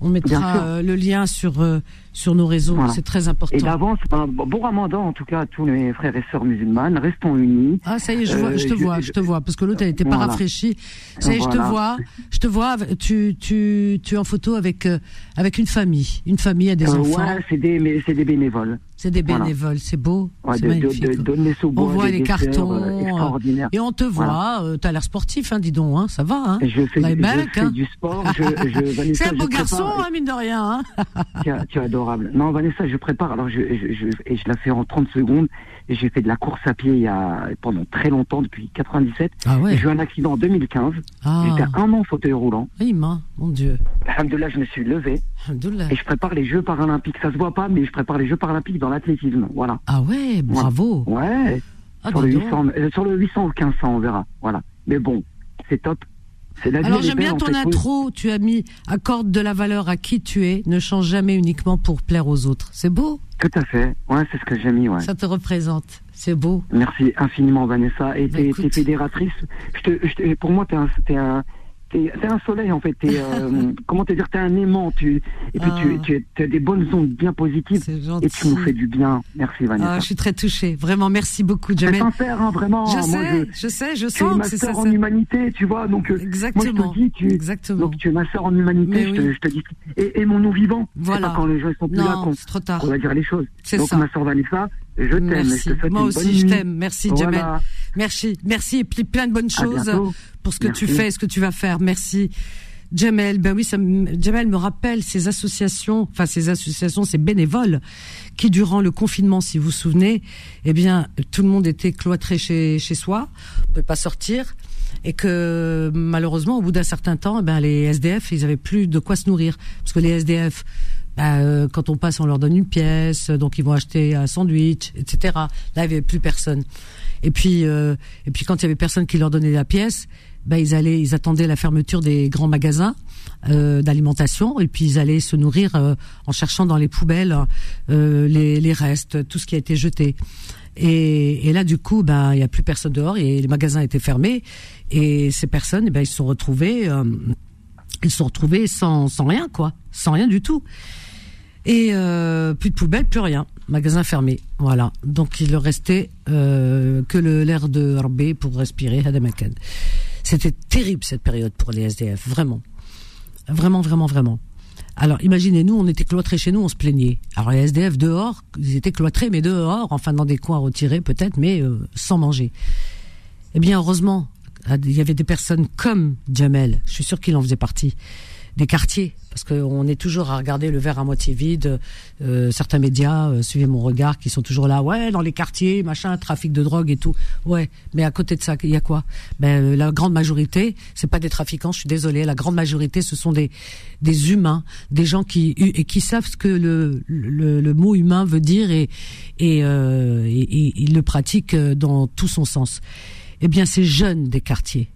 on mettra euh, le lien sur euh, sur nos réseaux. Voilà. C'est très important. Et d'avance, ben, bon ramadan en tout cas à tous les frères et sœurs musulmanes. Restons unis. Ah ça y est, je, vois, Euh, je te je- vois, je- je te vois, parce que l'autre elle était pas Voilà. rafraîchie. Ça y est, je te vois, je te vois. Tu tu tu es en photo avec euh, avec une famille, une famille a des Euh, enfants. ouais, c'est des, mais c'est des bénévoles. C'est des voilà. bénévoles, c'est beau, Ouais, c'est de, magnifique. de, on voit les desserts, cartons, euh, euh, extraordinaires. et on te voit. Voilà. Euh, T'as l'air sportif, hein, dis donc, hein, ça va. Hein. Je fais, Là, je Balak, fais hein. du sport. Je, je, C'est un je beau garçon, hein, mine de rien. Hein. Tu es, tu es adorable. Non, Vanessa, je prépare. Alors, je, je, je, et je la fais en 30 secondes. Et j'ai fait de la course à pied il y a, pendant très longtemps, depuis 97. Ah ouais. J'ai eu un accident en 2015. Ah, J'étais un an en fauteuil roulant. oui, ma, mon Dieu. Alhamdoulilah, je me suis levé. Alhamdoulilah. Et je prépare les Jeux paralympiques. Ça se voit pas, mais je prépare les Jeux paralympiques dans l'athlétisme. Voilà. Ah ouais, bravo. Ouais. Ah, sur, le donc. 800, euh, sur le 800 ou 1500, on verra. Voilà. Mais bon, c'est top. Alors j'aime bien en ton intro, tu as mis accorde de la valeur à qui tu es, ne change jamais uniquement pour plaire aux autres. C'est beau, Tout à fait. Ouais, c'est ce que j'ai mis, ouais. ça te représente. C'est beau. Merci infiniment, Vanessa. Et Bah, t'es fédératrice. Je te, je te- pour moi, t'es un, t'es un, t'es un soleil en fait. Euh, comment te dire, t'es un aimant. Tu, et puis Ah. tu, tu, tu as des bonnes ondes bien positives. Et tu nous fais du bien. Merci, Vanessa. Ah, je suis très touchée. Vraiment, merci beaucoup, c'est Jamel. sincère, hein, vraiment. Je Moi, sais, je, je sais, je tu es sens ma que c'est sœur ça. en humanité, tu vois. Donc, euh, moi, je Exactement. te dis, tu, Exactement. donc tu es ma sœur en humanité. Je, te, je te dis. Et aimons-nous vivants. Voilà. C'est pas quand les gens sont plus là Non, qu'on va dire les choses. C'est Donc, ça. ma sœur Vanessa, je t'aime. Je Merci. te Moi une aussi, bonne je t'aime. Merci, Jamel. Merci, merci et puis plein de bonnes choses pour ce que tu fais et ce que tu vas faire. Merci. Jamel, ben oui, ça me, Jamel me rappelle ces associations, enfin ces associations, ces bénévoles qui durant le confinement, si vous vous souvenez, eh bien tout le monde était cloîtré chez chez soi, on pouvait pas sortir et que malheureusement au bout d'un certain temps, eh ben les SDF, ils avaient plus de quoi se nourrir parce que les SDF bah, euh, quand on passe, on leur donne une pièce, donc ils vont acheter un sandwich, etc. Là, il n'y avait plus personne. Et puis, euh, et puis quand il y avait personne qui leur donnait la pièce, bah, ils allaient, ils attendaient la fermeture des grands magasins euh, d'alimentation, et puis ils allaient se nourrir euh, en cherchant dans les poubelles euh, les, les restes, tout ce qui a été jeté. Et, et là, du coup, ben, il y a plus personne dehors et les magasins étaient fermés. Et ces personnes, eh ben, ils se sont retrouvés, euh, ils se sont retrouvés sans, sans rien, quoi, sans rien du tout. Et euh, plus de poubelle, plus rien. Magasin fermé. Voilà. Donc il leur restait euh, que l'air de Rabbi pour respirer. Hadamakan. C'était terrible cette période pour les SDF, vraiment. Vraiment, vraiment, vraiment. Alors imaginez, nous, on était cloîtrés chez nous, on se plaignait. Alors les SDF dehors, ils étaient cloîtrés, mais dehors, enfin dans des coins retirés peut-être, mais euh, sans manger. Eh bien, heureusement, il y avait des personnes comme Jamel, je suis sûr qu'il en faisait partie, des quartiers, parce qu'on est toujours à regarder le verre à moitié vide. Euh, certains médias, euh, suivez mon regard, qui sont toujours là, ouais, dans les quartiers, machin, trafic de drogue et tout. Ouais, mais à côté de ça, il y a quoi? Ben euh, la grande majorité, c'est pas des trafiquants. Je suis désolée, la grande majorité, ce sont des des humains, des gens qui et qui savent ce que le le, mot humain veut dire et et, euh, ils le pratiquent dans tout son sens. Eh bien, ces jeunes des quartiers,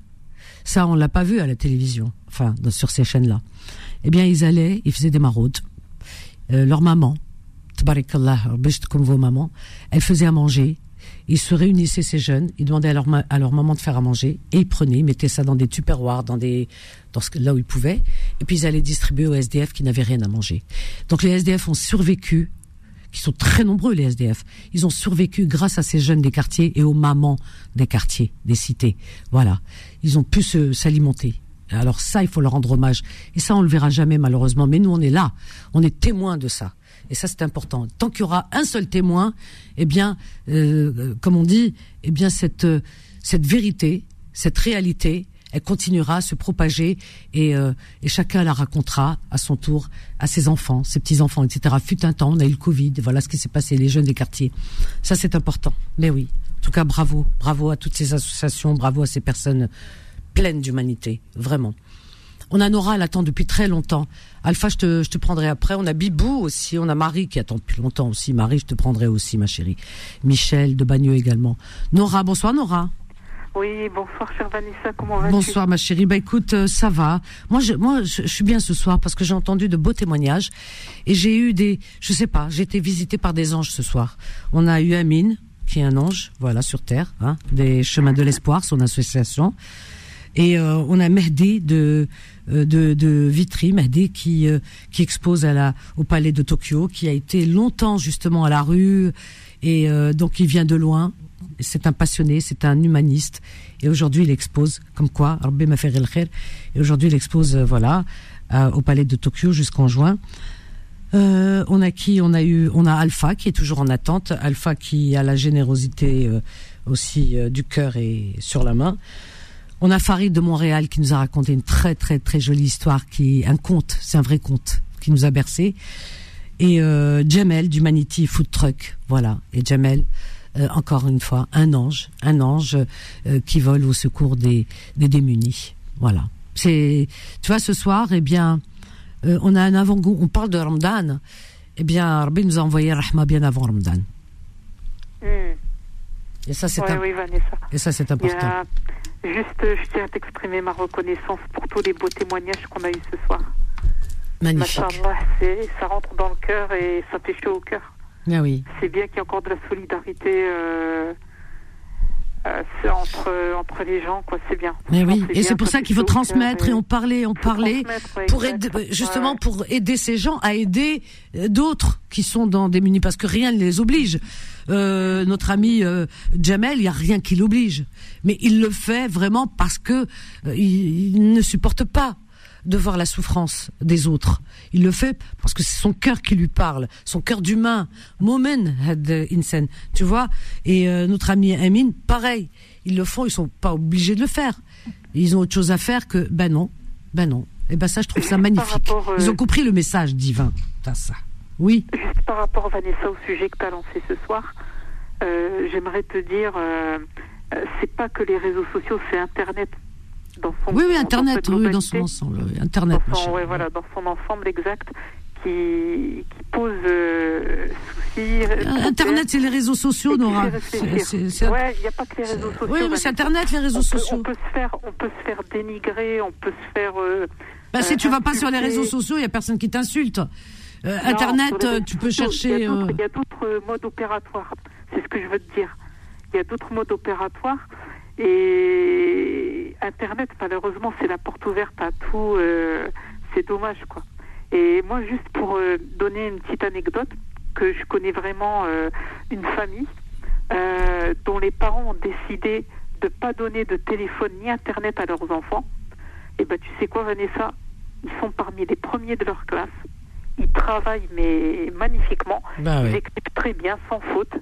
ça, on l'a pas vu à la télévision, enfin, sur ces chaînes-là eh bien, ils allaient, ils faisaient des maraudes. Euh, leur maman, tabarakallah, comme vos mamans, elle faisait à manger. Ils se réunissaient, ces jeunes, ils demandaient à leur, à leur maman de faire à manger, et ils prenaient, ils mettaient ça dans des tupperwares, dans des, dans ce, là où ils pouvaient, et puis ils allaient distribuer aux SDF qui n'avaient rien à manger. Donc les SDF ont survécu, qui sont très nombreux les SDF, ils ont survécu grâce à ces jeunes des quartiers et aux mamans des quartiers, des cités. Voilà, ils ont pu s'alimenter. Alors ça, il faut leur rendre hommage. Et ça, on le verra jamais malheureusement. Mais nous, on est là, on est témoins de ça. Et ça, c'est important. Tant qu'il y aura un seul témoin, eh bien, euh, euh, comme on dit, eh bien cette euh, cette vérité, cette réalité, elle continuera à se propager et, euh, et chacun la racontera à son tour à ses enfants, ses petits enfants, etc. Fut un temps, on a eu le Covid, voilà ce qui s'est passé, les jeunes des quartiers. Ça, c'est important. Mais oui, en tout cas, bravo, bravo à toutes ces associations, bravo à ces personnes pleines d'humanité, vraiment. On a Nora, elle attend depuis très longtemps. Alpha, je te, je te prendrai après. On a Bibou aussi. On a Marie qui attend depuis longtemps aussi. Marie, je te prendrai aussi, ma chérie. Michel de Bagneux également. Nora, bonsoir Nora. Oui, bonsoir, chère Vanessa, comment vas-tu? Bonsoir ma chérie. Bah écoute, euh, ça va. Moi, je, moi, je, je suis bien ce soir parce que j'ai entendu de beaux témoignages et j'ai eu des, je sais pas, j'ai été visitée par des anges ce soir. On a eu Amine, qui est un ange, voilà, sur terre, hein, des chemins de l'espoir, son association. Et euh, on a Mehdi de euh, de, de Vitry, Mehdi qui euh, qui expose à la au palais de Tokyo, qui a été longtemps justement à la rue et donc il vient de loin. C'est un passionné, c'est un humaniste et aujourd'hui il expose comme quoi Rabbi m'a fait et aujourd'hui il expose voilà au palais de Tokyo jusqu'en juin. On a qui? On a eu, on a Alpha qui est toujours en attente. Alpha qui a la générosité aussi du cœur et sur la main. On a Farid de Montréal qui nous a raconté une très très très jolie histoire, qui est un conte, c'est un vrai conte, qui nous a bercé. Et euh, Jamel d'Humanity Food Truck, voilà. Et Jamel, euh, encore une fois, un ange, un ange euh, qui vole au secours des, des démunis. Voilà. C'est, tu vois, ce soir, eh bien, euh, on a un avant-goût. On parle de Ramadan. Eh bien, Rabbi nous a envoyé Rahma bien avant Ramadan. Hmm. Et ça, c'est un- oui, et ça, c'est important. Juste, je tiens à t'exprimer ma reconnaissance pour tous les beaux témoignages qu'on a eus ce soir. Magnifique. Ça rentre dans le cœur et ça fait chaud au cœur. Ah oui. C'est bien qu'il y ait encore de la solidarité euh, euh, entre, entre les gens, quoi. C'est bien. Mais oui, et c'est pour ça qu'il faut transmettre et on parlait, on parlait ouais, pour aider, justement pour aider ces gens à aider euh, d'autres qui sont dans des munis parce que rien ne les oblige. Euh, notre ami euh, Jamel, il y a rien qui l'oblige, mais il le fait vraiment parce que euh, il, il ne supporte pas de voir la souffrance des autres. Il le fait parce que c'est son cœur qui lui parle, son cœur d'humain. Momen had insan, tu vois. Et euh, notre ami Amine, pareil, ils le font, ils sont pas obligés de le faire. Ils ont autre chose à faire que ben non, ben non. Et ben ça, je trouve ça magnifique. rapport, euh, Ils ont compris le message divin. T'as ça. Oui. Juste par rapport, Vanessa, au sujet que tu as lancé ce soir, euh, j'aimerais te dire, euh, euh, c'est pas que les réseaux sociaux, c'est Internet dans son Oui, oui, dans Internet, sa oui, dans son ensemble. oui, Internet, dans son, ouais, voilà, dans son ensemble exact, qui, qui pose euh, souci. Internet, c'est les réseaux sociaux, Nora. Ouais, il n'y a pas que les réseaux sociaux. Oui, mais c'est. Internet, les réseaux on peut, sociaux. On peut se faire, on peut se faire dénigrer, on peut se faire. Bah, si tu vas pas sur les réseaux sociaux, il y a personne qui t'insulte. Euh, Non, Internet, euh, tu peux chercher. Il y a d'autres- euh, il y a d'autres modes opératoires. C'est ce que je veux te dire. Il y a d'autres modes opératoires. Et Internet, malheureusement, c'est la porte ouverte à tout. c'est dommage, quoi. Et moi, juste pour donner une petite anecdote, que je connais vraiment une famille dont les parents ont décidé de pas donner de téléphone ni Internet à leurs enfants. Et ben, tu sais quoi, Vanessa? Ils sont parmi les premiers de leur classe. Ils travaillent, mais magnifiquement. Bah Ils écrivent très bien, sans faute.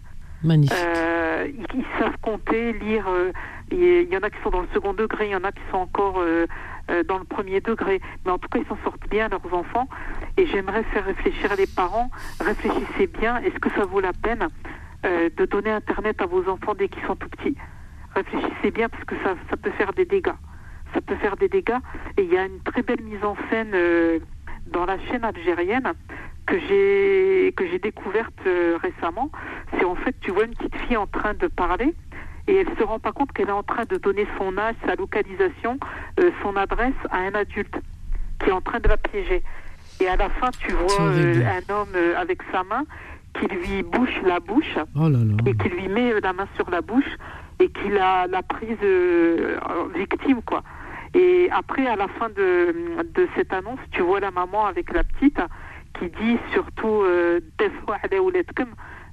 Magnifique. Euh, ils, ils savent compter, lire. euh, Il y en a qui sont dans le second degré, il y en a qui sont encore euh, dans le premier degré. Mais en tout cas, ils s'en sortent bien, leurs enfants. Et j'aimerais faire réfléchir les parents. Réfléchissez bien, est-ce que ça vaut la peine de donner Internet à vos enfants dès qu'ils sont tout petits? Réfléchissez bien parce que ça, ça peut faire des dégâts. Ça peut faire des dégâts. Et il y a une très belle mise en scène dans la chaîne algérienne que j'ai que j'ai découverte euh, récemment. C'est en fait, tu vois une petite fille en train de parler et elle se rend pas compte qu'elle est en train de donner son âge, sa localisation, euh, son adresse à un adulte qui est en train de la piéger. Et à la fin, tu vois euh, un homme euh, avec sa main qui lui bouche la bouche Oh là là. et qui lui met la main sur la bouche et qui l'a, l'a prise en victime quoi. Et après à la fin de, cette annonce, tu vois la maman avec la petite qui dit surtout euh,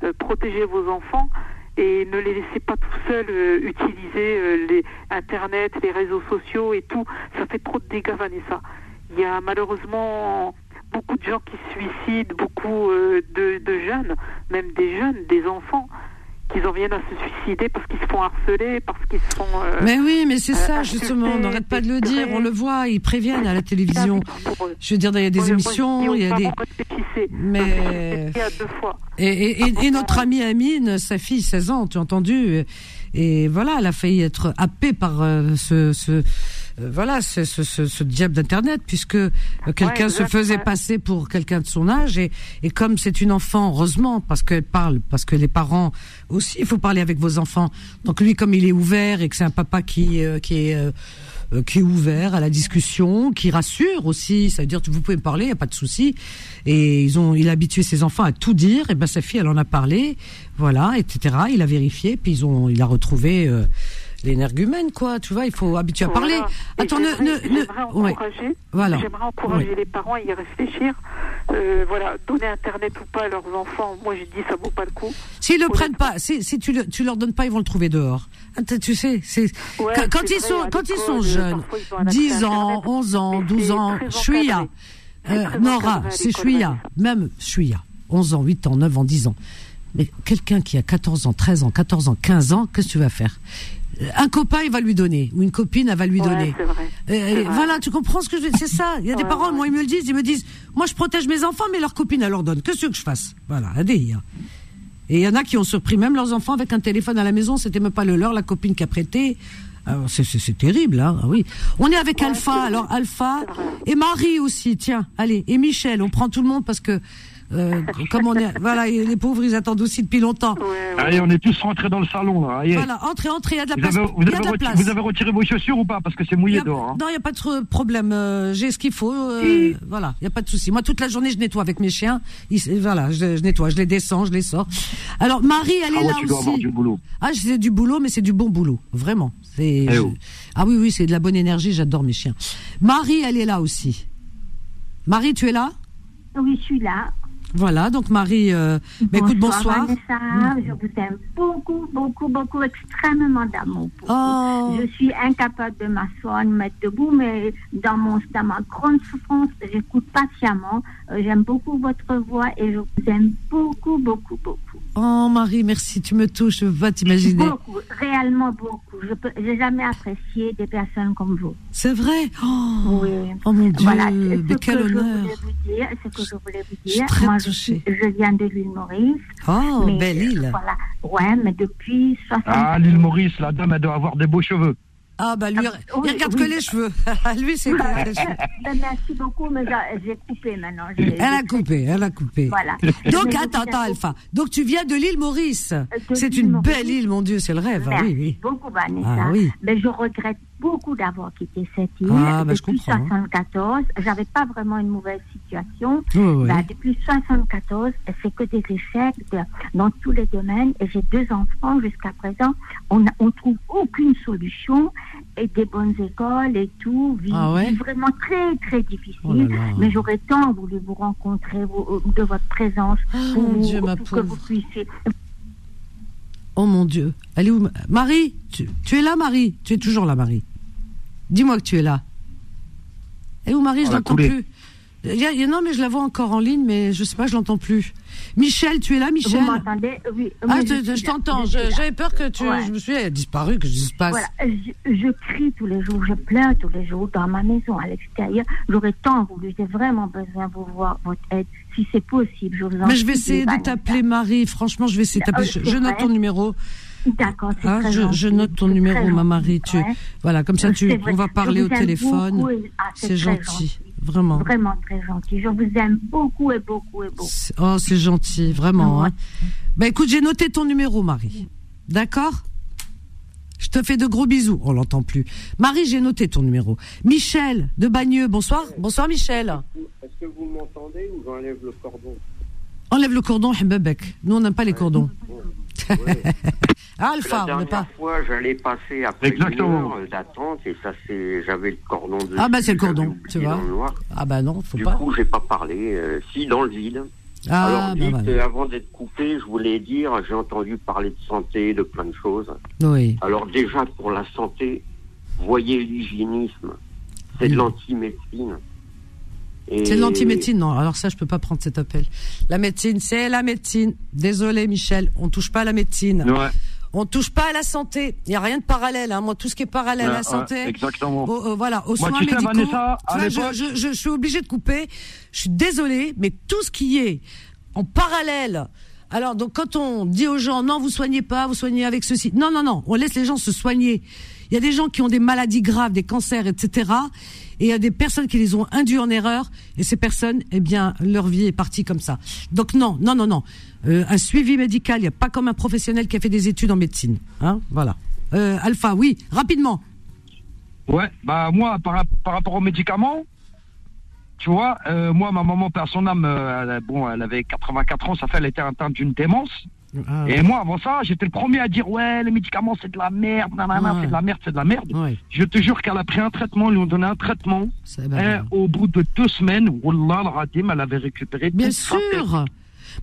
euh, protégez vos enfants et ne les laissez pas tout seuls euh, utiliser euh, les internet, les réseaux sociaux et tout. Ça fait trop de dégâts Vanessa. Il y a malheureusement beaucoup de gens qui se suicident, beaucoup euh, de jeunes, même des jeunes, des enfants, qui en viennent à se suicider parce qu'ils se font harceler, parce qu'ils se font... euh, Mais oui, mais c'est euh, ça, justement, on n'arrête pas de le dire, on le voit, ils préviennent à la télévision. eux. Je veux dire, il y a des Moi, émissions, il y a des... Mais-. Et, et, et- et notre amie Amine, sa fille, 16 ans, tu as entendu Et voilà, elle a failli être happée par euh, ce... ce euh, voilà, ce, ce, ce, ce diable d'Internet, puisque euh, quelqu'un se faisait passer pour quelqu'un de son âge, et, et comme c'est une enfant, heureusement, parce qu'elle parle, parce que les parents aussi, il faut parler avec vos enfants. Donc lui, comme il est ouvert et que c'est un papa qui, euh, qui est... euh, euh, qui est ouvert à la discussion, qui rassure aussi. Ça veut dire que vous pouvez me parler, y a pas de souci. Et ils ont, il a habitué ses enfants à tout dire. Et ben sa fille, elle en a parlé, voilà, etc. Il a vérifié, puis ils ont, il a retrouvé euh, l'énergumène, quoi. Tu vois, il faut habituer à parler. Voilà. Attends, ne, j'aimerais- ne, ne- j'aimerais ouais. encourager, Voilà. j'aimerais encourager les parents à y réfléchir. Euh, voilà, donner Internet ou pas à leurs enfants, moi je dis ça vaut pas le coup. S'ils le prennent pas, si, si tu, le, tu leur donnes pas, ils vont le trouver dehors. Ah, Tu sais, c'est Ouais, quand, ils vrai, sont à quand ils l'école, sont jeunes, parfois, ils ont un accès 10 à ans, Internet, 11 ans, mais 12 c'est ans, Chouïa, euh, Nora, c'est Chouïa, même Chouïa, 11 ans, 8 ans, 9 ans, 10 ans. Mais quelqu'un qui a 14 ans, 13 ans, 14 ans, 15 ans, qu'est-ce que tu vas faire? Un copain, il va lui donner, ou une copine, elle va lui Ouais, donner. vrai. Euh, vrai. voilà, tu comprends ce que je veux dire? C'est ça. Il y a des Ouais, parents, ouais. moi, ils me le disent, ils me disent, moi, je protège mes enfants, mais leurs copines, elles leur donnent. Qu'est-ce que veux que je fasse Voilà, un délire. Et il y en a qui ont surpris même leurs enfants avec un téléphone à la maison, c'était même pas le leur, la copine qui a prêté. Alors, c'est, c'est, c'est terrible, hein. Ah oui. On est avec Alpha, alors Alpha et Marie aussi, tiens, allez, et Michel, on prend tout le monde parce que euh, comme on est, voilà, et les pauvres ils attendent aussi depuis longtemps. Allez, on est tous rentrés dans le salon, là. Allez. Voilà, entrez, entrez, il y a de la Vous place. avez, vous, il y a avez de la reti- place. vous avez retiré vos chaussures ou pas? Parce que c'est mouillé a- dehors. hein. Non, il n'y a pas de problème. euh, J'ai ce qu'il faut. euh, Voilà, il n'y a pas de souci. Moi, toute la journée, je nettoie avec mes chiens. Ils- voilà, je, je nettoie, je les descends, je les sors. Alors, Marie, elle Ah est ouais, là tu dois aussi. avoir du boulot. Ah, c'est du boulot, mais c'est du bon boulot. Vraiment. C'est. Eh je- oh. Ah oui, oui, c'est de la bonne énergie. J'adore mes chiens. Marie, elle est là aussi. Marie, tu es là? Oui, je suis là. Voilà, donc Marie, euh, bah, écoute, bonsoir. Vanessa, je vous aime beaucoup, beaucoup, beaucoup, extrêmement d'amour. Oh. Je suis incapable de m'asseoir, de me mettre debout, mais dans, mon, dans ma grande souffrance, j'écoute patiemment. Euh, J'aime beaucoup votre voix et je vous aime beaucoup, beaucoup, beaucoup. Oh, Marie, merci. Tu me touches. Je veux pas t'imaginer. Beaucoup, réellement beaucoup. Je n'ai jamais apprécié des personnes comme vous. C'est vrai? Oh, Oui. oh mon Dieu, Voilà, ce mais que quel je honneur. voulais vous dire, ce que je voulais vous Je suis dire, très moi je, suis- je viens de l'île Maurice. Oh, mais, belle île. Voilà, ouais, mais depuis 60 Ah, l'île Maurice, la dame, elle doit avoir des beaux cheveux. Ah, bah lui, Ah, oui, il regarde oui. que les cheveux. lui, c'est que les cheveux. Ben, Merci beaucoup, mais j'ai- coupé maintenant. Elle a coupé, elle a coupé. Voilà. Donc, Mais attends, attends, Alpha. Donc, tu viens de l'île Maurice. de C'est une Maurice. belle île, mon Dieu, c'est le rêve. Ah, Merci oui, oui. beaucoup, Vanessa. Ah, oui. Mais je regrette beaucoup d'avoir quitté cette île. Ah, bah, je depuis comprends. 74, j'avais pas vraiment une mauvaise situation. Ouais. Bah, depuis 74, c'est que des échecs de- dans tous les domaines. Et j'ai deux enfants jusqu'à présent. On ne trouve aucune solution. Et des bonnes écoles et tout. Vie, Ah ouais vraiment très, très difficile. Oh là là. Mais j'aurais tant voulu vous rencontrer vous, de votre présence. Oh, pour, Dieu, que vous puissiez Oh mon Dieu. Elle est où ma- Marie tu, tu es là, Marie? Tu es toujours là, Marie? Dis-moi que tu es là. Et où, Marie Je a n'entends coulé. plus. Il y a- il y a- non, mais je la vois encore en ligne, mais je sais pas, je l'entends plus. Michel, tu es là, Michel? Vous m'entendez? Oui. Ah, je, je t'entends. je Je-. J'avais peur que tu. Ouais. Je me suis dit, elle a disparu, que je se passe. Voilà, je, je crie tous les jours, je pleure tous les jours dans ma maison, à l'extérieur. J'aurais tant voulu, j'ai vraiment besoin de vous voir votre aide, si c'est possible. Je vous en Mais je vais essayer de t'appeler Marie. Franchement, je vais essayer de t'appeler. Je, je note ton numéro. D'accord, c'est très je, gentil. je note ton numéro, ma gentil, Marie. Tu, ouais. voilà, comme ça, tu, on va parler au téléphone. ah, c'est très gentil, vraiment. Vraiment très gentil. Je vous aime beaucoup et beaucoup et beaucoup. Oh, c'est gentil, vraiment. hein. Bah écoute, j'ai noté ton numéro, Marie. D'accord? Je te fais de gros bisous. On l'entend plus. Marie, j'ai noté ton numéro. Michel de Bagneux, bonsoir. Bonsoir, Michel. Est-ce que vous m'entendez ou j'enlève le cordon? Enlève le cordon, Mbebek. Nous, on n'aime pas les cordons. Alpha, La on n'est dernière pas. fois, j'allais passer après Exactement. une heure d'attente et ça c'est, j'avais le cordon de. Ah bah c'est le cordon, tu vois. Dans le noir. Ah bah non, faut Du pas. coup, j'ai pas parlé. euh, si dans le vide. Ah, Alors bah vite, voilà. euh, avant d'être coupé, je voulais dire, j'ai entendu parler de santé, de plein de choses. Oui. Alors déjà pour la santé, voyez l'hygiénisme, c'est de l'anti-médecine. C'est de l'anti-médecine, non? Alors ça, je peux pas prendre cet appel. La médecine, c'est la médecine. Désolé, Michel, on touche pas à la médecine. Ouais. On touche pas à la santé. Il y a rien de parallèle. Hein. Moi, tout ce qui est parallèle à la ouais, santé, exactement. au- euh, voilà, aux Moi, soins tu sais, médicaux. Vanessa, tu à vois, l'époque- je, je, je, je suis obligée de couper. Je suis désolée, mais tout ce qui est en parallèle. Alors, donc, quand on dit aux gens, non, vous soignez pas, vous soignez avec ceci. Non, non, non. On laisse les gens se soigner. Il y a des gens qui ont des maladies graves, des cancers, etc. Et il y a des personnes qui les ont induits en erreur. Et ces personnes, eh bien, leur vie est partie comme ça. Donc non, non, non, non. Euh, un suivi médical, il n'y a pas comme un professionnel qui a fait des études en médecine. Hein, voilà. Euh, Alpha, oui, rapidement. Ouais, bah moi, par, rapport aux médicaments, tu vois, euh, moi, ma maman, perd son âme, elle, bon, elle avait 84 ans, ça fait, elle était atteinte d'une démence. Ah, Et moi, avant ça, j'étais le premier à dire, ouais, les médicaments, c'est de la merde, nanana, Ouais. c'est de la merde, c'est de la merde. Ouais. Je te jure qu'elle a pris un traitement, ils lui ont donné un traitement. Et au bout de deux semaines, Wallah, al-Radim, elle avait récupéré Bien sûr.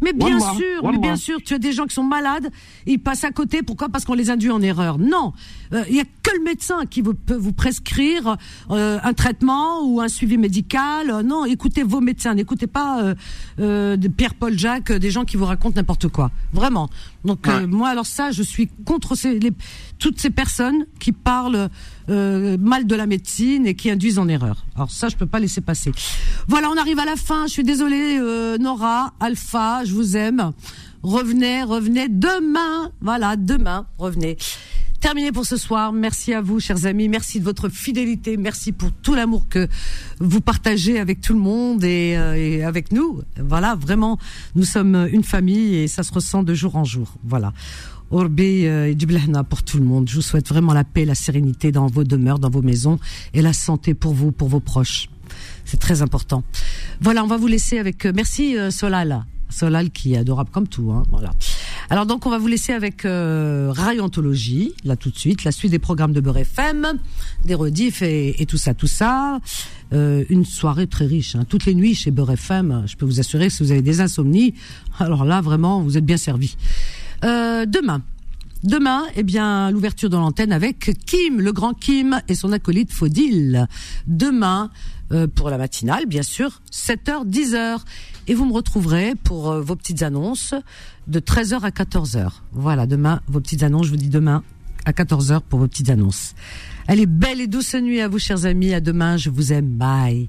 Mais bien Wallah, sûr, mais bien sûr, tu as des gens qui sont malades, ils passent à côté. Pourquoi? Parce qu'on les induit en erreur. Non, Euh, il y a que le médecin qui vous, peut vous prescrire euh, un traitement ou un suivi médical. Euh, Non, écoutez vos médecins, n'écoutez pas euh, euh, de Pierre-Paul Jacques, euh, des gens qui vous racontent n'importe quoi. Vraiment. Donc euh, moi, alors ça, je suis contre ces, les- toutes ces personnes qui parlent euh, mal de la médecine et qui induisent en erreur. Alors ça, je peux pas laisser passer. Voilà, on arrive à la fin. Je suis désolée, euh, Nora, Alpha, je vous aime. Revenez, revenez demain. Voilà, demain, revenez. Terminé pour ce soir. Merci à vous, chers amis. Merci de votre fidélité. Merci pour tout l'amour que vous partagez avec tout le monde et, euh, et avec nous. Voilà, vraiment, nous sommes une famille et ça se ressent de jour en jour. Voilà. Euh, pour tout le monde. Je vous souhaite vraiment la paix, la sérénité dans vos demeures, dans vos maisons et la santé pour vous, pour vos proches. C'est très important. Voilà, on va vous laisser avec. euh, merci euh, Solal. Solal qui est adorable comme tout. Hein, voilà. Alors donc on va vous laisser avec euh, Rayontologie, là tout de suite, la suite des programmes de Beurre FM, des rediffs et, et tout ça, tout ça. Euh, une soirée très riche, hein. toutes les nuits chez Beurre FM. Je peux vous assurer que si vous avez des insomnies, alors là vraiment vous êtes bien servis. Euh, demain. Demain, eh bien, l'ouverture de l'antenne avec Kim, le grand Kim et son acolyte Faudil. Demain, euh, pour la matinale, bien sûr, 7h, 10h. Et vous me retrouverez pour euh, vos petites annonces de 13h à 14h. Voilà, demain, vos petites annonces, je vous dis demain à 14h pour vos petites annonces. Allez, belle et douce nuit à vous, chers amis. À demain, je vous aime. Bye.